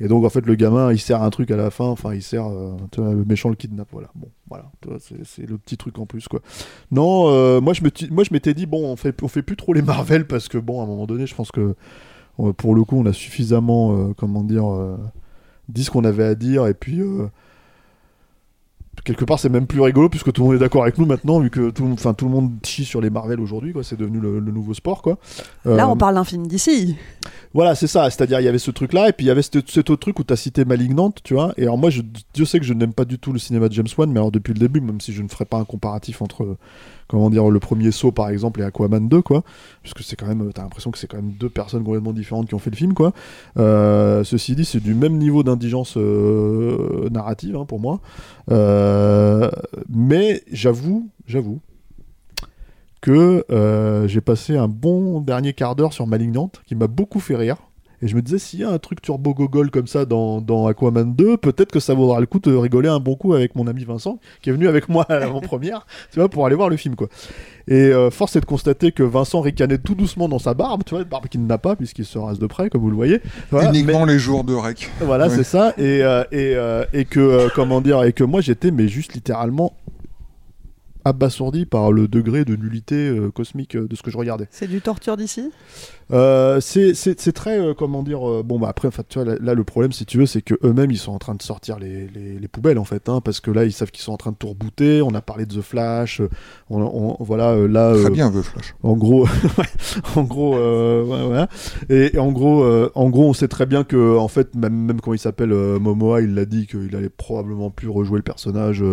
Et donc en fait le gamin il sert un truc à la fin, enfin il sert, euh, vois, le méchant le kidnappe, voilà. Bon, voilà, c'est le petit truc en plus quoi. Non, euh, moi je me moi je m'étais dit bon on fait on fait plus trop les Marvel parce que bon à un moment donné je pense que euh, pour le coup on a suffisamment comment dire dit ce qu'on avait à dire et puis quelque part c'est même plus rigolo puisque tout le monde est d'accord avec nous maintenant vu que tout, le monde- enfin tout le monde chie sur les Marvel aujourd'hui quoi, c'est devenu le, le nouveau sport quoi. Là Euh, on parle d'un film d'ici. voilà, c'est ça. C'est-à-dire, il y avait ce truc-là, et puis il y avait cet, cet autre truc où tu as cité Malignante, tu vois. Et alors, moi, je, Dieu sait que je n'aime pas du tout le cinéma de James Wan, mais alors depuis le début, même si je ne ferai pas un comparatif entre, comment dire, le premier saut, par exemple, et Aquaman 2, quoi. Puisque c'est quand même, t'as l'impression que c'est quand même deux personnes complètement différentes qui ont fait le film, quoi. Euh, ceci dit, c'est du même niveau d'indigence euh, narrative, hein, pour moi. Euh, mais j'avoue, j'avoue, que j'ai passé un bon dernier quart d'heure sur Malignante qui m'a beaucoup fait rire. Et je me disais, s'il y a un truc turbo gogol comme ça dans, dans Aquaman 2, peut-être que ça vaudra le coup de rigoler un bon coup avec mon ami Vincent, qui est venu avec moi à l'avant-première, [laughs] tu vois, pour aller voir le film, quoi. Et euh, force est de constater que Vincent ricanait tout doucement dans sa barbe, tu vois, barbe qu'il n'a pas, puisqu'il se rase de près, comme vous le voyez. Voilà, Uniquement les jours de rec. voilà, Ouais. c'est ça. Et, euh, et, euh, et que, comment dire, et que moi j'étais, mais juste littéralement abasourdi par le degré de nullité euh, cosmique euh, de ce que je regardais. C'est du torture d'ici? Euh, c'est très, euh, comment dire, euh, bon bah après, tu vois, là, là, le problème si tu veux, c'est que eux-mêmes ils sont en train de sortir les, les- les poubelles en fait, hein, parce que là ils savent qu'ils sont en train de tout rebooter. On a parlé de The Flash, on, on- voilà, euh, là. Très euh, bien, The Flash. En gros, [laughs] en gros, euh, ouais, voilà. Et, et en gros, euh, en gros, on sait très bien que en fait, même même quand il s'appelle euh, Momoa, il l'a dit qu'il allait probablement plus rejouer le personnage.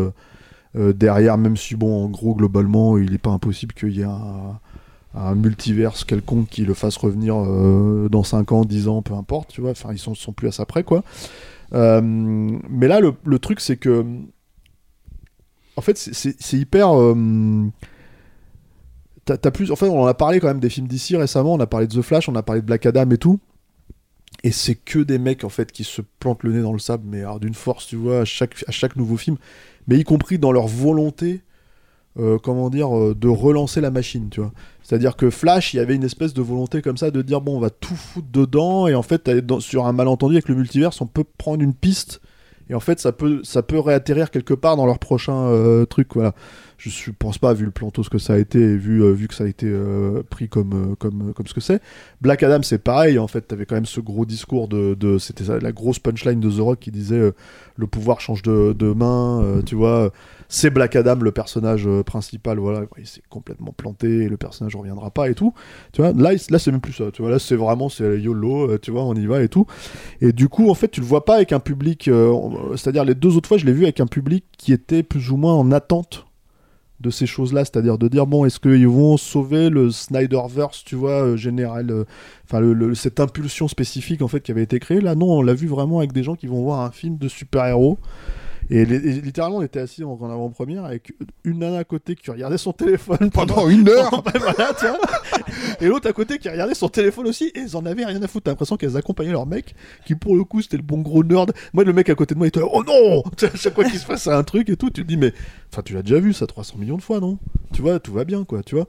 Euh, derrière, même si bon, en gros, globalement, il n'est pas impossible qu'il y ait un, multiverse quelconque qui le fasse revenir euh, dans 5 ans, 10 ans, peu importe, tu vois. Enfin, ils sont, sont plus à ça près, quoi. Euh, mais là, le, truc, c'est que. En fait, c'est- hyper. t'as plus. En fait, on en a parlé quand même des films d'ici récemment. On a parlé de The Flash, on a parlé de Black Adam et tout. Et c'est que des mecs en fait qui se plantent le nez dans le sable, mais d'une force, tu vois, à chaque, à chaque nouveau film, mais y compris dans leur volonté, euh, comment dire, euh, de relancer la machine, tu. C'est-à-dire que Flash, il y avait une espèce de volonté comme ça de dire bon, on va tout foutre dedans, et en fait, sur un malentendu avec le multiverse, on peut prendre une piste, et en fait, ça peut, ça peut réatterrir quelque part dans leur prochain euh, truc, voilà. Je ne pense pas, vu le plantos que ça a été, vu, euh, vu que ça a été euh, pris comme, comme, comme ce que c'est. Black Adam, c'est pareil, en fait, t'avais quand même ce gros discours de. de C'était la grosse punchline de The Rock qui disait le pouvoir change de, de main, tu vois. C'est Black Adam, le personnage euh, principal, voilà. Il s'est complètement planté, et le personnage reviendra pas et tout. Tu vois, là, là c'est même plus ça, tu vois. Là, c'est vraiment, c'est YOLO, euh, tu vois, on y va et tout. Et du coup, en fait, tu le vois pas avec un public. euh, C'est-à-dire, les deux autres fois, je l'ai vu avec un public qui était plus ou moins en attente de ces choses-là, c'est-à-dire de dire bon, est-ce qu'ils vont sauver le Snyderverse, tu vois, euh, général, euh, enfin cette impulsion spécifique en fait qui avait été créée? Là, non, on l'a vu vraiment avec des gens qui vont voir un film de super-héros Et, li- et littéralement, on était assis en, en avant-première avec une nana à côté qui regardait son téléphone Pendant une heure Ouais, [laughs] voilà, tu vois. Et l'autre à côté qui regardait son téléphone aussi, et ils en avaient rien à foutre. T'as l'impression qu'elles accompagnaient leur mec, qui pour le coup c'était le bon gros nerd. Moi, le mec à côté de moi, il était là, oh non chaque fois qu'il se passe un truc et tout, tu te dis, mais enfin, tu l'as déjà vu ça 300 millions de fois, non? Tu vois, tout va bien, quoi, tu vois.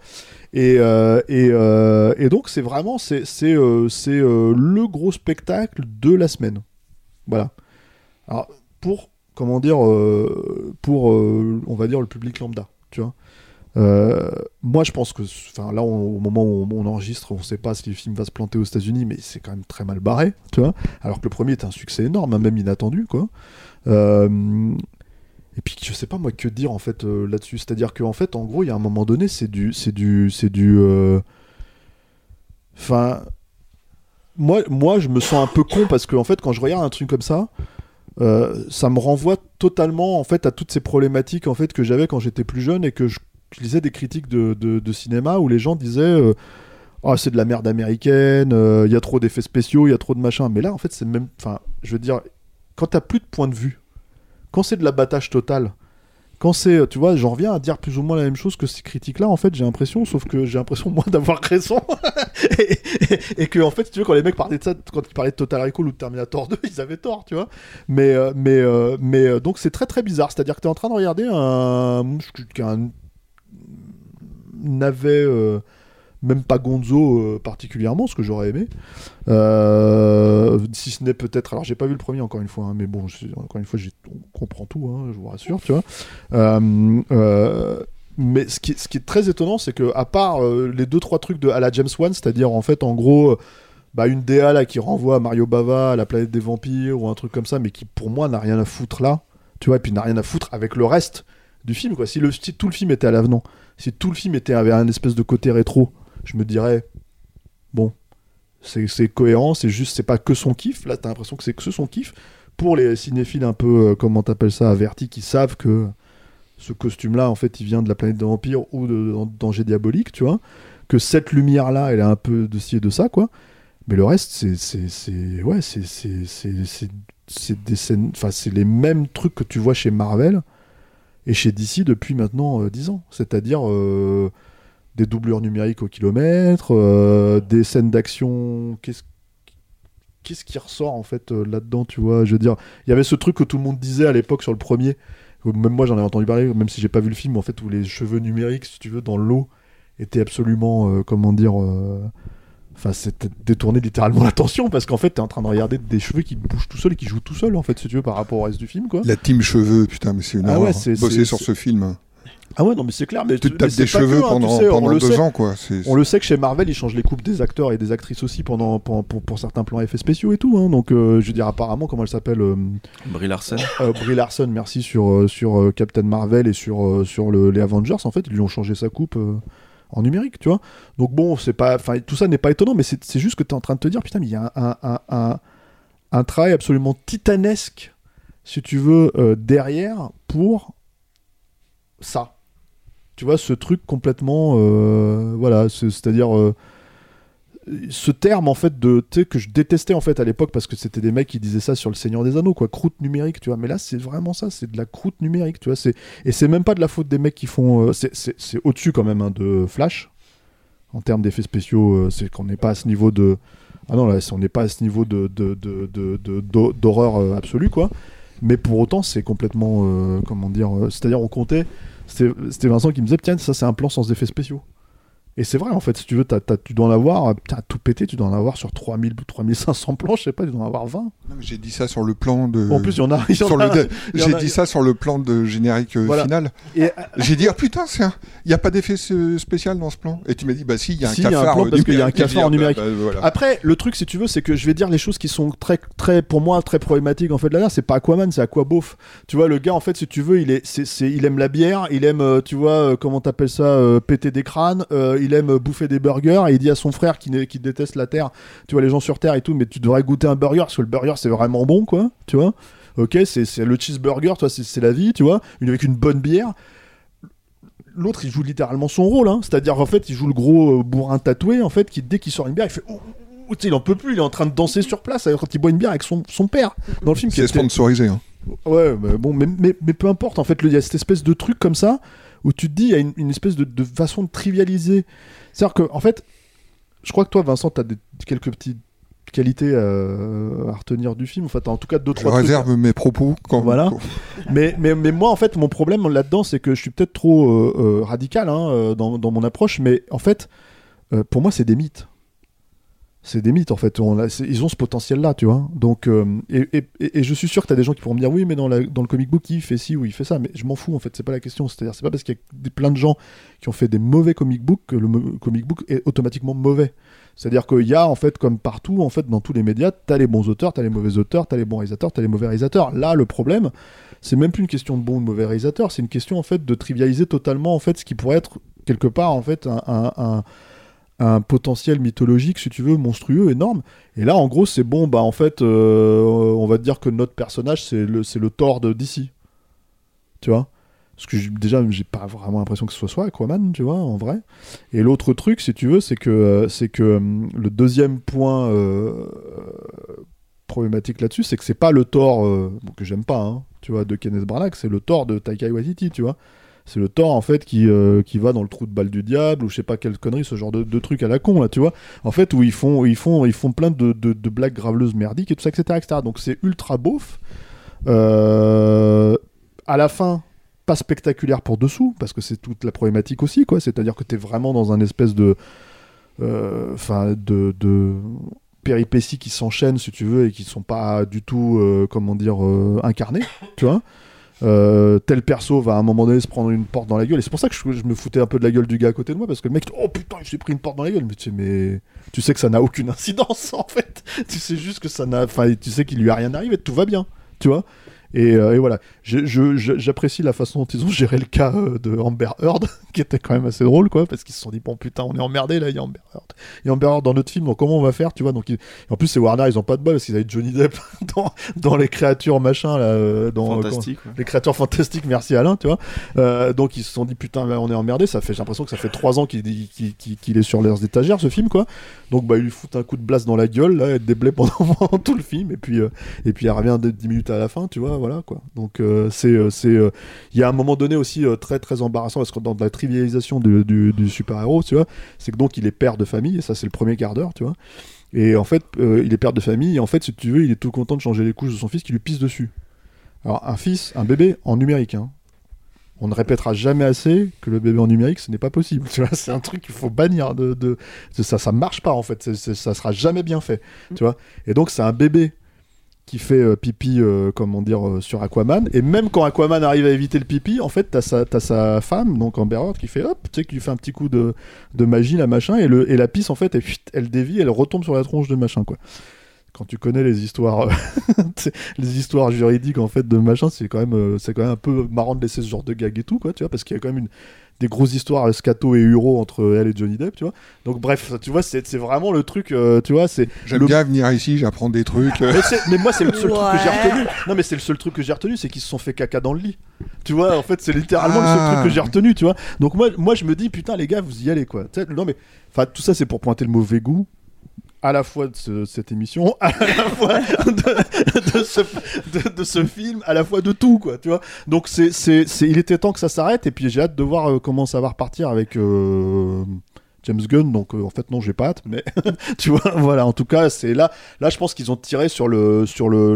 Et, euh, et, euh, et donc, c'est vraiment c'est c'est euh, c'est, le gros spectacle de la semaine. Voilà. Alors, pour, comment dire, euh, pour, euh, on va dire, le public lambda, tu vois. Euh, moi, je pense que, enfin, là, au moment où on, enregistre, on sait pas si le film va se planter aux États-Unis, mais c'est quand même très mal barré, tu vois. Alors que le premier est un succès énorme, hein, même inattendu, quoi. Et puis, je sais pas moi que dire en fait là-dessus. C'est-à-dire qu'en fait, en gros, il y a un moment donné, c'est du, c'est du, c'est du. Enfin, moi, moi, je me sens un peu con parce que en fait, quand je regarde un truc comme ça, euh, ça me renvoie totalement en fait à toutes ces problématiques en fait que j'avais quand j'étais plus jeune et que je, lisais des critiques de, cinéma où les gens disaient euh, Ah, c'est de la merde américaine, euh, il y a trop d'effets spéciaux, il y a trop de machin. Mais là, en fait, c'est même, enfin, je veux dire, quand t'as plus de point de vue, quand c'est de l'abattage total, quand c'est, tu vois, j'en reviens à dire plus ou moins la même chose que ces critiques-là, en fait, j'ai l'impression, sauf que j'ai l'impression, moi, [laughs] d'avoir raison. [laughs] et, que, en fait, tu veux, quand les mecs parlaient de ça, quand ils parlaient de Total Recall ou de Terminator 2, [laughs] ils avaient tort, tu vois. Mais, euh, mais, euh, mais euh, donc, c'est très, très bizarre. C'est-à-dire que tu es en train de regarder un. un navet. Même pas Gonzo euh, particulièrement, ce que j'aurais aimé. Euh, si ce n'est peut-être. Alors, j'ai pas vu le premier encore une fois, hein, mais bon, encore une fois, on comprend tout, hein, je vous rassure, tu vois. Euh, mais ce qui, ce qui est très étonnant, c'est que à part les deux trois trucs de à la James Wan, c'est-à-dire en fait, en gros, bah, une DA qui renvoie Mario Bava, à la planète des vampires ou un truc comme ça, mais qui pour moi n'a rien à foutre là, tu vois, et puis n'a rien à foutre avec le reste du film, quoi. Si, le, si tout le film était à l'avenant, si tout le film était avait un espèce de côté rétro, je me dirais, bon, c'est cohérent, c'est juste, c'est pas que son kiff. Là, t'as l'impression que c'est que son kiff. Pour les cinéphiles un peu, euh, comment t'appelles ça, avertis, qui savent que ce costume-là, en fait, il vient de la planète des vampires ou de, Danger Diabolique, tu vois. Que cette lumière-là, elle a un peu de ci et de ça, quoi. Mais le reste, c'est. c'est- Ouais, c'est- c'est des scènes. Enfin, c'est les mêmes trucs que tu vois chez Marvel et chez DC depuis maintenant euh, 10 ans. C'est-à-dire. euh, des doublures numériques au kilomètre, euh, des scènes d'action. Qu'est-ce qu'est-ce qui ressort en fait euh, là-dedans, tu vois? Je veux dire, il y avait ce truc que tout le monde disait à l'époque sur le premier, même moi j'en ai entendu parler, même si j'ai pas vu le film, en fait, où les cheveux numériques, si tu veux, dans l'eau, étaient absolument, euh, comment dire, euh, enfin, c'était détourné littéralement l'attention parce qu'en fait, t'es en train de regarder des cheveux qui bougent tout seuls et qui jouent tout seuls, en fait, si tu veux, par rapport au reste du film, quoi. La team cheveux, putain, mais c'est une Ah horreur. ouais, c'est- Bosser sur ce film. Ah ouais, non, mais c'est clair. Mais Tu te tapes des cheveux que, hein, tu pendant- sais, deux sait. ans, quoi. On le sait que chez Marvel, ils changent les coupes des acteurs et des actrices aussi pendant, pour, pour, pour certains plans effets spéciaux et tout. hein. Donc, euh, je veux dire, apparemment, comment elle s'appelle euh, Brie Larson. euh, Brie Larson, merci, sur, euh, sur euh, Captain Marvel et sur, euh, sur le, les Avengers. En fait, ils lui ont changé sa coupe. euh, en numérique, tu vois. Donc bon, c'est pas, enfin, tout ça n'est pas étonnant, mais c'est c'est juste que tu es en train de te dire, putain, mais il y a un, un, un, un travail absolument titanesque, si tu veux, euh, derrière pour ça. Tu vois, ce truc complètement, euh, voilà, c'est- c'est-à-dire euh, ce terme en fait de, que je détestais en fait à l'époque parce que c'était des mecs qui disaient ça sur le Seigneur des Anneaux, quoi, croûte numérique, tu vois. Mais là, c'est vraiment ça, c'est de la croûte numérique, tu vois. C'est et c'est même pas de la faute des mecs qui font, euh, c'est- au-dessus quand même hein, de Flash en termes d'effets spéciaux, euh, c'est qu'on n'est pas à ce niveau de, ah non là, on n'est pas à ce niveau de de- de- de- de- d'hor- d'horreur absolue, quoi. Mais pour autant, c'est complètement, comment dire, c'est-à-dire on comptait, c'était Vincent qui me disait, tiens, ça c'est un plan sans effets spéciaux. Et c'est vrai, en fait, si tu veux, t'as- t'as- tu dois en avoir, euh, putain, tout pété, tu dois en avoir sur 3000 ou 3500 plans, je sais pas, tu dois en avoir 20. Non, mais J'ai dit ça sur le plan de. En plus, il y en a- il a- il J'ai dit ça sur le plan de générique euh, Voilà. final. Et- J'ai dit ah putain, c'est un- il n'y a pas d'effet euh, spécial dans ce plan. Et tu m'as dit bah si, il y a un Si, il y a cafard. plan euh, parce qu'il y a un cafard en dit, numérique. bah, bah, voilà. Après, le truc, si tu veux, c'est que je vais dire les choses qui sont très, très, pour moi, très problématiques en fait là. C'est pas Aquaman, c'est Aquabof. Tu vois, le gars, en fait, si tu veux, il est, c'est, c'est- il aime la bière, il aime, euh, tu vois, euh, comment t'appelles ça, euh, péter des crânes, euh, il aime bouffer des burgers. Et il dit à son frère qui, déteste la terre, tu vois, les gens sur terre et tout, mais tu devrais goûter un burger parce que le burger c'est vraiment bon, quoi. Tu vois. Ok, c'est, le cheeseburger, toi, c'est, c'est la vie, tu vois, une avec une bonne bière l'autre il joue littéralement son rôle hein. c'est-à-dire en fait il joue le gros euh, bourrin tatoué en fait qui dès qu'il sort une bière il fait sais, il en peut plus il est en train de danser sur place alors, quand il boit une bière avec son, son père dans le film qui sponsorisé. hein. Ouais, mais bon, mais, mais, mais peu importe, en fait, il y a cette espèce de truc comme ça où tu te dis, il y a une, une espèce de, de façon de trivialiser. C'est-à-dire que, en fait, je crois que toi, Vincent, tu as des, quelques petites qualités euh, à retenir du film. Enfin, t'as en tout cas deux, Je trois trucs. réserve mes propos quand Voilà. mais, mais, mais moi, en fait, mon problème là-dedans, c'est que je suis peut-être trop euh, euh, radical hein, dans, dans mon approche, mais en fait, pour moi, c'est des mythes. C'est des mythes, en fait. Ils ont ce potentiel-là, tu vois. Donc, euh, et, je suis sûr que tu as des gens qui pourront me dire oui, mais dans, dans le comic book, il fait ci ou il fait ça. Mais je m'en fous, en fait. C'est pas la question. C'est-à-dire, c'est pas parce qu'il y a des- plein de gens qui ont fait des mauvais comic books que le comic book est automatiquement mauvais. C'est-à-dire qu'il y a, en fait, comme partout, en fait, dans tous les médias, t'as les bons auteurs, t'as les mauvais auteurs, t'as les bons réalisateurs, t'as les mauvais réalisateurs. Là, le problème, c'est même plus une question de bon ou de mauvais réalisateur, c'est une question, en fait, de trivialiser totalement, en fait, ce qui pourrait être, quelque part, en fait, un- un potentiel mythologique, si tu veux, monstrueux, énorme. Et là, en gros, c'est bon, bah, en fait, euh, on va dire que notre personnage, c'est le, le Thor de. Tu vois? Parce que déjà, j'ai pas vraiment l'impression que ce soit Aquaman, tu vois, en vrai. Et l'autre truc, si tu veux, c'est que, euh, c'est que hum, le deuxième point euh, problématique là-dessus, c'est que c'est pas le Thor euh, que j'aime pas, hein, tu vois, de Kenneth Branagh, c'est le Thor de Taika Waititi, tu vois. C'est le Thor en fait qui, euh, qui va dans le trou de balle du diable ou je sais pas quelle connerie, ce genre de, truc à la con là, tu vois. En fait, où ils font, ils font, ils font plein de, de, blagues graveleuses merdiques et tout ça, etc. etc. Donc c'est ultra beauf. Euh, à la fin, pas spectaculaire pour dessous, parce que c'est toute la problématique aussi, quoi. C'est-à-dire que tu es vraiment dans un espèce de. euh, Enfin, de. de péripéties qui s'enchaînent si tu veux et qui sont pas du tout comment dire incarnées tu vois Euh, tel perso va à un moment donné se prendre une porte dans la gueule. Et c'est pour ça que je, me foutais un peu de la gueule du gars à côté de moi parce que le mec oh putain il s'est pris une porte dans la gueule. Mais tu sais mais tu sais que ça n'a aucune [laughs] incidence en fait. Tu sais juste que ça n'a enfin tu sais qu'il lui a rien arrivé tout va bien tu vois et, euh, et voilà. J'apprécie la façon dont ils ont géré le cas euh, de Amber Heard [laughs] qui était quand même assez drôle quoi parce qu'ils se sont dit bon putain on est emmerdé là il y a Amber Heard. Il y a Amber Heard dans notre film donc comment on va faire tu vois donc ils- et en plus c'est Warner ils ont pas de bol parce qu'ils avaient Johnny Depp [laughs] dans, dans les créatures machin là euh, dans Fantastique, comment- ouais. les créatures fantastiques merci Alain tu vois. Euh, donc ils se sont dit putain là on est emmerdé ça fait j'ai l'impression que ça fait trois ans qu'il est sur leurs étagères ce film quoi. Donc bah ils lui foutent un coup de blast dans la gueule là elle déblait [laughs] pendant, tout le film et puis euh, et puis elle revient de 10 minutes à la fin tu vois voilà quoi donc euh, c'est euh, c'est euh, il y a un moment donné aussi très très embarrassant parce que dans la trivialisation du, du, du super héros tu vois c'est que donc il est père de famille et ça c'est le premier quart d'heure tu vois et en fait il est père de famille et en fait si tu veux il est tout content de changer les couches de son fils qui lui pisse dessus alors un fils un bébé en numérique hein. On ne répétera jamais assez que le bébé en numérique, ce n'est pas possible. Tu vois, [laughs] c'est un truc qu'il faut bannir. De, de- de- ça, ça marche pas en fait. C'est- ça sera jamais bien fait. Tu vois. Et donc c'est un bébé qui fait euh, pipi, euh, comment dire, euh, sur Aquaman. Et même quand Aquaman arrive à éviter le pipi, en fait, t'as sa, t'as sa femme, donc Amber Heard, qui fait hop, tu sais, qui lui fait un petit coup de, de magie, la machin, et, le, et la pisse, en fait, elle, elle dévie, elle retombe sur la tronche de machin, quoi. Quand tu connais les histoires, [laughs] les histoires juridiques en fait de machin, c'est quand même, c'est quand même un peu marrant de laisser ce genre de gag et tout, quoi, tu vois, parce qu'il y a quand même une, des grosses histoires scato et Uro entre elle et Johnny Depp, tu vois. Donc bref, tu vois, c'est c'est vraiment le truc, euh, tu vois, c'est. J'aime le- bien venir ici, j'apprends des trucs. mais, moi, c'est le seul truc que j'ai retenu. Non, mais c'est le seul truc que j'ai retenu, c'est qu'ils se sont fait caca dans le lit. Tu vois, en fait, c'est littéralement le Ah. seul truc que j'ai retenu, tu vois. Donc moi, moi, je me dis, putain, les gars, vous y allez, quoi. Non, mais, enfin, tout ça, c'est pour pointer le mauvais goût. À la fois de ce- cette émission, [laughs] à la fois de, ce, film, à la fois de tout, quoi, tu vois. Donc, c'est, c'est, c'est- il était temps que ça s'arrête, et puis j'ai hâte de voir euh, comment ça va repartir avec euh, James Gunn. Donc, euh, en fait, non, j'ai pas hâte, mais [laughs] tu vois, voilà. En tout cas, c'est là, là, je pense qu'ils ont tiré sur le, sur le,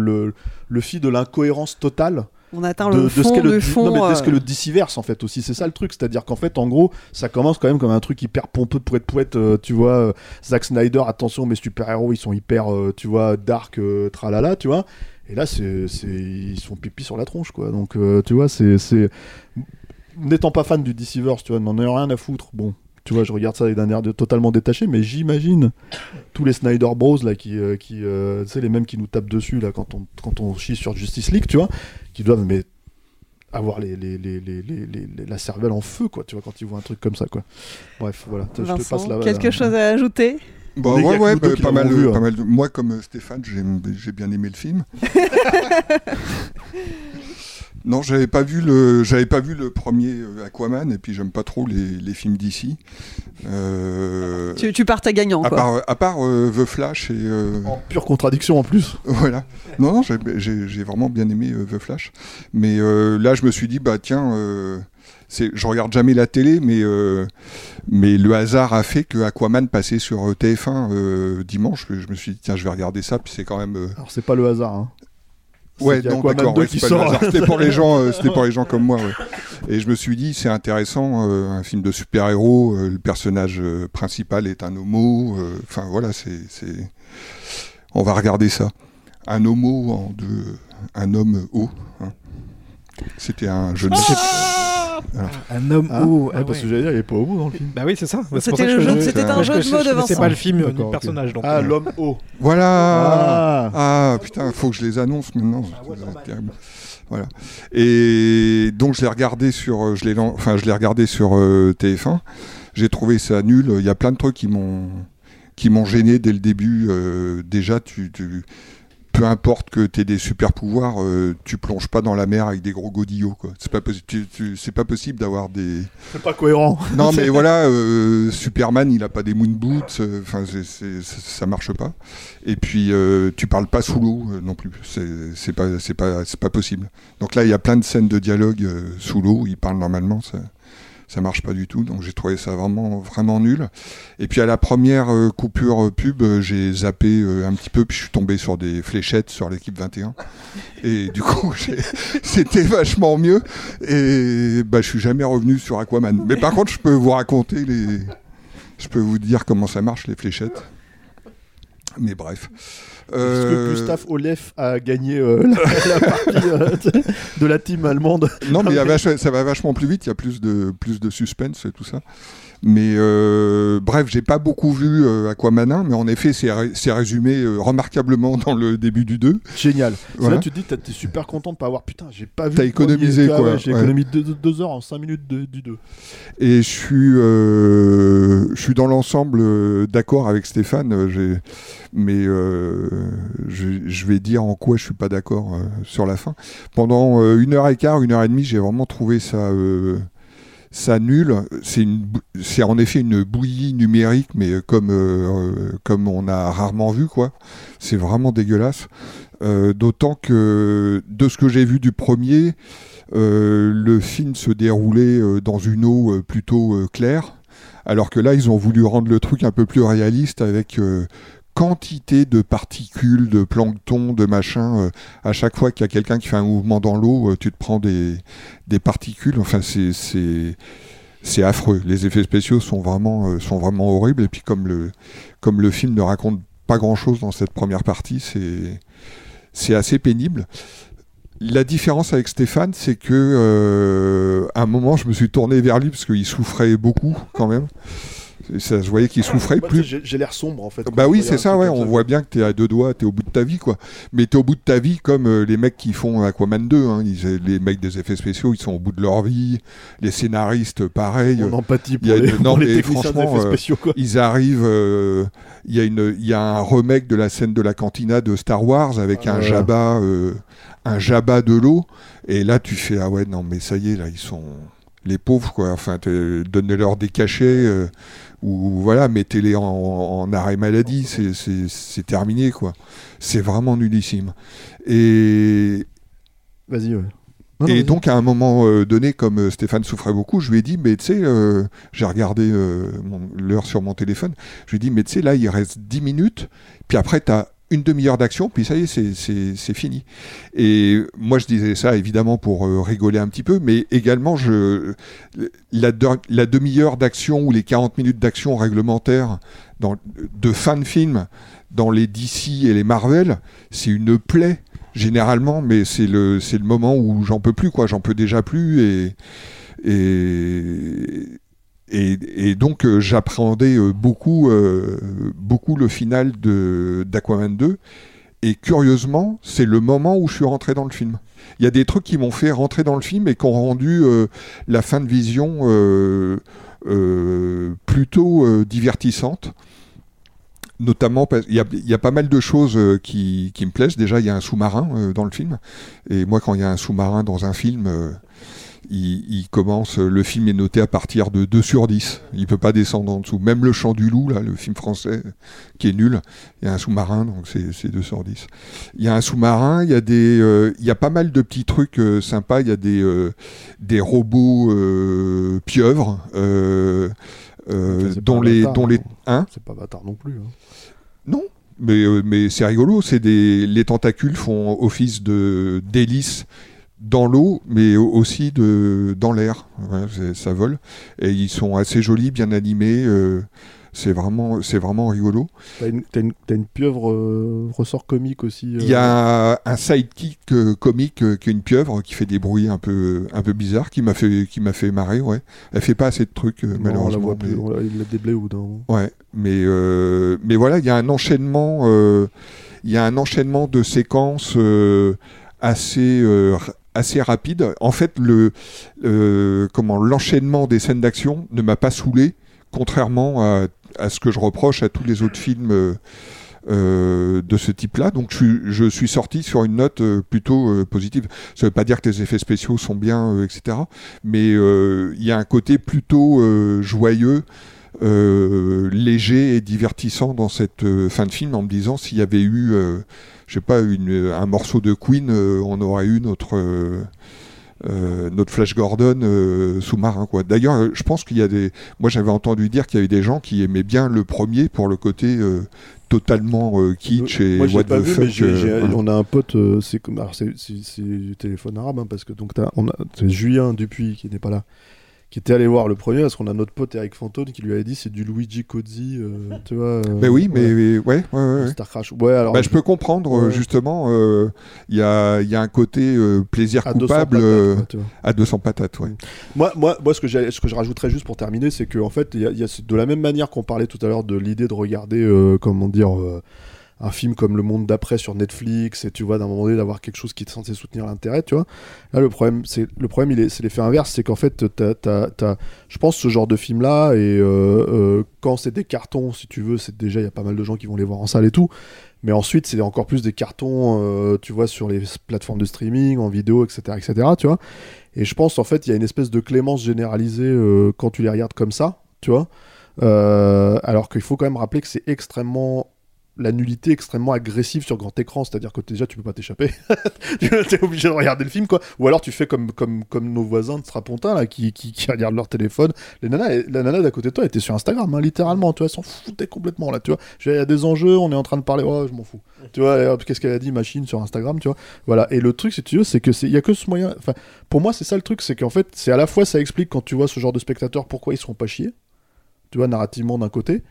le fil de l'incohérence totale On atteint de, le de ce fond qu'est le, du di- fond. non, mais de ce euh, qu'est le DCverse en fait aussi c'est ça le truc c'est à dire qu'en fait en gros ça commence quand même comme un truc hyper pompeux pour être poète euh, tu vois euh, Zack Snyder attention mes super héros ils sont hyper euh, tu vois dark euh, tralala tu vois et là c'est ils sont pipi sur la tronche quoi donc tu vois c'est n'étant pas fan du DCverse tu vois n'en ayant rien à foutre bon tu vois, je regarde ça d'un air de totalement détaché, mais j'imagine tous les Snyder Bros là qui, euh, qui euh, tu sais, les mêmes qui nous tapent dessus là quand on quand on chie sur Justice League, tu vois, qui doivent mais avoir les, les, les, les, les- les- les- la cervelle en feu quoi, tu vois, quand ils voient un truc comme ça quoi. Bref, voilà, je te Vincent, passe la quelque la- chose à ajouter? Bah On est ouais, ouais, bah, pas, mal, vu, de- hein. pas mal de- Moi, comme euh, Stéphane, j'ai j'ai bien aimé le film. [laughs] Non, j'avais pas vu le, j'avais pas vu le premier euh, Aquaman et puis j'aime pas trop les, les films d'ici. Euh, Tu, tu partais gagnant, à quoi. part, à part euh, The Flash et. euh, En pure contradiction en plus. Voilà. Non, non, j'ai- j'ai j'ai vraiment bien aimé euh, The Flash. Mais euh, là, je me suis dit, bah tiens, euh, c'est- je regarde jamais la télé, mais, euh, mais le hasard a fait que Aquaman passait sur euh, TF1 euh, dimanche. Je me suis dit, tiens, je vais regarder ça, puis c'est quand même. euh, Alors c'est pas le hasard. Hein. Ouais, non, d'accord, 2 ouais, qui c'est pas le sort. hasard. C'était pour les gens, euh, [laughs] c'était pour les gens comme moi. ouais. Et je me suis dit, c'est intéressant, euh, un film de super-héros. euh, le personnage euh, principal est un homo. euh, Enfin voilà, c'est, c'est, on va regarder ça. Un homo en deux, un homme haut. hein. C'était un jeu de Voilà. Un homme Ah, haut. ouais, parce que j'allais dire, il est pas au bout dans le film. Bah oui, c'est ça. C'était C'est un je- jeu de mots de Vincent. pas le film ni le personnage. donc, Ah, euh, l'homme haut. Voilà. Ah. Ah putain, faut que je les annonce maintenant. C'est terrible. Voilà. Et donc je l'ai regardé sur, euh, je l'ai, enfin je l'ai regardé sur euh, TF1. J'ai trouvé ça nul. Il y a plein de trucs qui m'ont, qui m'ont gêné dès le début. Euh, déjà, tu, tu- peu importe que tu aies des super pouvoirs, euh, tu plonges pas dans la mer avec des gros godillots. Quoi. C'est pas possi- tu- tu- c'est pas possible d'avoir des. C'est pas cohérent. [laughs] Non, mais [laughs] voilà, euh, Superman, il a pas des moon boots, euh, enfin, c'est- ça marche pas. Et puis, euh, tu parles pas sous l'eau euh, non plus. C'est c'est pas, c'est pas, c'est pas possible. Donc là, il y a plein de scènes de dialogue euh, sous l'eau. Il parle normalement, ça, ça marche pas du tout. Donc j'ai trouvé ça vraiment, vraiment nul. Et puis à la première euh, coupure euh, pub, euh, j'ai zappé un petit peu, puis je suis tombé sur des fléchettes sur l'équipe 21. Et du coup, [laughs] c'était vachement mieux. Et bah, je suis jamais revenu sur Aquaman. Mais par contre, je peux vous raconter les. Je peux vous dire comment ça marche, les fléchettes. Mais bref. Est-ce Euh, que Gustave Olef a gagné euh, [laughs] la, la partie euh, de la team allemande? Non, mais il y a vach- ça va vachement plus vite, il y a plus de, plus de suspense et tout ça. Mais euh, bref, j'ai pas beaucoup vu euh, Aquaman 1, mais en effet, c'est ré- c'est résumé euh, remarquablement [laughs] dans le début du 2. Génial. Voilà. Là, tu te dis, t'es super content de pas avoir. Putain, j'ai pas vu. T'as économisé, ouais, quoi, J'ai ouais. économisé 2 heures en 5 minutes de- du 2. Et je suis, euh, je suis dans l'ensemble d'accord avec Stéphane, mais je, vais dire en quoi je suis pas d'accord sur la fin. Pendant une heure et quart, une heure et demie, j'ai vraiment trouvé ça, ça nul. C'est en effet une bouillie numérique, mais euh, comme, euh, euh, comme on a rarement vu, quoi. C'est vraiment dégueulasse. D'autant que de ce que j'ai vu du premier, le film se déroulait dans une eau plutôt claire, alors que là, ils ont voulu rendre le truc un peu plus réaliste avec quantité de particules, de plancton, de machin. euh, à chaque fois qu'il y a quelqu'un qui fait un mouvement dans l'eau, euh, tu te prends des, des particules. Enfin, c'est c'est affreux. Les effets spéciaux sont vraiment euh, sont vraiment horribles. Et puis comme le comme le film ne raconte pas grand chose dans cette première partie, c'est c'est assez pénible. La différence avec Stéphane, c'est que à un moment, je me suis tourné vers lui parce qu'il souffrait beaucoup quand même. Ça se voyait qu'il souffrait Moi, plus. J'ai l'air sombre en fait. Bah oui, je c'est ça, ouais. On voit bien que t'es à deux doigts, t'es au bout de ta vie, quoi. Mais t'es au bout de ta vie comme euh, les mecs qui font Aquaman 2. Hein. Ils- les mecs des effets spéciaux, ils sont au bout de leur vie. Les scénaristes, pareil. Mon empathie Il y a pour les- une- pour non, les techniciens franchement, euh, spéciaux, quoi. ils arrivent. euh, Il y a une, y a un remake de la scène de la cantina de Star Wars avec Ah, un. Jabba, euh, un Jabba de l'eau. Et là, tu fais ah ouais, non, mais ça y est, là, ils sont les pauvres, quoi. Enfin, donnez-leur des cachets. Ou voilà, mettez-les en, en arrêt maladie, c'est- terminé, quoi. C'est vraiment nullissime. Et, Vas-y, ouais. Non, non, et donc, à un moment euh, donné, comme euh, Stéphane souffrait beaucoup, je lui ai dit, mais tu sais, euh, j'ai regardé euh, l'heure sur mon téléphone, je lui ai dit, mais tu sais, là, il reste 10 minutes, puis après, tu as une demi-heure d'action, puis ça y est, c'est- fini. Et moi, je disais ça évidemment pour euh, rigoler un petit peu, mais également, je, la, de- la demi-heure d'action ou les 40 minutes d'action réglementaire dans, de fin de film dans les DC et les Marvel, c'est une plaie généralement, mais c'est le, le moment où j'en peux plus, quoi. J'en peux déjà plus et. et et, donc euh, j'appréhendais euh, beaucoup, euh, beaucoup le final d'Aquaman 2. Et curieusement, c'est le moment où je suis rentré dans le film. Il y a des trucs qui m'ont fait rentrer dans le film et qui ont rendu la fin de vision plutôt divertissante. Notamment, parce- il y a, pas mal de choses qui, qui me plaisent. Déjà, il y a un sous-marin dans le film. Et moi, quand il y a un sous-marin dans un film, il, il commence. Le film est noté à partir de 2 sur 10. Il peut pas descendre en dessous. Même Le Chant du Loup, là, le film français, qui est nul, il y a un sous-marin, donc c'est c'est 2 sur 10. Il y a un sous-marin, il y a des, euh, il y a pas mal de petits trucs euh, sympas. Il y a des, euh, des robots pieuvres. dont, pas les, dont les, hein. C'est pas bâtard non plus. hein. non, mais, mais c'est rigolo. C'est des, les tentacules font office de d'hélice dans l'eau, mais au- aussi de dans l'air. Ouais, ça vole et ils sont assez jolis, bien animés. euh, c'est vraiment, c'est vraiment rigolo. T'as une, une, une pieuvre euh, ressort comique aussi. euh, Il y a un sidekick comique qui est une pieuvre qui fait des bruits un peu un peu bizarres, qui m'a fait qui m'a fait marrer. Ouais, elle fait pas assez de trucs non, on la malheureusement. voit plus, mais- on l'a- il au bout d'un moment. Ouais, mais mais voilà, il y a un enchaînement, il y a un enchaînement de séquences assez euh, assez rapide. En fait, le comment l'enchaînement des scènes d'action ne m'a pas saoulé, contrairement à, ce que je reproche à tous les autres films. euh, euh, de ce type-là, donc je, suis- sorti sur une note euh, plutôt positive. Ça veut pas dire que les effets spéciaux sont bien, etc. Mais il y a un côté plutôt joyeux, léger et divertissant dans cette fin de film en me disant s'il y avait eu, je sais pas, une, un morceau de Queen, euh, on aurait eu notre euh, euh, notre Flash Gordon euh, sous-marin quoi. D'ailleurs, euh, je pense qu'il y a des, moi j'avais entendu dire qu'il y avait des gens qui aimaient bien le premier pour le côté euh, totalement euh, kitsch et Moi, what pas the vu, fuck. euh, voilà. on a un pote, euh, c'est comme, c'est du téléphone arabe, hein, parce que donc t'as- on a c'est Julien Dupuis qui n'est pas là, qui était allé voir le premier, parce qu'on a notre pote Eric Fantone qui lui avait dit c'est du Luigi Cozzi, euh, [laughs] tu vois. euh, Mais oui, mais ouais. ouais, ouais, ouais, ouais. Star Crash. Ouais, alors Bah, je peux comprendre, euh, Ouais. justement, euh, il y, a, il y a un côté euh, plaisir À 200 coupable patates, euh, quoi, tu vois. à 200 patates. Ouais. Moi, moi, moi ce, que j'ai- ce que je rajouterais juste pour terminer, c'est qu'en fait, il y a, y de la même manière qu'on parlait tout à l'heure de l'idée de regarder, comment dire, un film comme Le Monde d'après sur Netflix, et tu vois, d'un moment donné, d'avoir quelque chose qui est censé soutenir l'intérêt, tu vois. Là, le problème, c'est le problème, il est, c'est l'effet inverse, c'est qu'en fait, t'as, t'as- je pense, ce genre de film-là, et euh, euh, quand c'est des cartons, si tu veux, c'est déjà, il y a pas mal de gens qui vont les voir en salle et tout. Mais ensuite, c'est encore plus des cartons, euh, tu vois, sur les plateformes de streaming, en vidéo, etc., etc., tu vois. Et je pense, en fait, il y a une espèce de clémence généralisée quand tu les regardes comme ça, tu vois. Alors qu'il faut quand même rappeler que c'est extrêmement la nullité extrêmement agressive sur grand écran, c'est-à-dire que déjà tu peux pas t'échapper, [laughs] tu es obligé de regarder le film quoi, ou alors tu fais comme comme comme nos voisins de Strapontin là qui, qui, qui regardent leur téléphone. Les nanas, la nana d'à côté de toi était sur Instagram, hein, littéralement, tu vois, elle s'en foutait complètement là, tu vois. Il y a des enjeux, on est en train de parler, oh je m'en fous, tu vois. Qu'est-ce qu'elle a dit machine sur Instagram, tu vois. Voilà. Et le truc si tu veux, c'est que c'est il y a que ce moyen. Enfin, pour moi c'est ça le truc, c'est qu'en fait c'est à la fois ça explique quand tu vois ce genre de spectateurs pourquoi ils se font pas chier, tu vois, narrativement d'un côté,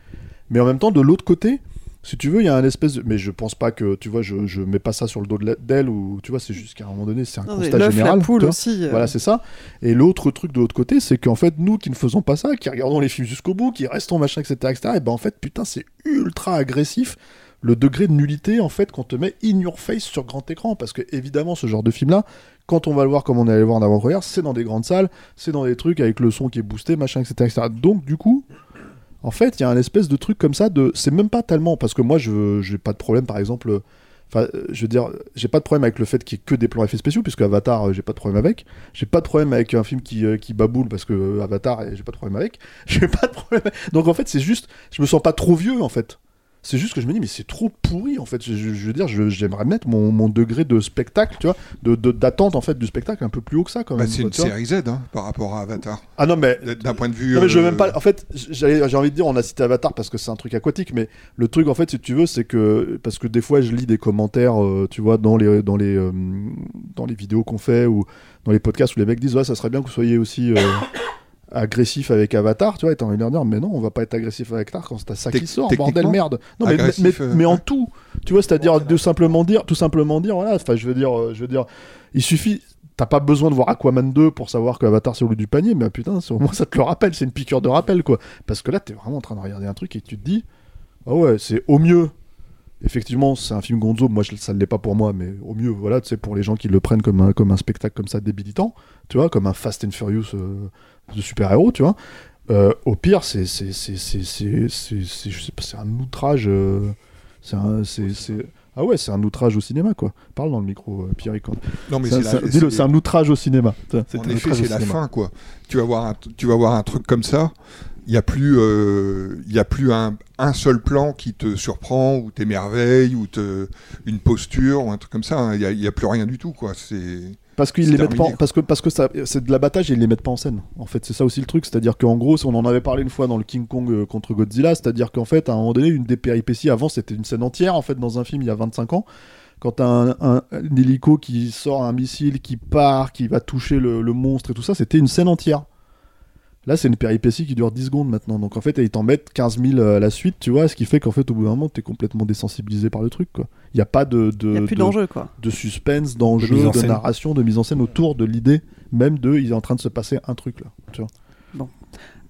mais en même temps de l'autre côté si tu veux, il y a un espèce de... Mais je pense pas que, tu vois, je, je mets pas ça sur le dos de d'elle, ou tu vois, c'est juste qu'à un moment donné, c'est un Non, constat l'œuf, la général. poule aussi, euh. Voilà, c'est ça. Et l'autre truc de l'autre côté, c'est qu'en fait, nous qui ne faisons pas ça, qui regardons les films jusqu'au bout, qui restons machin, etc., etc., et ben en fait, putain, c'est ultra agressif le degré de nullité en fait qu'on te met in your face sur grand écran parce que évidemment ce genre de film là quand on va le voir comme on est allé voir en avant-première c'est dans des grandes salles c'est dans des trucs avec le son qui est boosté machin etc, etc. donc du coup en fait, il y a un espèce de truc comme ça de. C'est même pas tellement. Parce que moi, je j'ai pas de problème, par exemple. Enfin, je veux dire, j'ai pas de problème avec le fait qu'il y ait que des plans effets spéciaux, puisque Avatar, euh, j'ai pas de problème avec. J'ai pas de problème avec un film qui, euh, baboule, parce que euh, Avatar, j'ai pas de problème avec. [laughs] J'ai pas de problème. Donc en fait, c'est juste. Je me sens pas trop vieux, en fait. C'est juste que je me dis, mais c'est trop pourri, en fait. Je, je- je veux dire, j'aimerais mettre mon, mon degré de spectacle, tu vois, de- de- d'attente, en fait, du spectacle un peu plus haut que ça, quand Bah, même. c'est quoi, une série Z hein, par rapport à Avatar. Ah non, mais. D'un point de vue. Non, mais je veux euh, même pas. En fait, j'ai envie de dire, on a cité Avatar parce que c'est un truc aquatique, mais le truc, en fait, si tu veux, c'est que. Parce que des fois, je lis des commentaires, euh, tu vois, dans les, dans, les, euh, dans les vidéos qu'on fait ou dans les podcasts où les mecs disent, ouais, ça serait bien que vous soyez aussi. euh, agressif avec Avatar, tu vois, et t'as envie de dire, mais non, on va pas être agressif avec Avatar quand c'est ça qui sort, bordel merde. Non, mais, mais, agressif, mais- euh, mais en ouais. tout, tu vois, c'est-à-dire de simplement dire, tout simplement dire, voilà, enfin, je veux dire, euh, je veux dire, il suffit, t'as pas besoin de voir Aquaman 2 pour savoir que Avatar c'est au bout du panier, mais putain, c'est- au moins ça te le rappelle, c'est une piqûre de rappel, quoi. Parce que là, t'es vraiment en train de regarder un truc et tu te dis, ah ouais, c'est au mieux. Effectivement, c'est un film Gonzo, moi je- ça ne l'est pas pour moi, mais au mieux, voilà, c'est pour les gens qui le prennent comme un, comme un spectacle comme ça débilitant, tu vois, comme un Fast and Furious euh, de super-héros, tu vois. Euh, au pire, c'est un outrage. euh, c'est un ah ouais, c'est un outrage au cinéma quoi. Parle dans le micro, euh, Pierre. Non, mais C'est un- outrage au cinéma. En effet, c'est la fin, quoi. Tu vas voir un, tu vas voir un truc comme ça. Il n'y a plus, euh, y a plus un, un seul plan qui te surprend ou t'émerveille ou te, une posture ou un truc comme ça. hein. Il n'y a, a plus rien du tout, quoi. C'est Parce qu'ils les mettent pas, parce que parce que ça, c'est de l'abattage et ils les mettent pas en scène. En fait, c'est ça aussi le truc, c'est-à-dire qu'en gros, on en avait parlé une fois dans le King Kong euh, contre Godzilla, c'est-à-dire qu'en fait, à un moment donné, une des péripéties avant, c'était une scène entière en fait dans un film il y a 25 ans. Quand un, un, un hélico qui sort un missile, qui part, qui va toucher le, le monstre et tout ça, c'était une scène entière. Là, c'est une péripétie qui dure 10 secondes maintenant. Donc en fait, ils t'en mettent 15 000 à la suite, tu vois, ce qui fait qu'en fait, au bout d'un moment, t'es complètement désensibilisé par le truc, quoi. Il n'y a pas de, de, Y a plus de- d'enjeu, quoi. de suspense, d'enjeu, De narration, de mise en scène autour de l'idée même de il est en train de se passer un truc là. Tu vois.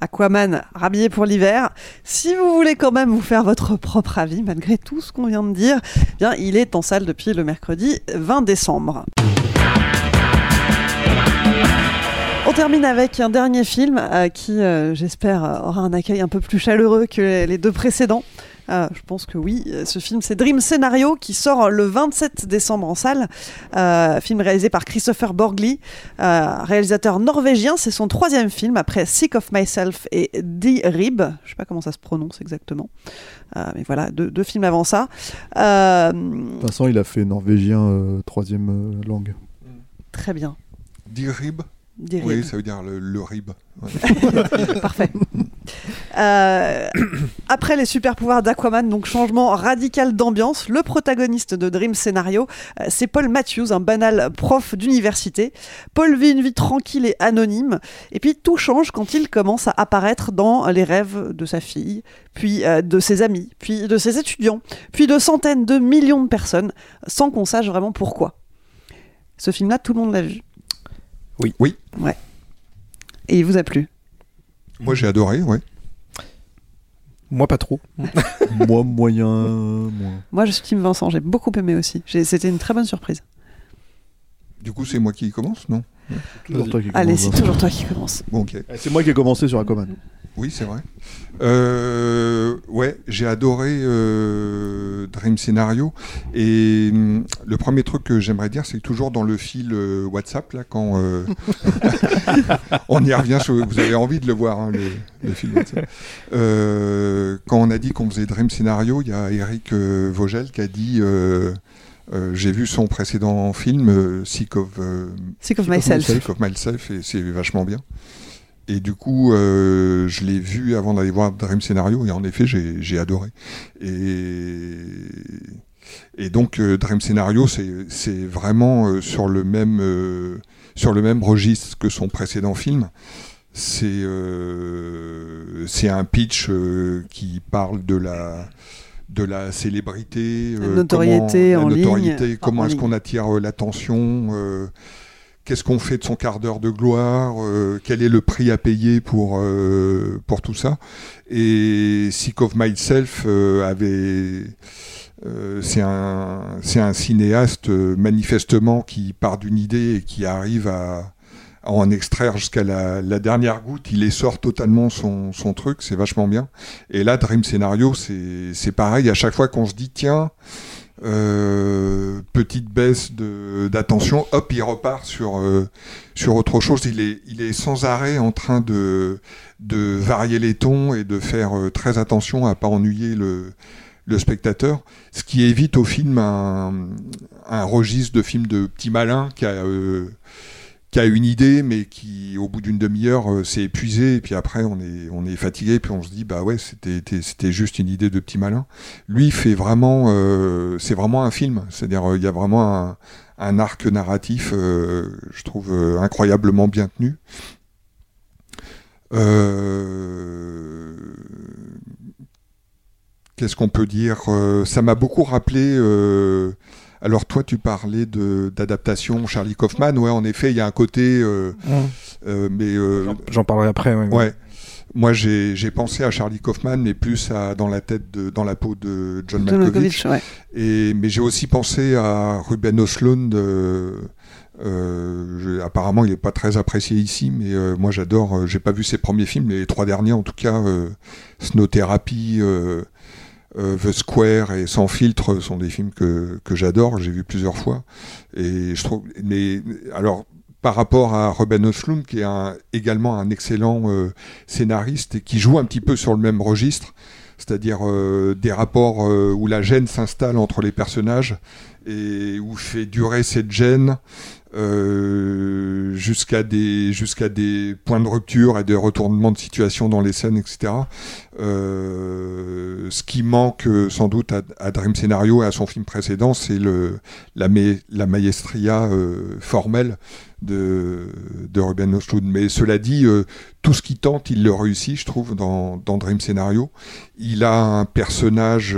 Aquaman rhabillé pour l'hiver. Si vous voulez quand même vous faire votre propre avis, malgré tout ce qu'on vient de dire, eh bien, il est en salle depuis le mercredi 20 décembre. On termine avec un dernier film euh, qui, euh, j'espère, euh, aura un accueil un peu plus chaleureux que les deux précédents. Euh, je pense que oui. Ce film, c'est Dream Scenario qui sort le 27 décembre en salle. Euh, film réalisé par Christopher Borgli, euh, réalisateur norvégien. C'est son troisième film après Sick of Myself et Die Rib. Je sais pas comment ça se prononce exactement. Euh, mais voilà, deux, deux films avant ça. Euh, Vincent, il a fait norvégien euh, troisième euh, langue. très bien. Dire rib Oui, ça veut dire le, le rib. Ouais. [laughs] Parfait. Euh, après les super pouvoirs d'Aquaman, donc changement radical d'ambiance, le protagoniste de Dream Scenario, euh, c'est Paul Matthews, un banal prof d'université. Paul vit une vie tranquille et anonyme, et puis tout change quand il commence à apparaître dans les rêves de sa fille, puis euh, de ses amis, puis de ses étudiants, puis de centaines de millions de personnes, sans qu'on sache vraiment pourquoi. Ce film-là, tout le monde l'a vu. Oui. Oui. Ouais. Et il vous a plu? Moi, j'ai adoré, ouais. Moi, pas trop. [laughs] Moi, moyen. Moi, je suis Team Vincent, j'ai beaucoup aimé aussi. J'ai- C'était une très bonne surprise. Du coup, c'est moi qui commence, non? Toujours toi qui Allez, commence, c'est Vincent. toujours toi qui commence. Bon, ok. Eh, C'est moi qui ai commencé sur Aquaman. Oui, c'est vrai. Euh, ouais, j'ai adoré euh, Dream Scenario. Et hum, le premier truc que j'aimerais dire, c'est que toujours dans le fil euh, WhatsApp, là, quand euh, [laughs] [laughs] on y revient, sur- vous avez envie de le voir, hein, le, le fil WhatsApp. Euh, quand on a dit qu'on faisait Dream Scenario, il y a Eric euh, Vogel qui a dit. euh, euh, j'ai vu son précédent film, euh, Sick of, euh, Sick of Myself. Sick of Myself, et c'est vachement bien. Et du coup, euh, je l'ai vu avant d'aller voir Dream Scenario, et en effet, j'ai j'ai adoré. Et, et donc, euh, Dream Scenario, c'est c'est vraiment euh, sur, le même, euh, sur le même registre que son précédent film. C'est euh, c'est un pitch euh, qui parle de la de la célébrité, La notoriété comment, en la ligne. notoriété, Enfin, comment en est-ce ligne. qu'on attire l'attention, euh, qu'est-ce qu'on fait de son quart d'heure de gloire, euh, quel est le prix à payer pour, euh, pour tout ça? Et Sick of Myself euh, avait... euh, c'est un, un cinéaste euh, manifestement qui part d'une idée et qui arrive à, à en extraire jusqu'à la, la dernière goutte. Il essore totalement son, son truc, c'est vachement bien. Et là, Dream Scenario, c'est c'est pareil. À chaque fois qu'on se dit, tiens, euh, petite baisse d'attention, hop, il repart sur, euh, sur autre chose. Il est, il est sans arrêt en train de, de varier les tons et de faire euh, très attention à pas ennuyer le, le spectateur, ce qui évite au film un, un registre de film de petit malin qui a, euh, qui a une idée, mais qui, au bout d'une demi-heure, euh, s'est épuisé, et puis après, on est, on est fatigué, puis on se dit, bah ouais, c'était, juste une idée de petit malin. Lui, fait vraiment, euh, c'est vraiment un film, c'est-à-dire, euh, il y a vraiment un, arc narratif, euh, je trouve, incroyablement bien tenu. Qu'est-ce qu'on peut dire? Ça m'a beaucoup rappelé. Alors toi, tu parlais de d'adaptation Charlie Kaufman. Ouais, en effet, il y a un côté. euh, euh, mais euh, J'en parlerai après. Ouais. ouais. Moi, j'ai j'ai pensé à Charlie Kaufman, mais plus à, dans la tête, de, dans la peau de John John Malkovich. Malkovich, ouais. Et mais j'ai aussi pensé à Ruben Östlund, je- apparemment, il n'est pas très apprécié ici, mais euh, moi j'adore. euh, J'ai pas vu ses premiers films, les trois derniers en tout cas, euh, Snow Therapy, The Square et Sans filtre sont des films que, que j'adore. J'ai vu plusieurs fois. Et je trouve. Mais alors. Par rapport à Ruben Östlund, qui est un- également un excellent euh, scénariste et qui joue un petit peu sur le même registre, c'est-à-dire euh, des rapports euh, où la gêne s'installe entre les personnages et où fait durer cette gêne euh, jusqu'à des des points de rupture et des retournements de situation dans les scènes, etc. Euh, ce qui manque euh, sans doute à, Dream Scenario et à son film précédent, c'est la, la maestria formelle de, de Ruben Östlund. Mais cela dit, tout ce qu'il tente, il le réussit, je trouve, dans, dans Dream Scenario. Il a un personnage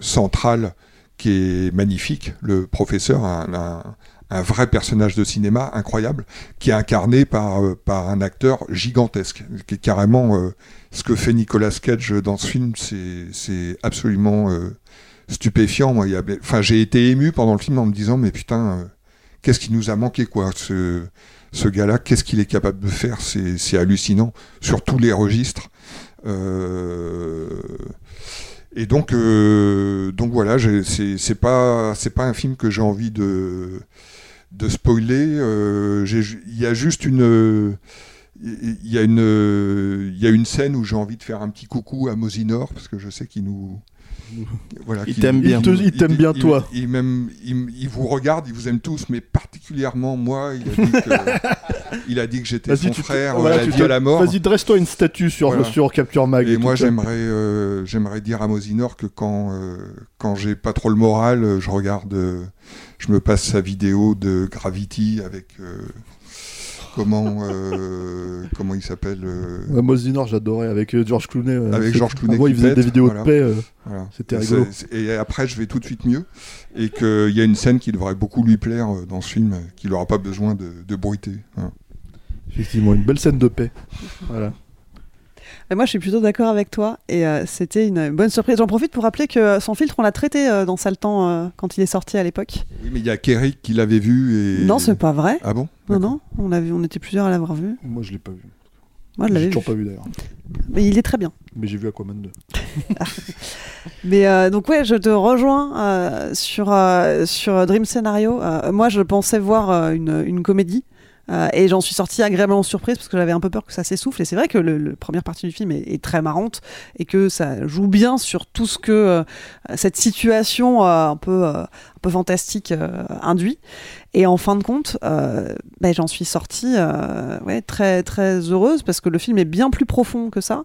central qui est magnifique, le professeur, un- un vrai personnage de cinéma incroyable, qui est incarné par, euh, par un acteur gigantesque, qui est carrément euh, ce que fait Nicolas Cage dans ce film, c'est absolument euh, stupéfiant. Moi, enfin, j'ai été ému pendant le film en me disant, mais putain, euh, qu'est-ce qui nous a manqué, quoi, ce, ce gars-là, qu'est-ce qu'il est capable de faire, c'est hallucinant, sur tous les registres. Euh, et donc, euh, donc voilà, c'est pas, c'est pas un film que j'ai envie de, de spoiler. euh, Il y a juste une, il y a une, il y a une scène où j'ai envie de faire un petit coucou à Mosinor parce que je sais qu'il nous, [laughs] voilà, Il qu'il- t'aime bien. Il t'aime bien, toi. Il, il- il vous regarde, il vous aime tous, mais particulièrement moi. Il a dit que, [laughs] il a dit que j'étais son tu frère voilà, à la à mort. Vas-y, dresse-toi une statue sur, Voilà. sur Capture Mag. Et moi, j'aimerais, euh, j'aimerais dire à Mosinor que quand, euh, quand j'ai pas trop le moral, euh, je regarde, euh, je me passe sa vidéo de Gravity avec comment, euh, [laughs] comment il s'appelle. euh, Ouais, Mosinor, j'adorais avec euh, George Clooney. avec George Clooney Avant, il faisait pète, des vidéos voilà. de paix. Voilà. C'était rigolo. Et après, je vais tout de suite mieux. Et qu'il y a une scène qui devrait beaucoup lui plaire dans ce film, qu'il n'aura pas besoin de, de bruiter. Voilà. Effectivement, une belle scène de paix. [laughs] Voilà. Mais moi, je suis plutôt d'accord avec toi. Et euh, c'était une bonne surprise. J'en profite pour rappeler que euh, son filtre, on l'a traité euh, dans Sale Temps euh, quand il est sorti à l'époque. Oui, mais il y a Kerry qui l'avait vu. Et... Non, c'est pas vrai. Ah bon? Non, non, on, l'a vu, on était plusieurs à l'avoir vu. Moi, je l'ai pas vu. Moi, je l'avais toujours vu. pas vu d'ailleurs. Mais il est très bien. Mais j'ai vu Aquaman 2. Mais euh, donc ouais, je te rejoins euh, sur euh, sur Dream Scenario. Euh, moi, je pensais voir euh, une, une comédie. Euh, et j'en suis sortie agréablement surprise parce que j'avais un peu peur que ça s'essouffle. Et c'est vrai que le- première partie du film est, très marrante et que ça joue bien sur tout ce que euh, cette situation euh, un peu euh, un peu fantastique euh, induit. Et en fin de compte, ben, j'en suis sortie ouais, très très heureuse parce que le film est bien plus profond que ça.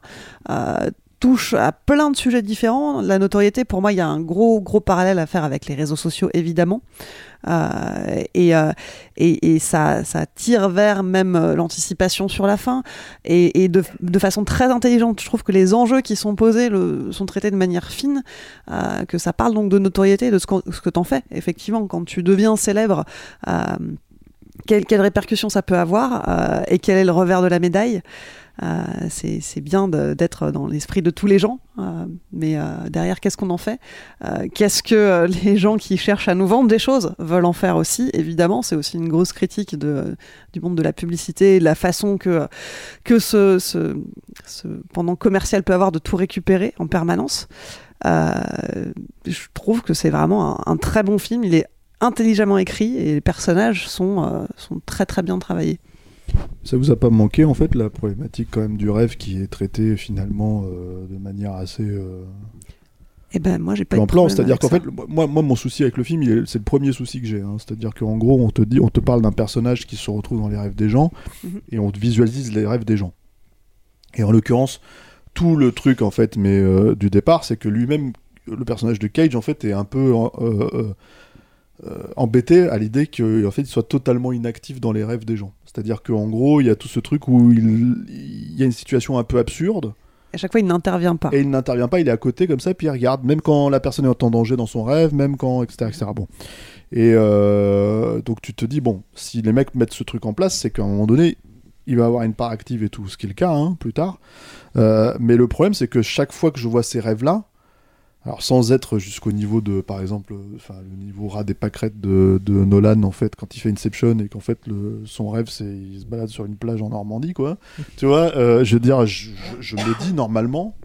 Touche à plein de sujets différents. La notoriété, pour moi, il y a un gros, gros parallèle à faire avec les réseaux sociaux, évidemment. Euh, et, euh, et, et ça, ça tire vers même euh, l'anticipation sur la fin. Et, et de, de façon très intelligente, je trouve que les enjeux qui sont posés le, sont traités de manière fine, euh, que ça parle donc de notoriété, de ce, qu'on- ce que t'en fais. Effectivement, quand tu deviens célèbre, euh, quelles quelle répercussions ça peut avoir euh, et quel est le revers de la médaille. Euh, c'est bien d'être dans l'esprit de tous les gens, euh, mais euh, derrière, qu'est-ce qu'on en fait? Qu'est-ce que [laughs] les gens qui cherchent à nous vendre des choses veulent en faire aussi? Évidemment, c'est aussi une grosse critique du monde de la publicité, de la façon que, ce, pendant commercial peut avoir de tout récupérer en permanence. Je trouve que c'est vraiment un, très bon film. Il est intelligemment écrit et les personnages sont, sont très très bien travaillés. Ça vous a pas manqué en fait la problématique quand même du rêve qui est traitée finalement euh, de manière assez euh, Et ben moi j'ai pas plan c'est-à-dire qu'en fait moi, moi mon souci avec le film il est- c'est le premier souci que j'ai, hein. c'est-à-dire qu'en gros on te dit on te parle d'un personnage qui se retrouve dans les rêves des gens Mhm. et on te visualise les rêves des gens. Et en l'occurrence tout le truc en fait mais euh, du départ c'est que lui-même le personnage de Cage en fait est un peu embêté à l'idée qu'en fait il soit totalement inactif dans les rêves des gens. C'est-à-dire qu'en gros, il y a tout ce truc où il, il y a une situation un peu absurde. À chaque fois, il n'intervient pas. Et il n'intervient pas, il est à côté comme ça, puis il regarde, même quand la personne est en danger dans son rêve, même quand, etc. etc. Bon. Et euh, donc tu te dis, bon, si les mecs mettent ce truc en place, c'est qu'à un moment donné, il va avoir une part active et tout, ce qui est le cas, hein, plus tard. Euh, mais le problème, c'est que chaque fois que je vois ces rêves-là, Alors sans être jusqu'au niveau de, par exemple, enfin le niveau rat des pâquerettes de, Nolan en fait quand il fait Inception et qu'en fait son rêve c'est il se balade sur une plage en Normandie quoi. tu vois, euh, je veux dire, je, me dis normalement,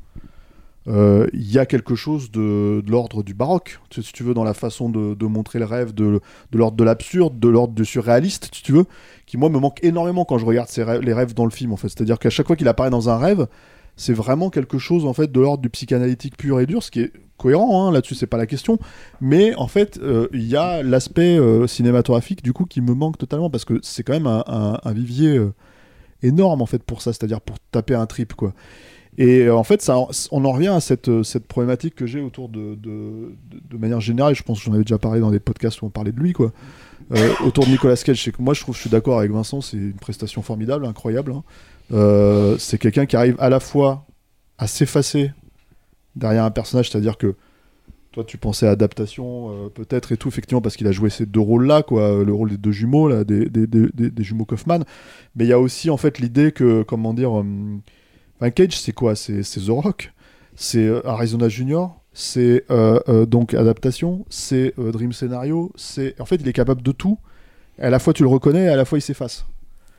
euh, il y a quelque chose de, l'ordre du baroque, si tu veux, dans la façon de, montrer le rêve, de, l'ordre de l'absurde, de l'ordre du surréaliste, si tu veux, qui moi me manque énormément quand je regarde les rêves dans le film en fait. C'est-à-dire qu'à chaque fois qu'il apparaît dans un rêve, c'est vraiment quelque chose en fait de l'ordre du psychanalytique pur et dur, ce qui est cohérent hein, là-dessus, c'est pas la question. Mais en fait, euh, il y a l'aspect euh, cinématographique du coup qui me manque totalement parce que c'est quand même un, vivier euh, énorme en fait pour ça, c'est-à-dire pour taper un trip quoi. Et en fait, ça, on en revient à cette, cette problématique que j'ai autour de, de, manière générale. Je pense que j'en avais déjà parlé dans des podcasts où on parlait de lui, quoi. Autour de Nicolas Cage, c'est que moi, je trouve, je suis d'accord avec Vincent, c'est une prestation formidable, incroyable. hein. Euh, c'est quelqu'un qui arrive à la fois à s'effacer derrière un personnage, c'est-à-dire que toi, tu pensais à adaptation, euh, peut-être et tout, effectivement, parce qu'il a joué ces deux rôles-là, quoi, le rôle des deux jumeaux, des, jumeaux Kaufman. Mais il y a aussi, en fait, l'idée que, comment dire, euh, enfin, Cage, c'est quoi? C'est The Rock, c'est euh, Arizona Junior, c'est euh, euh, donc adaptation, c'est euh, Dream Scenario, c'est, en fait, il est capable de tout. À la fois, tu le reconnais, et à la fois, il s'efface.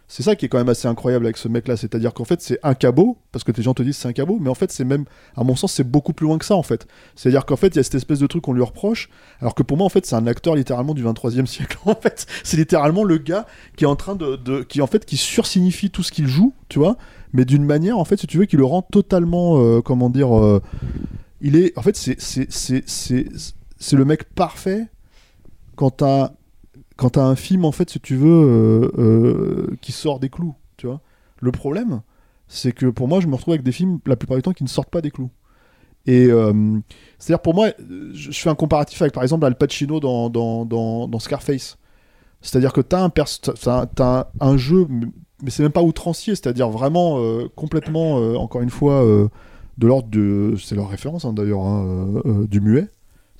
C'est ça qui est quand même assez incroyable avec ce mec-là, c'est-à-dire qu'en fait c'est un cabot, parce que les gens te disent c'est un cabot, mais en fait c'est même, à mon sens, c'est beaucoup plus loin que ça en fait. C'est-à-dire qu'en fait il y a cette espèce de truc qu'on lui reproche, alors que pour moi en fait c'est un acteur littéralement du 23e [laughs] siècle en fait. C'est littéralement le gars qui est en train de, qui en fait qui sursignifie tout ce qu'il joue, tu vois, mais d'une manière en fait si tu veux qui le rend totalement, euh, comment dire, euh, il est, en fait c'est c'est le mec parfait quand t'as quand t'as un film en fait si tu veux euh, euh, qui sort des clous tu vois. Le problème c'est que pour moi je me retrouve avec des films la plupart du temps qui ne sortent pas des clous. Et euh, c'est à dire pour moi je, fais un comparatif avec par exemple Al Pacino dans, dans, dans, Scarface. C'est à dire que t'as un, t'as, t'as un, jeu mais c'est même pas outrancier c'est à dire vraiment complètement encore une fois de l'ordre de c'est leur référence hein, d'ailleurs hein, du muet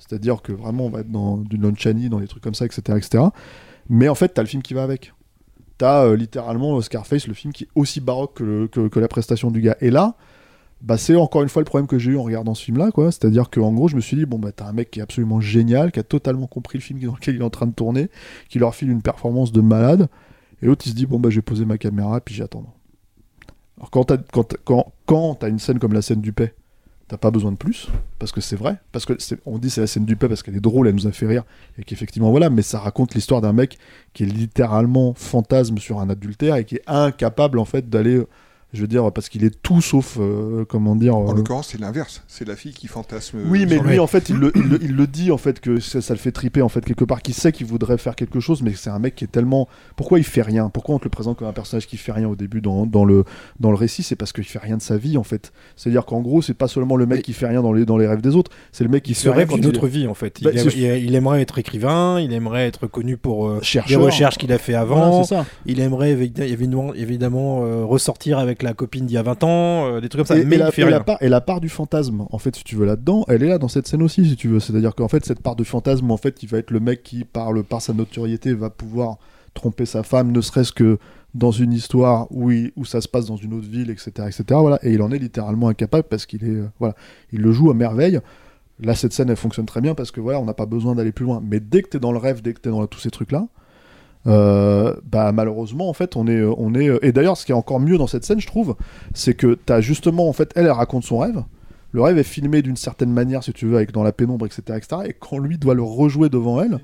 c'est-à-dire que vraiment, on va être dans du non-chani, dans des trucs comme ça, etc., etc. Mais en fait, t'as le film qui va avec. T'as euh, littéralement Scarface, le film qui est aussi baroque que, la prestation du gars. Et là, bah, c'est encore une fois le problème que j'ai eu en regardant ce film-là, quoi. C'est-à-dire qu'en gros, je me suis dit, bon, bah, t'as un mec qui est absolument génial, qui a totalement compris le film dans lequel il est en train de tourner, qui leur file une performance de malade. Et l'autre, il se dit, bon, bah, je ma caméra, puis j'attends. Alors, quand t'as, quand, quand, une scène comme la scène du paix, t'as pas besoin de plus, parce que c'est vrai, parce que on dit c'est la scène du paix parce qu'elle est drôle, elle nous a fait rire, et qu'effectivement voilà, mais ça raconte l'histoire d'un mec qui est littéralement fantasme sur un adultère et qui est incapable en fait d'aller, je veux dire, parce qu'il est tout sauf, euh, comment dire. En euh, l'occurrence, c'est l'inverse. C'est la fille qui fantasme. oui, mais lui, en fait, il le, il le- [clears throat] il le dit, en fait, que ça, ça le fait triper, en fait, quelque part, qu'il sait qu'il voudrait faire quelque chose, mais c'est un mec qui est tellement... Pourquoi il fait rien? Pourquoi on te le présente comme un personnage qui fait rien au début dans, dans le, dans le récit? C'est parce qu'il fait rien de sa vie, en fait. C'est-à-dire qu'en gros, c'est pas seulement le mec qui fait rien dans les, dans les rêves des autres, c'est le mec qui Il fait se rien rêve d'une autre vie en fait. Il, Bah, il- aimerait être écrivain, il aimerait être connu pour euh, les recherches qu'il a fait avant. Voilà, c'est ça. il aimerait évi- évidemment, évidemment euh, ressortir avec la copine d'il y a 20 ans, euh, des trucs comme ça. Et, mais et la, il fait et rien. la part, et la part du fantasme, en fait, si tu veux, là-dedans, elle est là dans cette scène aussi, si tu veux. C'est-à-dire qu'en fait, cette part de fantasme, en fait, il va être le mec qui, par, le, par sa notoriété, va pouvoir tromper sa femme, ne serait-ce que dans une histoire où, il- où ça se passe dans une autre ville, etc., etc. Voilà. Et il en est littéralement incapable parce qu'il est, euh, voilà, il le joue à merveille. Là, cette scène, elle fonctionne très bien parce que voilà, on n'a pas besoin d'aller plus loin. Mais dès que t'es dans le rêve, dès que t'es dans tous ces trucs-là, euh, bah malheureusement en fait on est on est et d'ailleurs ce qui est encore mieux dans cette scène je trouve c'est que t'as justement en fait elle elle raconte son rêve. Le rêve est filmé d'une certaine manière si tu veux avec dans la pénombre etc etc et quand lui doit le rejouer devant elle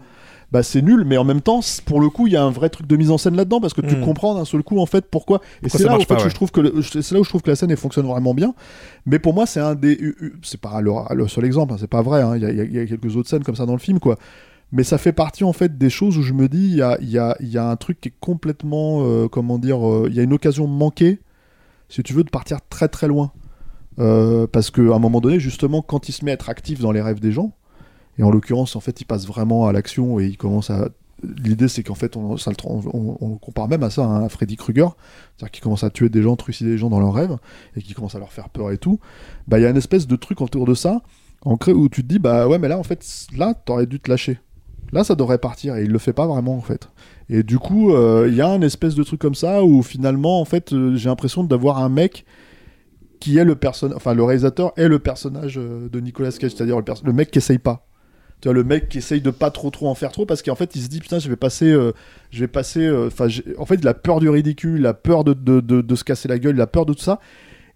bah c'est nul. Mais en même temps pour le coup il y a un vrai truc de mise en scène là-dedans parce que tu Mm. comprends d'un seul coup en fait pourquoi. Et c'est là en fait, pas, où ouais. je trouve que le- c'est là où je trouve que la scène elle fonctionne vraiment bien. Mais pour moi c'est un des c'est pas le, le seul exemple hein, c'est pas vrai hein, y, y il y a quelques autres scènes comme ça dans le film quoi mais ça fait partie en fait des choses où je me dis il y a, un truc qui est complètement euh, comment dire euh, il y a une occasion manquée si tu veux de partir très très loin. Euh, parce qu'à un moment donné justement quand il se met à être actif dans les rêves des gens et en l'occurrence en fait il passe vraiment à l'action et il commence à l'idée c'est qu'en fait on, compare même à ça hein, à Freddy Krueger c'est-à-dire qu'il commence à tuer des gens trucider des gens dans leurs rêves et qui commence à leur faire peur et tout bah il y a une espèce de truc autour de ça où tu te dis bah ouais mais là en fait là t'aurais dû te lâcher Là, ça devrait partir et il le fait pas vraiment en fait. Et du coup, euh, il y a un espèce de truc comme ça où finalement, en fait, euh, j'ai l'impression d'avoir un mec qui est le personnage, enfin le réalisateur est le personnage euh, de Nicolas Cage, c'est-à-dire le, mec qui essaye pas. Tu vois, le mec qui essaye de pas trop trop en faire trop parce qu'en fait il se dit putain je vais passer, je vais passer, enfin en fait il a peur du ridicule, il a peur de, de, de, de se casser la gueule, il a peur de tout ça.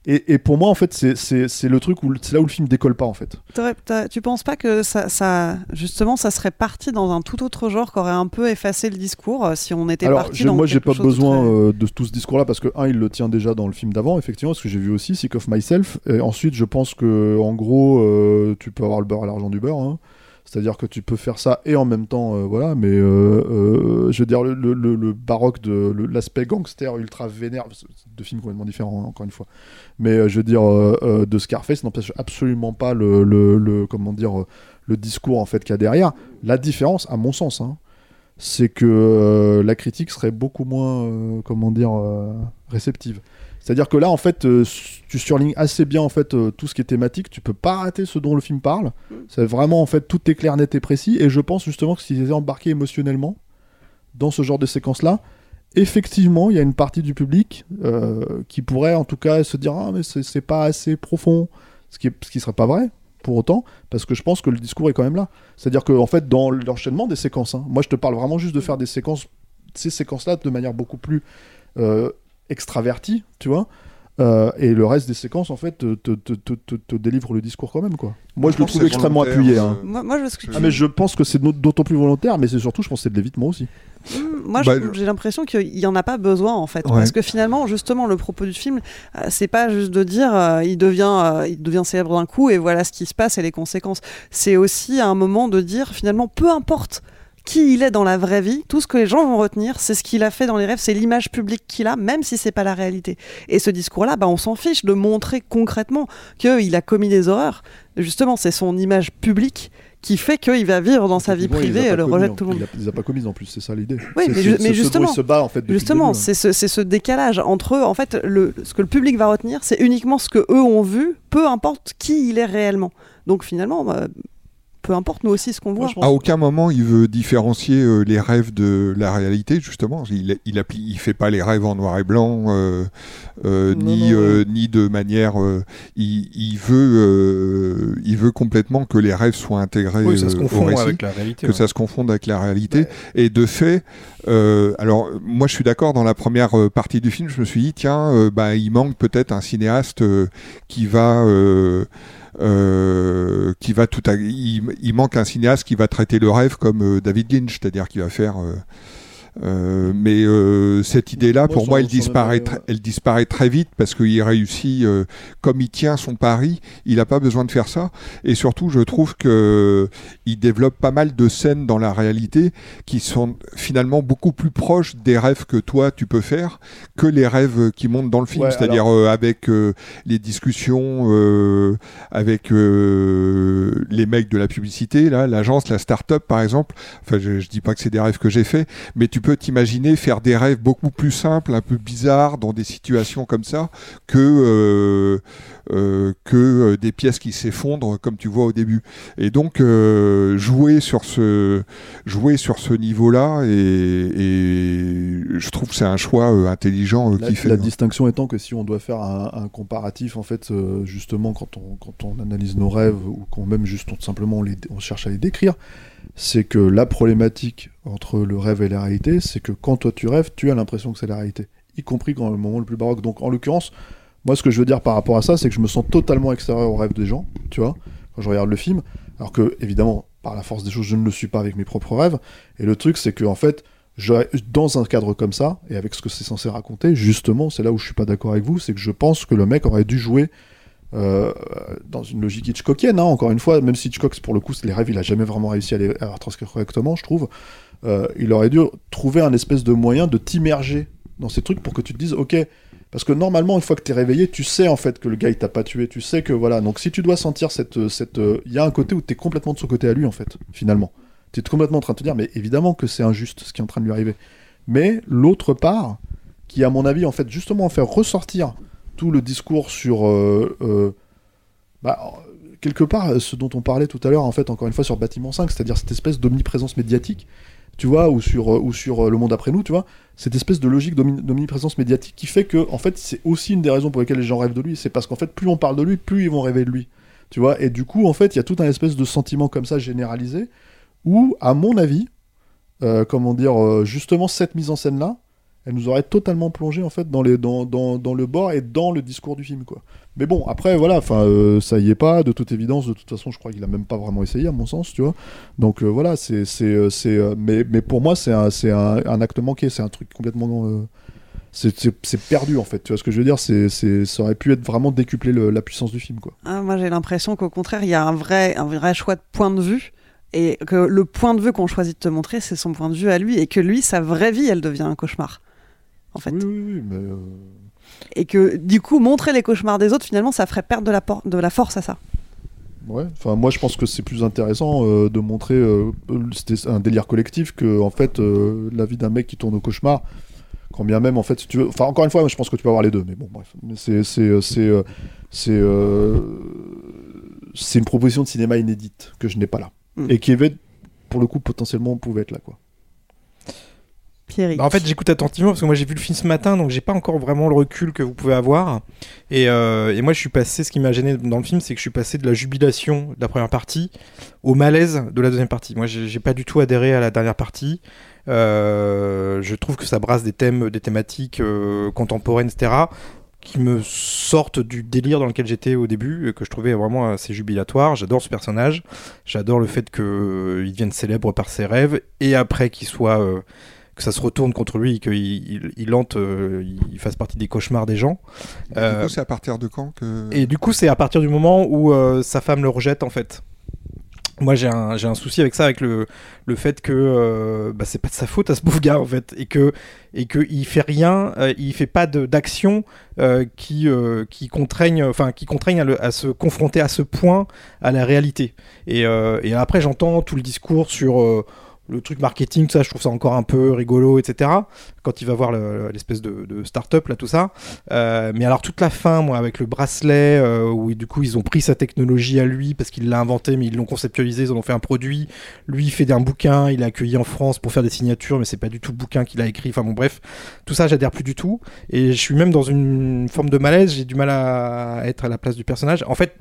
Et, et pour moi en fait c'est- le truc où c'est là où le film décolle pas en fait. Tu penses pas que ça, ça, justement, ça serait parti dans un tout autre genre, qu'aurait un peu effacé le discours euh, si on était Alors, parti dans moi, j'ai pas de besoin très- euh, de tout ce discours-là parce que, un, il le tient déjà dans le film d'avant, effectivement, ce que j'ai vu aussi, Sick of Myself. Et ensuite, je pense que, en gros, euh, tu peux avoir le beurre à l'argent du beurre. hein. C'est-à-dire que tu peux faire ça et en même temps, euh, voilà, mais euh, euh, je veux dire, le, baroque de l'aspect gangster ultra vénère, deux films complètement différents, hein, encore une fois, mais je veux dire, de Scarface n'empêche absolument pas le, comment dire, le discours en fait qu'il y a derrière. La différence, à mon sens, hein, c'est que la critique serait beaucoup moins, comment dire, réceptive. C'est-à-dire que là, en fait, euh, tu surlignes assez bien en fait euh, tout ce qui est thématique. Tu peux pas rater ce dont le film parle. C'est vraiment en fait tout est clair, net et précis. Et je pense justement que s'ils étaient embarqués émotionnellement dans ce genre de séquence-là, effectivement, il y a une partie du public euh, qui pourrait en tout cas se dire ah mais c'est c'est pas assez profond, ce qui est, ce qui serait pas vrai pour autant, parce que je pense que le discours est quand même là. C'est-à-dire que en fait, dans l'enchaînement des séquences, hein, moi je te parle vraiment juste de faire des séquences, ces séquences-là de manière beaucoup plus extravertie, tu vois. Euh, et le reste des séquences, en fait, te, te, te, te- délivre le discours quand même, quoi. Moi, je, Je le trouve extrêmement appuyé. euh, hein. Moi, moi, je, ce que tu Ah, mais je pense que c'est d'aut- d'autant plus volontaire, mais c'est surtout, je pense, que c'est de l'évitement aussi. Hmm, Moi, Bah, j'ai l'impression qu'il y en a pas besoin en fait, Ouais. parce que finalement, justement, le propos du film, euh, c'est pas juste de dire euh, il devient, euh, il devient célèbre d'un coup et voilà ce qui se passe et les conséquences. C'est aussi à un moment de dire finalement, peu importe qui il est dans la vraie vie, tout ce que les gens vont retenir, c'est ce qu'il a fait dans les rêves, c'est l'image publique qu'il a, même si c'est pas la réalité. Et ce discours-là, bah, on s'en fiche de montrer concrètement qu'il a commis des horreurs. Justement, c'est son image publique qui fait qu'il va vivre dans sa vie privée pas le commis, rejet en- de tout le monde. Il les a pas commises en plus, c'est ça l'idée. Oui, mais, ju- justement, se bat en fait. justement, hein. c'est ce, ce décalage entre eux. En fait, le, ce que le public va retenir, c'est uniquement ce que eux ont vu, peu importe qui il est réellement. Donc finalement, bah, peu importe nous aussi ce qu'on voit. À aucun moment il veut différencier euh, les rêves de la réalité, justement. Il, il, appli- il fait pas les rêves en noir et blanc, euh, euh, Non, ni, non, euh, ni de manière. euh, il, il veut, euh, il veut complètement que les rêves soient intégrés Oui, ça se confond au récit, avec la réalité, que ouais. ça se confonde avec la réalité. Et de fait, euh, alors moi je suis d'accord dans la première partie du film, je me suis dit tiens, euh, bah, il manque peut-être un cinéaste euh, qui va euh, euh, qui va tout à- il, il manque un cinéaste qui va traiter le rêve comme euh, David Lynch, c'est-à-dire qui va faire euh, euh, mais euh, cette idée-là, pour moi, elle disparaît, avais, tr- elle disparaît très vite parce qu'il réussit, euh, comme il tient son pari, il n'a pas besoin de faire ça. Et surtout, je trouve que il développe pas mal de scènes dans la réalité qui sont finalement beaucoup plus proches des rêves que toi tu peux faire que les rêves qui montent dans le film. Ouais, C'est-à-dire alors- euh, avec euh, les discussions euh, avec euh, les mecs de la publicité, là, l'agence, la start-up par exemple. Enfin, je, je dis pas que c'est des rêves que j'ai fait, mais tu peux t'imaginer faire des rêves beaucoup plus simples, un peu bizarres, dans des situations comme ça, que euh, euh, que euh, des pièces qui s'effondrent, comme tu vois au début. Et donc jouer sur ce jouer sur ce niveau-là, et, et je trouve que c'est un choix intelligent qui fait. la distinction étant que si on doit faire un, un comparatif, en fait, justement, quand on, quand on analyse nos rêves ou qu'on même juste on, simplement les, on cherche à les décrire, c'est que la problématique entre le rêve et la réalité, c'est que quand toi tu rêves, tu as l'impression que c'est la réalité, y compris quand le moment le plus baroque. Donc en l'occurrence, moi ce que je veux dire par rapport à ça, c'est que je me sens totalement extérieur au rêve des gens, tu vois, quand je regarde le film, alors que évidemment, par la force des choses, je ne le suis pas avec mes propres rêves. Et le truc, c'est que en fait, dans un cadre comme ça, et avec ce que c'est censé raconter, justement, c'est là où je suis pas d'accord avec vous, c'est que je pense que le mec aurait dû jouer euh, dans une logique Hitchcockienne, hein, encore une fois, même si Hitchcock, pour le coup, les rêves, il a jamais vraiment réussi à les à retranscrire correctement, je trouve, euh, il aurait dû trouver un espèce de moyen de t'immerger dans ces trucs pour que tu te dises, ok, parce que normalement, une fois que tu es réveillé, tu sais en fait que le gars il t'a pas tué, tu sais que voilà. Donc si tu dois sentir cette. cette euh, Il y a un côté où tu es complètement de son côté à lui en fait, finalement. Tu es complètement en train de te dire, mais évidemment que c'est injuste ce qui est en train de lui arriver. Mais l'autre part, qui à mon avis en fait justement faire ressortir tout le discours sur. euh, euh, bah, quelque part, ce dont on parlait tout à l'heure, en fait, encore une fois, sur Bâtiment 5, c'est-à-dire cette espèce d'omniprésence médiatique, tu vois, ou sur, euh, ou sur euh, Le Monde après nous, tu vois, cette espèce de logique d'omni- d'omniprésence médiatique qui fait que, en fait, c'est aussi une des raisons pour lesquelles les gens rêvent de lui. C'est parce qu'en fait, plus on parle de lui, plus ils vont rêver de lui. Tu vois, et du coup, en fait, il y a tout un espèce de sentiment comme ça généralisé où, à mon avis, euh, comment dire, justement, cette mise en scène-là, elle nous aurait totalement plongé en fait dans, dans le bord et dans le discours du film quoi. Mais bon après voilà, enfin euh, ça y est pas de toute évidence de toute façon je crois qu'il a même pas vraiment essayé à mon sens tu vois. Donc euh, voilà c'est c'est euh, c'est mais mais pour moi c'est un c'est un, un acte manqué c'est un truc complètement euh, c'est perdu en fait tu vois ce que je veux dire c'est c'est ça aurait pu être vraiment décupler le- la puissance du film quoi. Ah, moi, j'ai l'impression qu'au contraire, il y a un vrai, un vrai choix de point de vue. Et que le point de vue qu'on choisit de te montrer, c'est son point de vue à lui. Et que lui, sa vraie vie, elle devient un cauchemar. En fait. Oui oui, oui mais Et que du coup, montrer les cauchemars des autres, finalement, ça ferait perdre de la, por- de la force à ça. Ouais, enfin moi je pense que c'est plus intéressant euh, de montrer euh, c'était un délire collectif que en fait euh, la vie d'un mec qui tourne au cauchemar quand bien même en fait si tu veux enfin encore une fois moi, je pense que tu peux avoir les deux mais bon bref c'est c'est euh, c'est euh, c'est euh, c'est une proposition de cinéma inédite que je n'ai pas là Mm. et qui avait pour le coup potentiellement pouvait être là quoi. Bah, en fait, j'écoute attentivement parce que moi j'ai vu le film ce matin, donc j'ai pas encore vraiment le recul que vous pouvez avoir. Et, euh, et moi, je suis passé. Ce qui m'a gêné dans le film, c'est que je suis passé de la jubilation de la première partie au malaise de la deuxième partie. Moi, j'ai pas du tout adhéré à la dernière partie. Euh, je trouve que ça brasse des thèmes, des thématiques euh, contemporaines, etc., qui me sortent du délire dans lequel j'étais au début, que je trouvais vraiment assez jubilatoire. J'adore ce personnage. J'adore le fait qu'il devienne célèbre par ses rêves, et après qu'il soit que ça se retourne contre lui, et qu'il il, il hante, euh, il fasse partie des cauchemars des gens. Du Euh, coup, c'est à partir de quand que. et du coup, c'est à partir du moment où euh, sa femme le rejette, en fait. Moi, j'ai un, souci avec ça, avec le, le fait que euh, bah, c'est pas de sa faute à ce pauvre gars, en fait, et que, et que il fait rien, euh, il fait pas d'action euh, qui, euh, qui contraignent, enfin, qui contraignent à, le- à se confronter à ce point à la réalité. Et, euh, et après, j'entends tout le discours sur euh, le truc marketing, ça, je trouve ça encore un peu rigolo, etc. Quand il va voir le- l'espèce de, de start-up, là, tout ça. Euh, mais alors, toute la fin, moi, avec le bracelet, euh, où du coup, ils ont pris sa technologie à lui parce qu'il l'a inventé, mais ils l'ont conceptualisé, ils en ont fait un produit. Lui, il fait un bouquin, il est accueilli en France pour faire des signatures, mais c'est pas du tout le bouquin qu'il a écrit. Enfin, bon, bref, tout ça, j'adhère plus du tout. Et je suis même dans une forme de malaise, j'ai du mal à être à la place du personnage. En fait,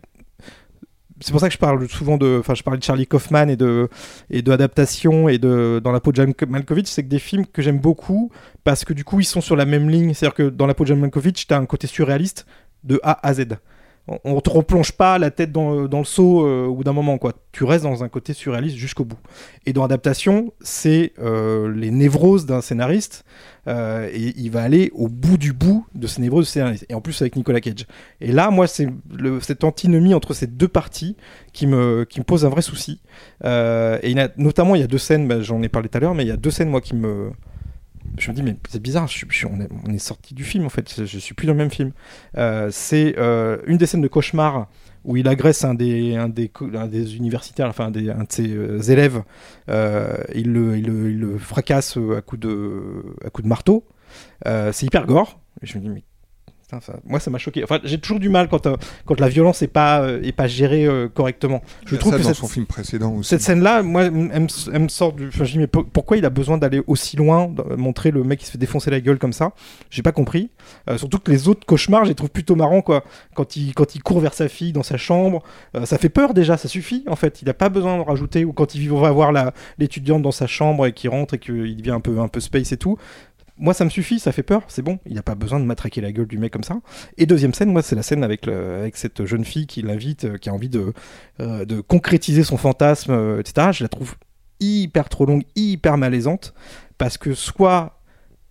c'est pour ça que je parle souvent de, enfin, je de Charlie Kaufman et de et et de dans la peau de Jan Malkovich, c'est que des films que j'aime beaucoup parce que du coup ils sont sur la même ligne, c'est-à-dire que dans la peau de Jan Malkovich, t'as un côté surréaliste de A à Z. On, te replonge pas la tête dans, dans le seau euh, au bout d'un moment quoi. Tu restes dans un côté surréaliste jusqu'au bout. Et dans adaptation, c'est euh, les névroses d'un scénariste euh, et il va aller au bout du bout de ces névroses du scénariste. Et en plus avec Nicolas Cage. Et là, moi, c'est cette antinomie entre ces deux parties qui me, qui me pose un vrai souci. Euh, et notamment, il y a deux scènes, bah, j'en ai parlé tout à l'heure, mais il y a deux scènes, moi, qui me. Je me dis, mais c'est bizarre, on, est, on sorti du film en fait, je, suis plus dans le même film. Euh, c'est euh, une des scènes de cauchemar où il agresse un des, universitaires, enfin un, de ses euh, élèves, il, le, fracasse à coup de, coup de marteau. C'est hyper gore. Je me dis, mais putain, ça- moi ça m'a choqué. Enfin, j'ai toujours du mal quand, euh, quand la violence n'est pas, euh, est pas gérée euh, correctement. Il y Je a trouve ça que dans cette, son film précédent aussi. cette scène-là, moi, elle, me- elle me sort du. Enfin, je dis, mais po- pourquoi il a besoin d'aller aussi loin, de montrer le mec qui se fait défoncer la gueule comme ça? J'ai pas compris. Euh, surtout que les autres cauchemars, je les trouve plutôt marrants, quoi. Quand il, quand il court vers sa fille dans sa chambre, euh, ça fait peur déjà, ça suffit, en fait. Il a pas besoin de rajouter. Ou quand il va voir l'étudiante dans sa chambre et qu'il rentre et qu'il devient un peu, un peu space et tout. Moi, ça me suffit, ça fait peur, c'est bon. Il n'a pas besoin de matraquer la gueule du mec comme ça. Et deuxième scène, moi, c'est la scène avec, cette jeune fille qui l'invite, euh, qui a envie de, euh, de concrétiser son fantasme, euh, etc. Je la trouve hyper trop longue, hyper malaisante, parce que soit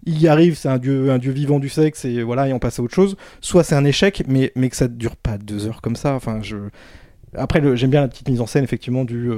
il y arrive, c'est un dieu, un dieu vivant du sexe, et voilà, et on passe à autre chose, soit c'est un échec, mais, mais que ça ne dure pas deux heures comme ça. Enfin, je... Après, j'aime bien la petite mise en scène, effectivement, du euh,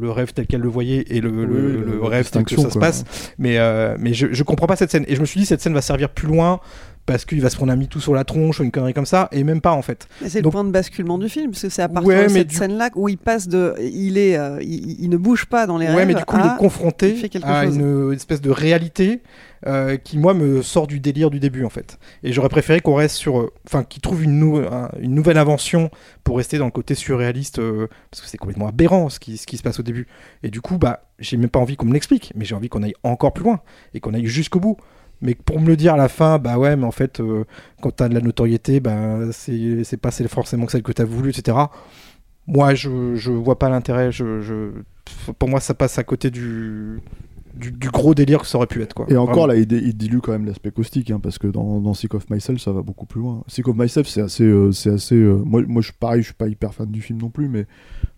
le rêve tel qu'elle le voyait et le, le- Oui, le la rêve tel que ça se passe. Mais, euh, mais je, je comprends pas cette scène. Et je me suis dit, cette scène va servir plus loin parce qu'il va se prendre un tout sur la tronche ou une connerie comme ça, et même pas en fait. C'est le point de basculement du film, parce que c'est à partir Ouais, de cette du- scène-là où il passe de, il est, euh, il, il ne bouge pas dans les rêves. Ouais, mais du coup, il est confronté il à chose. une espèce de réalité euh, qui, moi, me sort du délire du début, en fait. Et j'aurais préféré qu'on reste sur. euh, Enfin, qu'il trouve une, nou- un- une nouvelle invention pour rester dans le côté surréaliste, euh, parce que c'est complètement aberrant ce qui, ce qui se passe au début. Et du coup, bah, j'ai même pas envie qu'on me l'explique, mais j'ai envie qu'on aille encore plus loin et qu'on aille jusqu'au bout. Mais pour me le dire à la fin, bah ouais, mais en fait, quand t'as de la notoriété, bah, c'est pas forcément celle que t'as voulu, etc. Moi, je, je vois pas l'intérêt. Je- Pour moi, ça passe à côté du, du, du gros délire que ça aurait pu être. Quoi. Et encore Vraiment. là, il, dé- il dilue quand même l'aspect caustique, hein, parce que dans, dans Sick of Myself, ça va beaucoup plus loin. Sick of Myself, c'est assez, euh, c'est assez. euh, moi, moi, je suis pareil, je suis pas hyper fan du film non plus, mais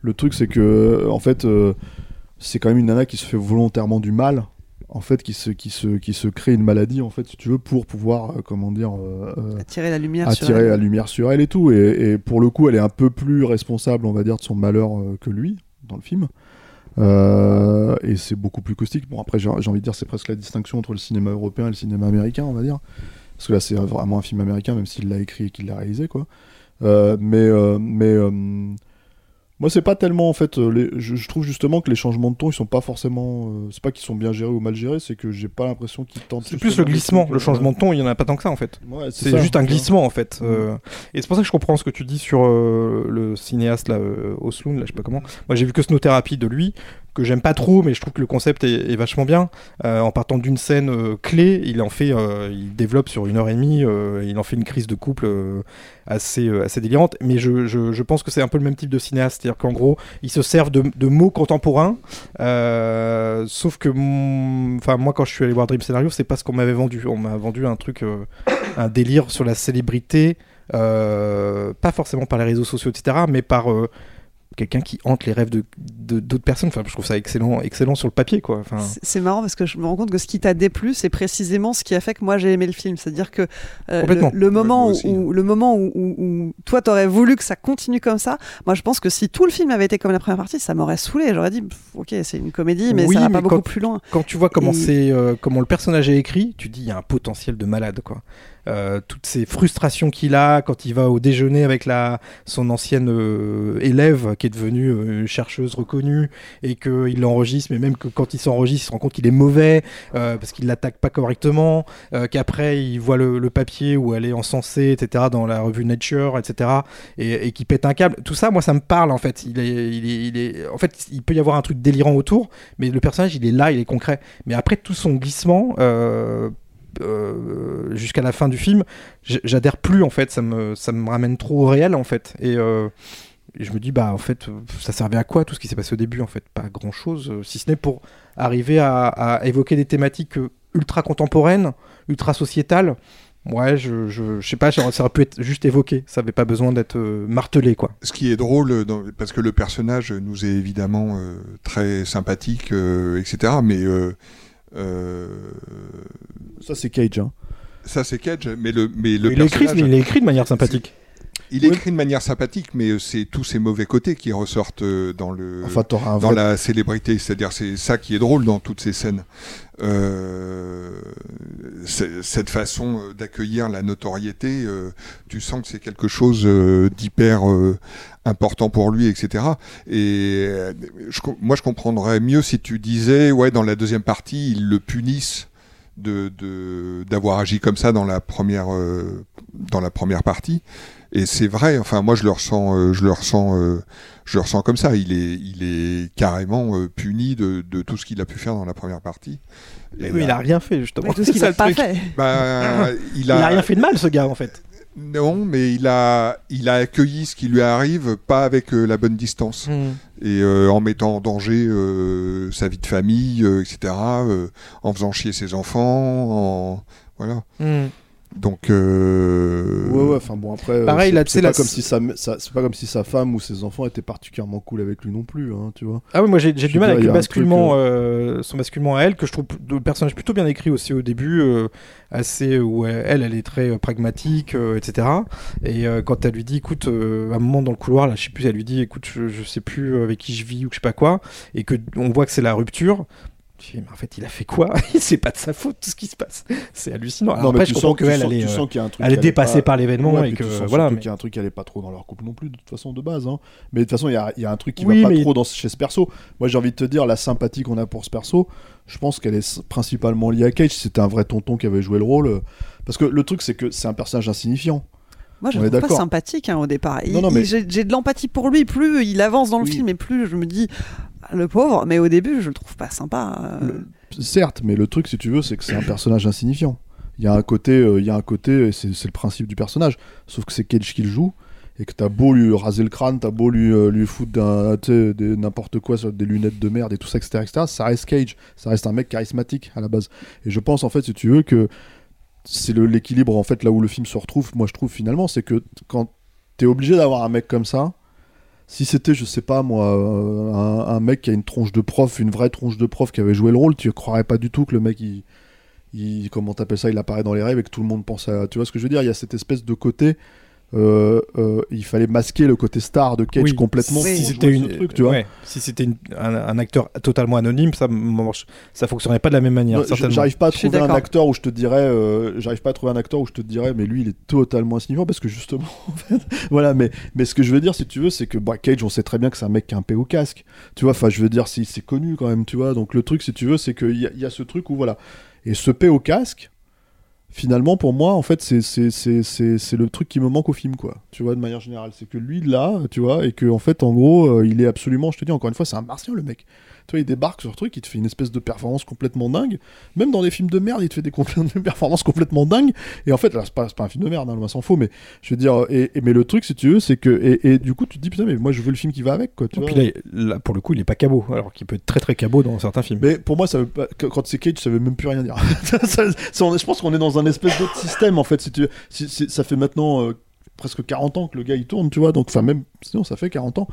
le truc, c'est que, euh, en fait, euh, c'est quand même une nana qui se fait volontairement du mal, en fait, qui se, qui se, qui se crée une maladie, en fait, si tu veux, pour pouvoir, euh, comment dire, euh, Attirer la lumière sur attirer elle. la lumière sur elle et tout. Et, et pour le coup, elle est un peu plus responsable, on va dire, de son malheur euh, que lui dans le film. Euh, et c'est beaucoup plus caustique. Bon, après, j'ai envie de dire, c'est presque la distinction entre le cinéma européen et le cinéma américain, on va dire. Parce que là, c'est vraiment un film américain, même s'il l'a écrit et qu'il l'a réalisé, quoi. Euh, mais euh, mais moi, c'est pas tellement en fait. euh, les- je, je trouve justement que les changements de ton, ils sont pas forcément. euh, c'est pas qu'ils sont bien gérés ou mal gérés, c'est que j'ai pas l'impression qu'ils tentent. C'est plus le glissement, le changement de ton, il y en a pas tant que ça en fait. Ouais, c'est juste un glissement en fait. Euh, et c'est pour ça que je comprends ce que tu dis sur euh, le cinéaste là, euh, Osloon, là, je sais pas comment. Moi j'ai vu que Snowtherapy de lui, que j'aime pas trop, mais je trouve que le concept est, vachement bien. Euh, en partant d'une scène euh, clé, il en fait, euh, il développe sur une heure et demie, il en fait une crise de couple assez, assez délirante. Mais je, je, pense que c'est un peu le même type de cinéaste, c'est-à-dire qu'en gros, ils se servent de, de mots contemporains. sauf que, mon- enfin moi quand je suis allé voir Dream Scenario, c'est pas ce qu'on m'avait vendu. On m'a vendu un truc, un délire sur la célébrité, pas forcément par les réseaux sociaux, etc., mais par quelqu'un qui hante les rêves de d'autres personnes. Enfin, je trouve ça excellent, excellent sur le papier, quoi. Enfin, C'est- marrant parce que je me rends compte que ce qui t'a déplu, c'est précisément ce qui a fait que moi j'ai aimé le film. C'est-à-dire que euh, Complètement. le, le moment, où, le moment où, où- où toi t'aurais voulu que ça continue comme ça, moi je pense que si tout le film avait été comme la première partie, ça m'aurait saoulé. J'aurais dit, ok, c'est une comédie, mais Oui, ça va mais pas beaucoup plus loin. Quand tu vois comment Et- c'est, euh, comment le personnage est écrit, tu dis il y a un potentiel de malade quoi. Euh, toutes ces frustrations qu'il a quand il va au déjeuner avec la son ancienne euh, élève qui est devenue euh, chercheuse reconnue et qu'il l'enregistre, mais même que quand il s'enregistre, il se rend compte qu'il est mauvais euh, parce qu'il l'attaque pas correctement, qu'après il voit le, papier où elle est encensée, etc. dans la revue Nature, etc. et, et qui pète un câble. Tout ça, moi, ça me parle en fait. Il est, en fait, il peut y avoir un truc délirant autour, mais le personnage, il est là, il est concret. Mais après tout son glissement. Euh, euh, jusqu'à la fin du film, j'adhère plus en fait, ça me, ça me ramène trop au réel en fait. Et, euh, et je me dis, bah en fait, euh, ça servait à quoi tout ce qui s'est passé au début En fait, pas grand chose, si ce n'est pour arriver à, évoquer des thématiques euh, ultra contemporaines, ultra sociétales. Ouais, je, je, sais pas, ça aurait pu être juste évoqué, ça avait pas besoin d'être euh, martelé quoi. Ce qui est drôle, euh, parce que le personnage nous est évidemment euh, très sympathique, euh, etc. Mais euh, euh, Ça, c'est Cage. Hein. ça, c'est Cage. Mais le, mais le Il est écrit, personnage- il est écrit de manière sympathique. Il est écrit de manière sympathique, mais euh, c'est tous ces mauvais côtés qui ressortent euh, dans le Enfin, dans vrai- la célébrité. C'est-à-dire, c'est ça qui est drôle dans toutes ces scènes. Euh, cette façon euh, d'accueillir la notoriété, euh, tu sens que c'est quelque chose euh, d'hyper important pour lui, etc. Et moi, je comprendrais mieux si tu disais, ouais, dans la deuxième partie, ils le punissent de d'avoir agi comme ça dans la première dans la première partie et c'est vrai enfin moi je le ressens euh, je le ressens euh, je le ressens comme ça il est il est carrément euh, puni de, de tout ce qu'il a pu faire dans la première partie Mais Et oui, là- il a rien fait justement. Ouais, tout ce qu'il [laughs] a pas truc. fait. Bah, [laughs] il, Il a, rien fait de mal ce gars en fait. non mais il a il a accueilli ce qui lui arrive pas avec euh, la bonne distance Hmm. et euh, en mettant en danger euh, sa vie de famille euh, etc euh, en faisant chier ses enfants en voilà Hmm. Donc euh, Ouais, ouais, enfin bon, après. euh, Pareil, c'est- là, c'est pas comme c'est- si sa, sa- c'est pas comme si sa femme ou ses enfants étaient particulièrement cool avec lui non plus, hein, tu vois. Ah oui, moi j'ai du mal avec le basculement, truc, euh, son basculement à elle, que je trouve le personnage plutôt bien écrit aussi au début, euh, assez où elle, elle est très euh, pragmatique, euh, etc. Et euh, quand elle lui dit, écoute, euh, à un moment dans le couloir, là, je sais plus, elle lui dit, écoute, je, je sais plus avec qui je vis ou je sais pas quoi, et que on voit que c'est la rupture. Tu fais, mais en fait, il a fait quoi? [laughs] C'est pas de sa faute tout ce qui se passe. C'est hallucinant. Alors Non, mais après, tu je sens- comprends qu'elle, elle euh, elle est dépassée pas- par l'événement Ouais, et que tu sens voilà. mais- qu'il y a un truc qui allait pas trop dans leur couple non plus de toute façon de base. hein. Mais de toute façon, il y a, il y a un truc qui Oui, va pas mais- trop dans, chez ce perso. Moi, j'ai envie de te dire, la sympathie qu'on a pour ce perso, je pense qu'elle est principalement liée à Cage. C'était un vrai tonton qui avait joué le rôle. euh, Parce que le truc, c'est que c'est un personnage insignifiant. Moi, je le trouve pas sympathique hein, au départ. Non, non, mais- J'ai de l'empathie pour lui. Plus il avance dans le Oui. film, et plus je me dis, ah, le pauvre. Mais au début, je le trouve pas sympa. euh. Certes, mais le truc, si tu veux, c'est que c'est un personnage insignifiant. Il y a un côté, euh, il y a un côté, c'est le principe du personnage. Sauf que c'est Cage qui le joue, et que t'as beau lui raser le crâne, t'as beau lui, euh, lui foutre n'importe quoi sur des lunettes de merde et tout ça, etc., etc., ça reste Cage. Ça reste un mec charismatique à la base. Et je pense, en fait, si tu veux, que c'est l'équilibre, en fait, là où le film se retrouve, moi je trouve finalement, c'est que quand t'es obligé d'avoir un mec comme ça, si c'était, je sais pas moi, euh, un, mec qui a une tronche de prof, une vraie tronche de prof qui avait joué le rôle, tu croirais pas du tout que le mec, il comment t'appelles ça, il apparaît dans les rêves et que tout le monde pense à. Tu vois ce que je veux dire? Il y a cette espèce de côté. Euh, euh, il fallait masquer le côté star de Cage Oui, complètement. Si c'était une, ce truc, tu vois. ouais, si c'était un, un acteur totalement anonyme, ça, ça fonctionnerait pas de la même manière. Ouais. J'arrive pas à trouver un acteur où je te dirais, euh, j'arrive pas à trouver un acteur où je te dirais, mais lui il est totalement insignifiant parce que justement, [laughs] en fait, voilà. Mais mais ce que je veux dire, si tu veux, c'est que bah, Cage, on sait très bien que c'est un mec qui a un P au casque, tu vois. Enfin, je veux dire, c'est c'est connu quand même, tu vois. Donc le truc, si tu veux, c'est qu'il y, y a ce truc où voilà, et ce P au casque. Finalement, pour moi, en fait, c'est le truc qui me manque au film, quoi. Tu vois, de manière générale, c'est que lui là, tu vois, et que en fait, en gros, euh, il est absolument, je te dis encore une fois, c'est un martien le mec. Tu vois, il débarque sur le truc, il te fait une espèce de performance complètement dingue. Même dans des films de merde, il te fait [laughs] des, performances complètement dingues. Et en fait, là, c'est pas, pas un film de merde, hein, loin s'en faut, mais je veux dire, et, et- mais le truc, si tu veux, c'est que, et, et du coup, tu te dis, putain, mais moi, je veux le film qui va avec, quoi. Tu vois. puis là, là, pour le coup, il est pas cabot, alors qu'il peut être très très cabot dans certains films. Mais pour moi, ça veut pas- quand c'est Cage, ça veut même plus rien dire. [laughs] Ça- ça- on est- je pense qu'on est dans un espèce d'autre système, en fait. Si tu, si- si- ça fait maintenant euh, presque 40 ans que le gars il tourne, tu vois. Donc, enfin, même sinon, ça fait 40 ans.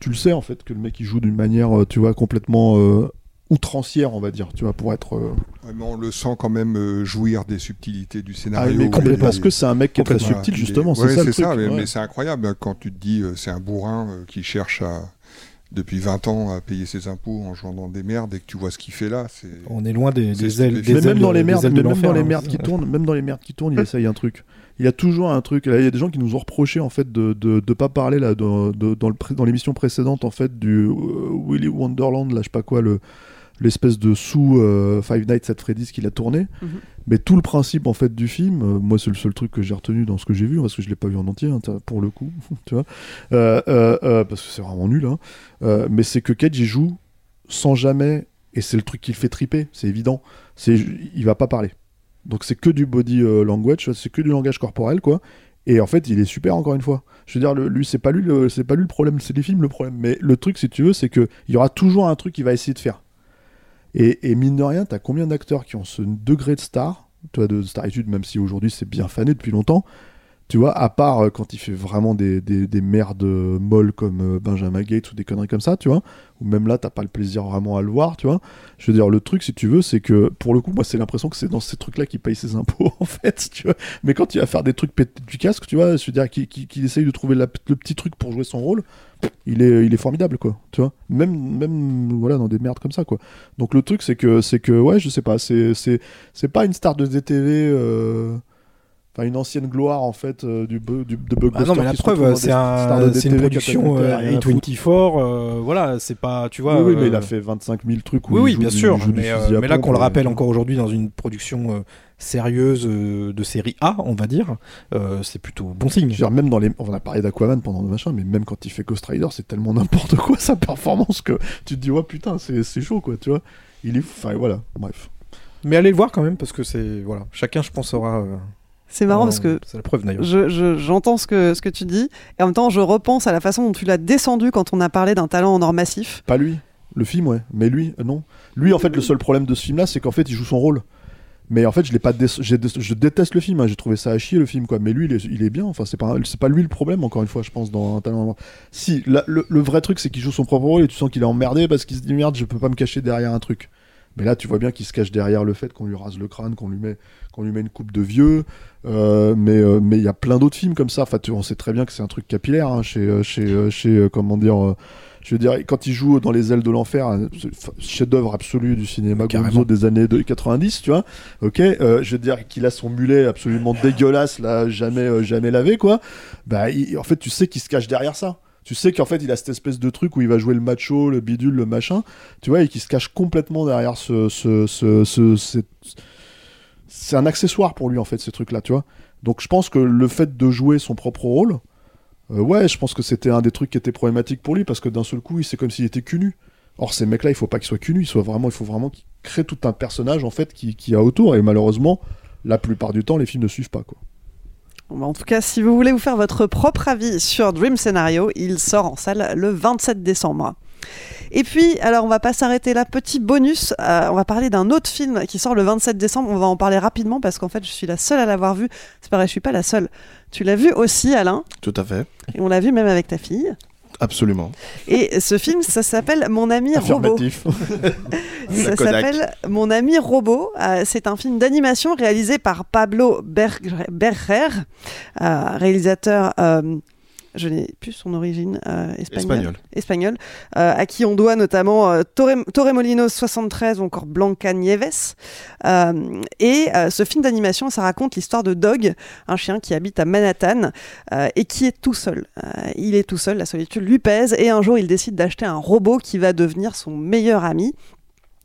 Tu le sais, en fait, que le mec il joue d'une manière, euh, tu vois, complètement euh, outrancière, on va dire, tu vois, pour être. euh, Ouais, mais on le sent quand même jouir des subtilités du Ah, scénario. mais complètement, parce que c'est un mec qui est très subtil, justement. C'est ouais, ça le truc. mais, ouais. mais c'est incroyable hein, quand tu te dis c'est un bourrin qui cherche à depuis 20 ans à payer ses impôts en jouant dans des merdes et que tu vois ce qu'il fait là, c'est On est loin des, ailes, des mais ailes même dans de- les des merdes, même dans les hein. merdes qui tournent, même dans les merdes qui tournent, il [laughs] essaye un truc. Il y a toujours un truc. Là, il y a des gens qui nous ont reproché en fait de de, de pas parler là dans, de- dans le pré- dans l'émission précédente en fait du euh, Willy Wonderland, là je sais pas quoi le l'espèce de sous euh, Five Nights at Freddy's qu'il a tourné. Mhm. Mais tout le principe en fait du film, euh, moi c'est le seul truc que j'ai retenu dans ce que j'ai vu parce que je l'ai pas vu en entier hein, pour le coup, [laughs] tu vois, parce que c'est vraiment nul. Hein. Mais c'est que Cage il joue sans jamais et c'est le truc qui le fait triper, c'est évident. C'est il va pas parler. Donc c'est que du body euh, language, c'est que du langage corporel quoi. Et en fait, il est super encore une fois. Je veux dire, lui, c'est pas lui, le, problème, c'est les films le problème. Mais le truc, si tu veux, c'est que il y aura toujours un truc qu'il va essayer de faire. Et, mine de rien, t'as combien d'acteurs qui ont ce degré de star, tu vois, de staritude, même si aujourd'hui c'est bien fané depuis longtemps. Tu vois, à part euh, quand il fait vraiment des, des, des merdes molles comme euh, Benjamin Gates ou des conneries comme ça, tu vois, ou même là, t'as pas le plaisir vraiment à le voir, tu vois. Je veux dire, le truc, si tu veux, c'est que pour le coup, moi, c'est l'impression que c'est dans ces trucs-là qu'il paye ses impôts, [laughs] en fait, tu vois. Mais quand il va faire des trucs pétés du casque, tu vois, je veux dire, qu'il qu'il essaye de trouver le petit truc pour jouer son rôle, il est, il est formidable, quoi, tu vois. Même, même, voilà, dans des merdes comme ça, quoi. Donc le truc, c'est que, c'est que, ouais, je sais pas, c'est pas une star de DTV. euh, Enfin, une ancienne gloire en fait euh, du, du de Ah Buckbuster non, mais la preuve, c'est un, une production qui a euh. A24, euh, voilà, c'est pas, tu vois. oui, oui, mais il a fait 25 000 trucs. où Oui, oui, bien du- sûr. Mais, là, qu'on le rappelle encore aujourd'hui dans une production sérieuse de série A, on va dire, c'est plutôt bon signe. Je veux dire, même dans les, on a parlé d'Aquaman pendant le machin, mais même quand il fait Ghost Rider, c'est tellement [laughs] n'importe quoi sa performance que tu te dis ouais putain c'est c'est chaud quoi, tu vois. Il est, enfin voilà, bref. Mais allez le voir quand même parce que c'est voilà, chacun je pense aura. C'est marrant parce que c'est la preuve d'ailleurs. je- je- j'entends ce que, ce que tu dis et en même temps je repense à la façon dont tu l'as descendu quand on a parlé d'un talent en or massif. Pas lui, le film ouais, mais lui euh, non. Lui en fait le seul problème de ce film là, c'est qu'en fait il joue son rôle. Mais en fait, je l'ai pas dé- j'ai dé- je déteste le film, hein, j'ai trouvé ça à chier le film quoi, mais lui il est, il est bien, enfin c'est pas c'est pas lui le problème encore une fois, je pense dans un talent Si, la- le, le vrai truc c'est qu'il joue son propre rôle et tu sens qu'il est emmerdé parce qu'il se dit merde, je peux pas me cacher derrière un truc. Mais là, tu vois bien qu'il se cache derrière le fait qu'on lui rase le crâne, qu'on lui met, qu'on lui met une coupe de vieux. Euh, mais euh, mais il y a plein d'autres films comme ça. Enfin, tu- on sait très bien que c'est un truc capillaire hein, chez euh, chez chez comment dire. je veux dire, quand il joue dans Les ailes de l'enfer, un chef-d'œuvre absolu du cinéma Gonzo des années de 90, tu vois. Ok, euh, je veux dire qu'il a son mulet absolument dégueulasse là, jamais jamais lavé quoi. Bah, il- en fait, tu sais qu'il se cache derrière ça. Tu sais qu'en fait, il a cette espèce de truc où il va jouer le macho, le bidule, le machin, tu vois, et qu'il se cache complètement derrière ce, ce, ce, ce- cette- c'est un accessoire pour lui en fait ces trucs là tu vois. Donc je pense que le fait de jouer son propre rôle euh, ouais je pense que c'était un des trucs qui était problématique pour lui parce que d'un seul coup c'est comme s'il était cul nu or ces mecs là il faut pas qu'ils soient cul nu il soit vraiment il faut vraiment qu'ils créent tout un personnage en fait qui, qui a autour. Et malheureusement la plupart du temps les films ne suivent pas quoi. Bah, En tout cas, si vous voulez vous faire votre propre avis sur Dream Scenario, il sort en salle le 27 décembre. Et puis, alors on va pas s'arrêter là, petit bonus, euh, on va parler d'un autre film qui sort le 27 décembre, on va en parler rapidement parce qu'en fait je suis la seule à l'avoir vu, c'est pareil, je suis pas la seule. Tu l'as vu aussi Alain, Tout à fait. et on l'a vu même avec ta fille. Absolument. Et ce film, ça s'appelle Mon ami robot. [laughs] Ça s'appelle Mon ami robot. Euh, c'est un film d'animation réalisé par Pablo Berger, Berger, euh, réalisateur. euh, je n'ai plus son origine euh, espagnole. Espagnol. Espagnol, euh, à qui on doit notamment euh, Torre- Torremolinos 73 ou encore Blanca Nieves. Et ce film d'animation, ça raconte l'histoire de Dog, un chien qui habite à Manhattan et qui est tout seul. Il est tout seul, la solitude lui pèse et un jour il décide d'acheter un robot qui va devenir son meilleur ami.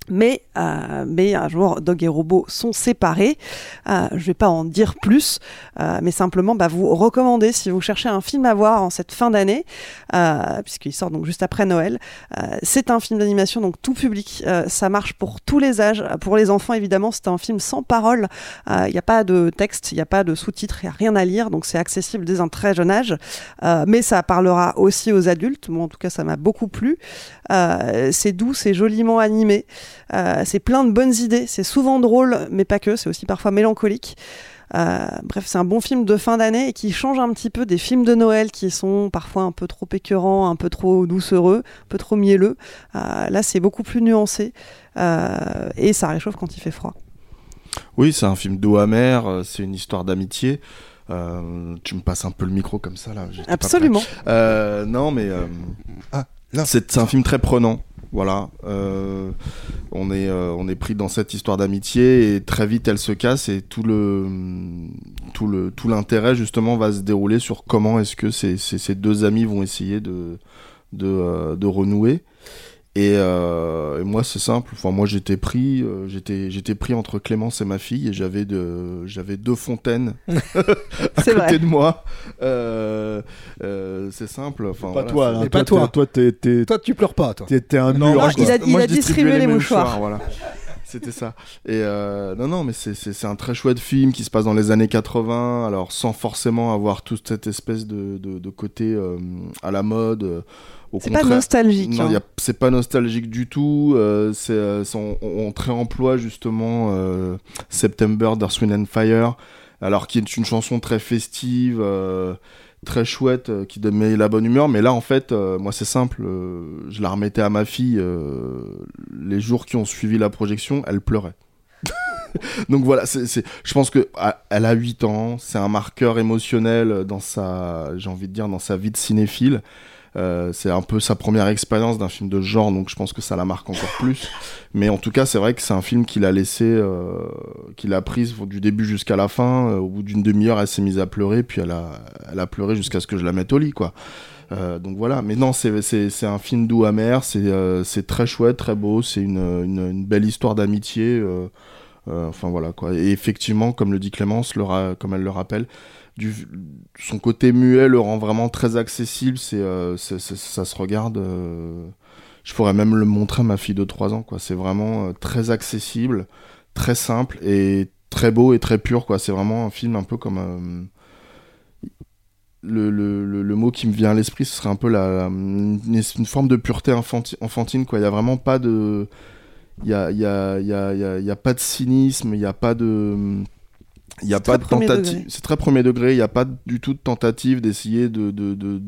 Mais, euh, mais un jour, Dog et Robot sont séparés. Euh, je vais pas en dire plus, euh, mais simplement bah, vous recommander si vous cherchez un film à voir en cette fin d'année, euh, puisqu'il sort donc juste après Noël. Euh, c'est un film d'animation donc tout public. Euh, ça marche pour tous les âges. Pour les enfants évidemment, c'est un film sans parole. Il n'y a pas de texte, il n'y a pas de sous-titres, il n'y a rien à lire, donc c'est accessible dès un très jeune âge. Mais ça parlera aussi aux adultes. Moi en tout cas, ça m'a beaucoup plu. C'est doux, c'est joliment animé. Euh, c'est plein de bonnes idées, c'est souvent drôle, mais pas que, c'est aussi parfois mélancolique. Euh, bref, c'est un bon film de fin d'année et qui change un petit peu des films de Noël qui sont parfois un peu trop écœurants, un peu trop doucereux, un peu trop mielleux. Euh, là, c'est beaucoup plus nuancé euh, et ça réchauffe quand il fait froid. Oui, c'est un film d'eau amère, c'est une histoire d'amitié. Euh, tu me passes un peu le micro comme ça là. pas Absolument. Euh, non, mais euh, c'est c'est un film très prenant. Voilà, Euh, on est euh, on est pris dans cette histoire d'amitié et très vite elle se casse et tout le tout le tout l'intérêt justement va se dérouler sur comment est-ce que ces, ces, deux amis vont essayer de de, euh, de renouer. Et, euh, et moi c'est simple. Enfin moi j'étais pris, euh, j'étais j'étais pris entre Clémence et ma fille et j'avais de j'avais deux fontaines [laughs] à côté vrai. de moi. Euh, euh, c'est simple. Enfin, pas voilà, toi. Mais pas toi toi. toi tu pleures pas, toi. t'es- un Non, mur, il a- dis- il moi, a distribué les mouchoirs. voilà. C'était ça. Et euh, non, non, mais c'est- un très chouette film qui se passe dans les années 80, alors sans forcément avoir toute cette espèce de, de, de côté euh, à la mode. C'est pas nostalgique, Non, hein. c'est pas nostalgique du tout. euh, c'est euh, c'est- on, on, on réemploie justement euh, September d'Earth, Wind and Fire, alors qui est une chanson très festive. euh, très chouette qui donne la bonne humeur mais là en fait moi c'est simple je la remettais à ma fille les jours qui ont suivi la projection elle pleurait [laughs] donc voilà c'est c'est- je pense que ah, elle a 8 ans c'est un marqueur émotionnel dans sa j'ai envie de dire dans sa vie de cinéphile Euh, c'est un peu sa première expérience d'un film de genre, donc je pense que ça la marque encore [laughs] plus. Mais en tout cas, c'est vrai que c'est un film qu'il a laissé, euh, qu'il a prise du début jusqu'à la fin. Euh, au bout d'une demi-heure, elle s'est mise à pleurer, puis elle a, pleuré jusqu'à ce que je la mette au lit, quoi. Donc voilà, mais non, c'est- un film doux amer, c'est très chouette, très beau, c'est une, belle histoire d'amitié. enfin voilà quoi. Et effectivement, comme le dit Clémence, comme elle le rappelle, son côté muet le rend vraiment très accessible. C'est euh, ça se regarde. euh, je pourrais même le montrer à ma fille de 3 ans. quoi. C'est vraiment euh, très accessible, très simple et très beau et très pur. quoi. C'est vraiment un film un peu comme. le, le, le, mot qui me vient à l'esprit, ce serait un peu la, la- une, forme de pureté infanti- enfantine. Il n'y a vraiment pas de. Il y a, y, a, y, a, y a pas de cynisme, il n'y a pas de. Il n'y a pas de tentative. C'est très premier degré. Il n'y a pas du tout de tentative d'essayer de, de, de,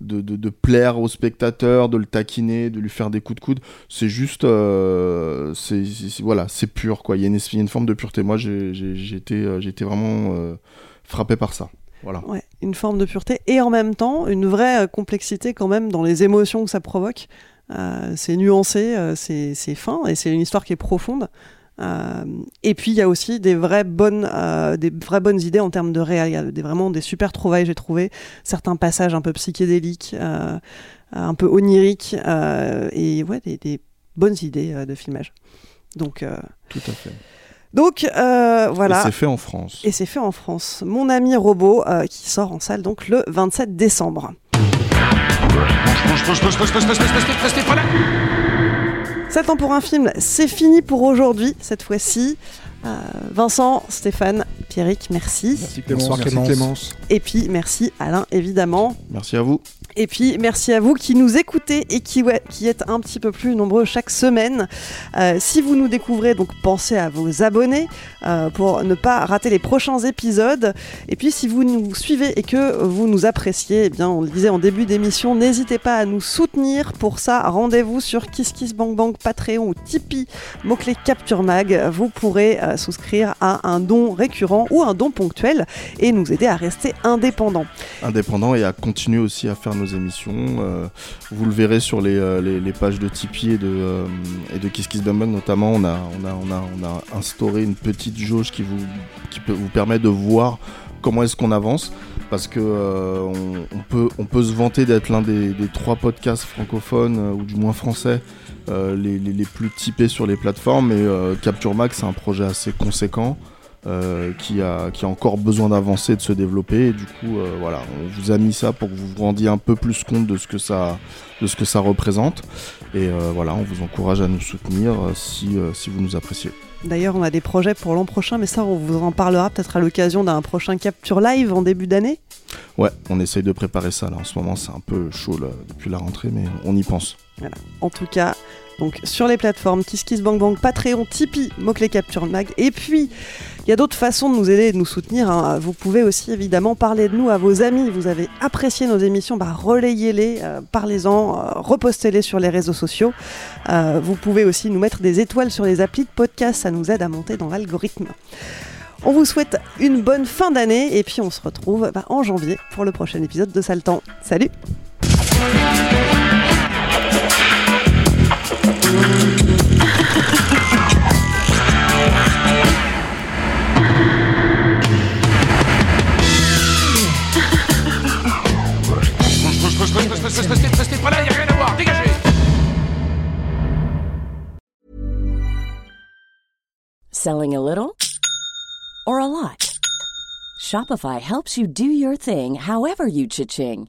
de, plaire au spectateur, de le taquiner, de lui faire des coups de coude. C'est juste, euh, c'est voilà, c'est pur quoi. Il y, a une, il y a une forme de pureté. Moi, été, euh, été vraiment euh, frappé par ça. Voilà. Ouais, une forme de pureté et en même temps une vraie complexité quand même dans les émotions que ça provoque. Euh, c'est nuancé, c'est c'est fin et c'est une histoire qui est profonde. Euh, et puis il y a aussi des vraies bonnes, euh, des vraies bonnes idées en termes de réel. Il y a des, vraiment des super trouvailles, j'ai trouvé. Certains passages un peu psychédéliques, euh, un peu oniriques euh, et ouais, des, des bonnes idées euh, de filmage. Donc, euh, Tout à fait. donc euh, voilà. Et c'est fait en France. Et c'est fait en France. Mon ami robot euh, qui sort en salle donc le 27 décembre. Sept ans pour un film, c'est fini pour aujourd'hui cette fois-ci. Euh, Vincent, Stéphane, Pierrick, merci. Merci Bonsoir, Merci Clémence. Clémence. Et puis merci Alain évidemment. Merci à vous. Et puis merci à vous qui nous écoutez et qui, ouais, qui êtes un petit peu plus nombreux chaque semaine. Euh, si vous nous découvrez, donc pensez à vous abonner euh, pour ne pas rater les prochains épisodes. Et puis si vous nous suivez et que vous nous appréciez, eh bien on le disait en début d'émission, n'hésitez pas à nous soutenir. Pour ça, rendez-vous sur KissKissBankBank, Patreon ou Tipeee, mot-clé Capture Mag. Vous pourrez souscrire à un don récurrent ou un don ponctuel et nous aider à rester indépendants. indépendant et à continuer aussi à faire nos émissions. Euh, vous le verrez sur les, euh, les, pages de Tipeee et de, euh, Kiss Kiss notamment. On a, on, a, on, a, on a instauré une petite jauge qui vous, qui peut vous permet de voir comment est-ce qu'on avance. Parce que euh, peut, se vanter d'être l'un des, trois podcasts francophones, euh, ou du moins français, euh, les, plus typés sur les plateformes. Et Capture Max, c'est un projet assez conséquent. qui, a, encore besoin d'avancer, de se développer. Et du coup, voilà, on vous a mis ça pour que vous vous rendiez un peu plus compte de ce que ça, représente. Et voilà, on vous encourage à nous soutenir si vous nous appréciez. D'ailleurs, on a des projets pour l'an prochain, mais ça, on vous en parlera peut-être à l'occasion d'un prochain capture live en début d'année. Ouais, on essaye de préparer ça là. En ce moment, c'est un peu chaud là, depuis la rentrée, mais on y pense. Voilà. En tout cas, donc sur les plateformes KissKissBankBank, Patreon, Tipeee, mot-clé Capture Mag. Et puis, il y a d'autres façons de nous aider et de nous soutenir. hein. Vous pouvez aussi évidemment parler de nous à vos amis. Vous avez apprécié nos émissions, bah, relayez-les, euh, parlez-en, euh, repostez-les sur les réseaux sociaux. Euh, vous pouvez aussi nous mettre des étoiles sur les applis de podcast, ça nous aide à monter dans l'algorithme. On vous souhaite une bonne fin d'année et puis on se retrouve bah, en janvier pour le prochain épisode de Saltan. Salut Selling a little or a lot? Shopify helps you do your thing however you cha-ching.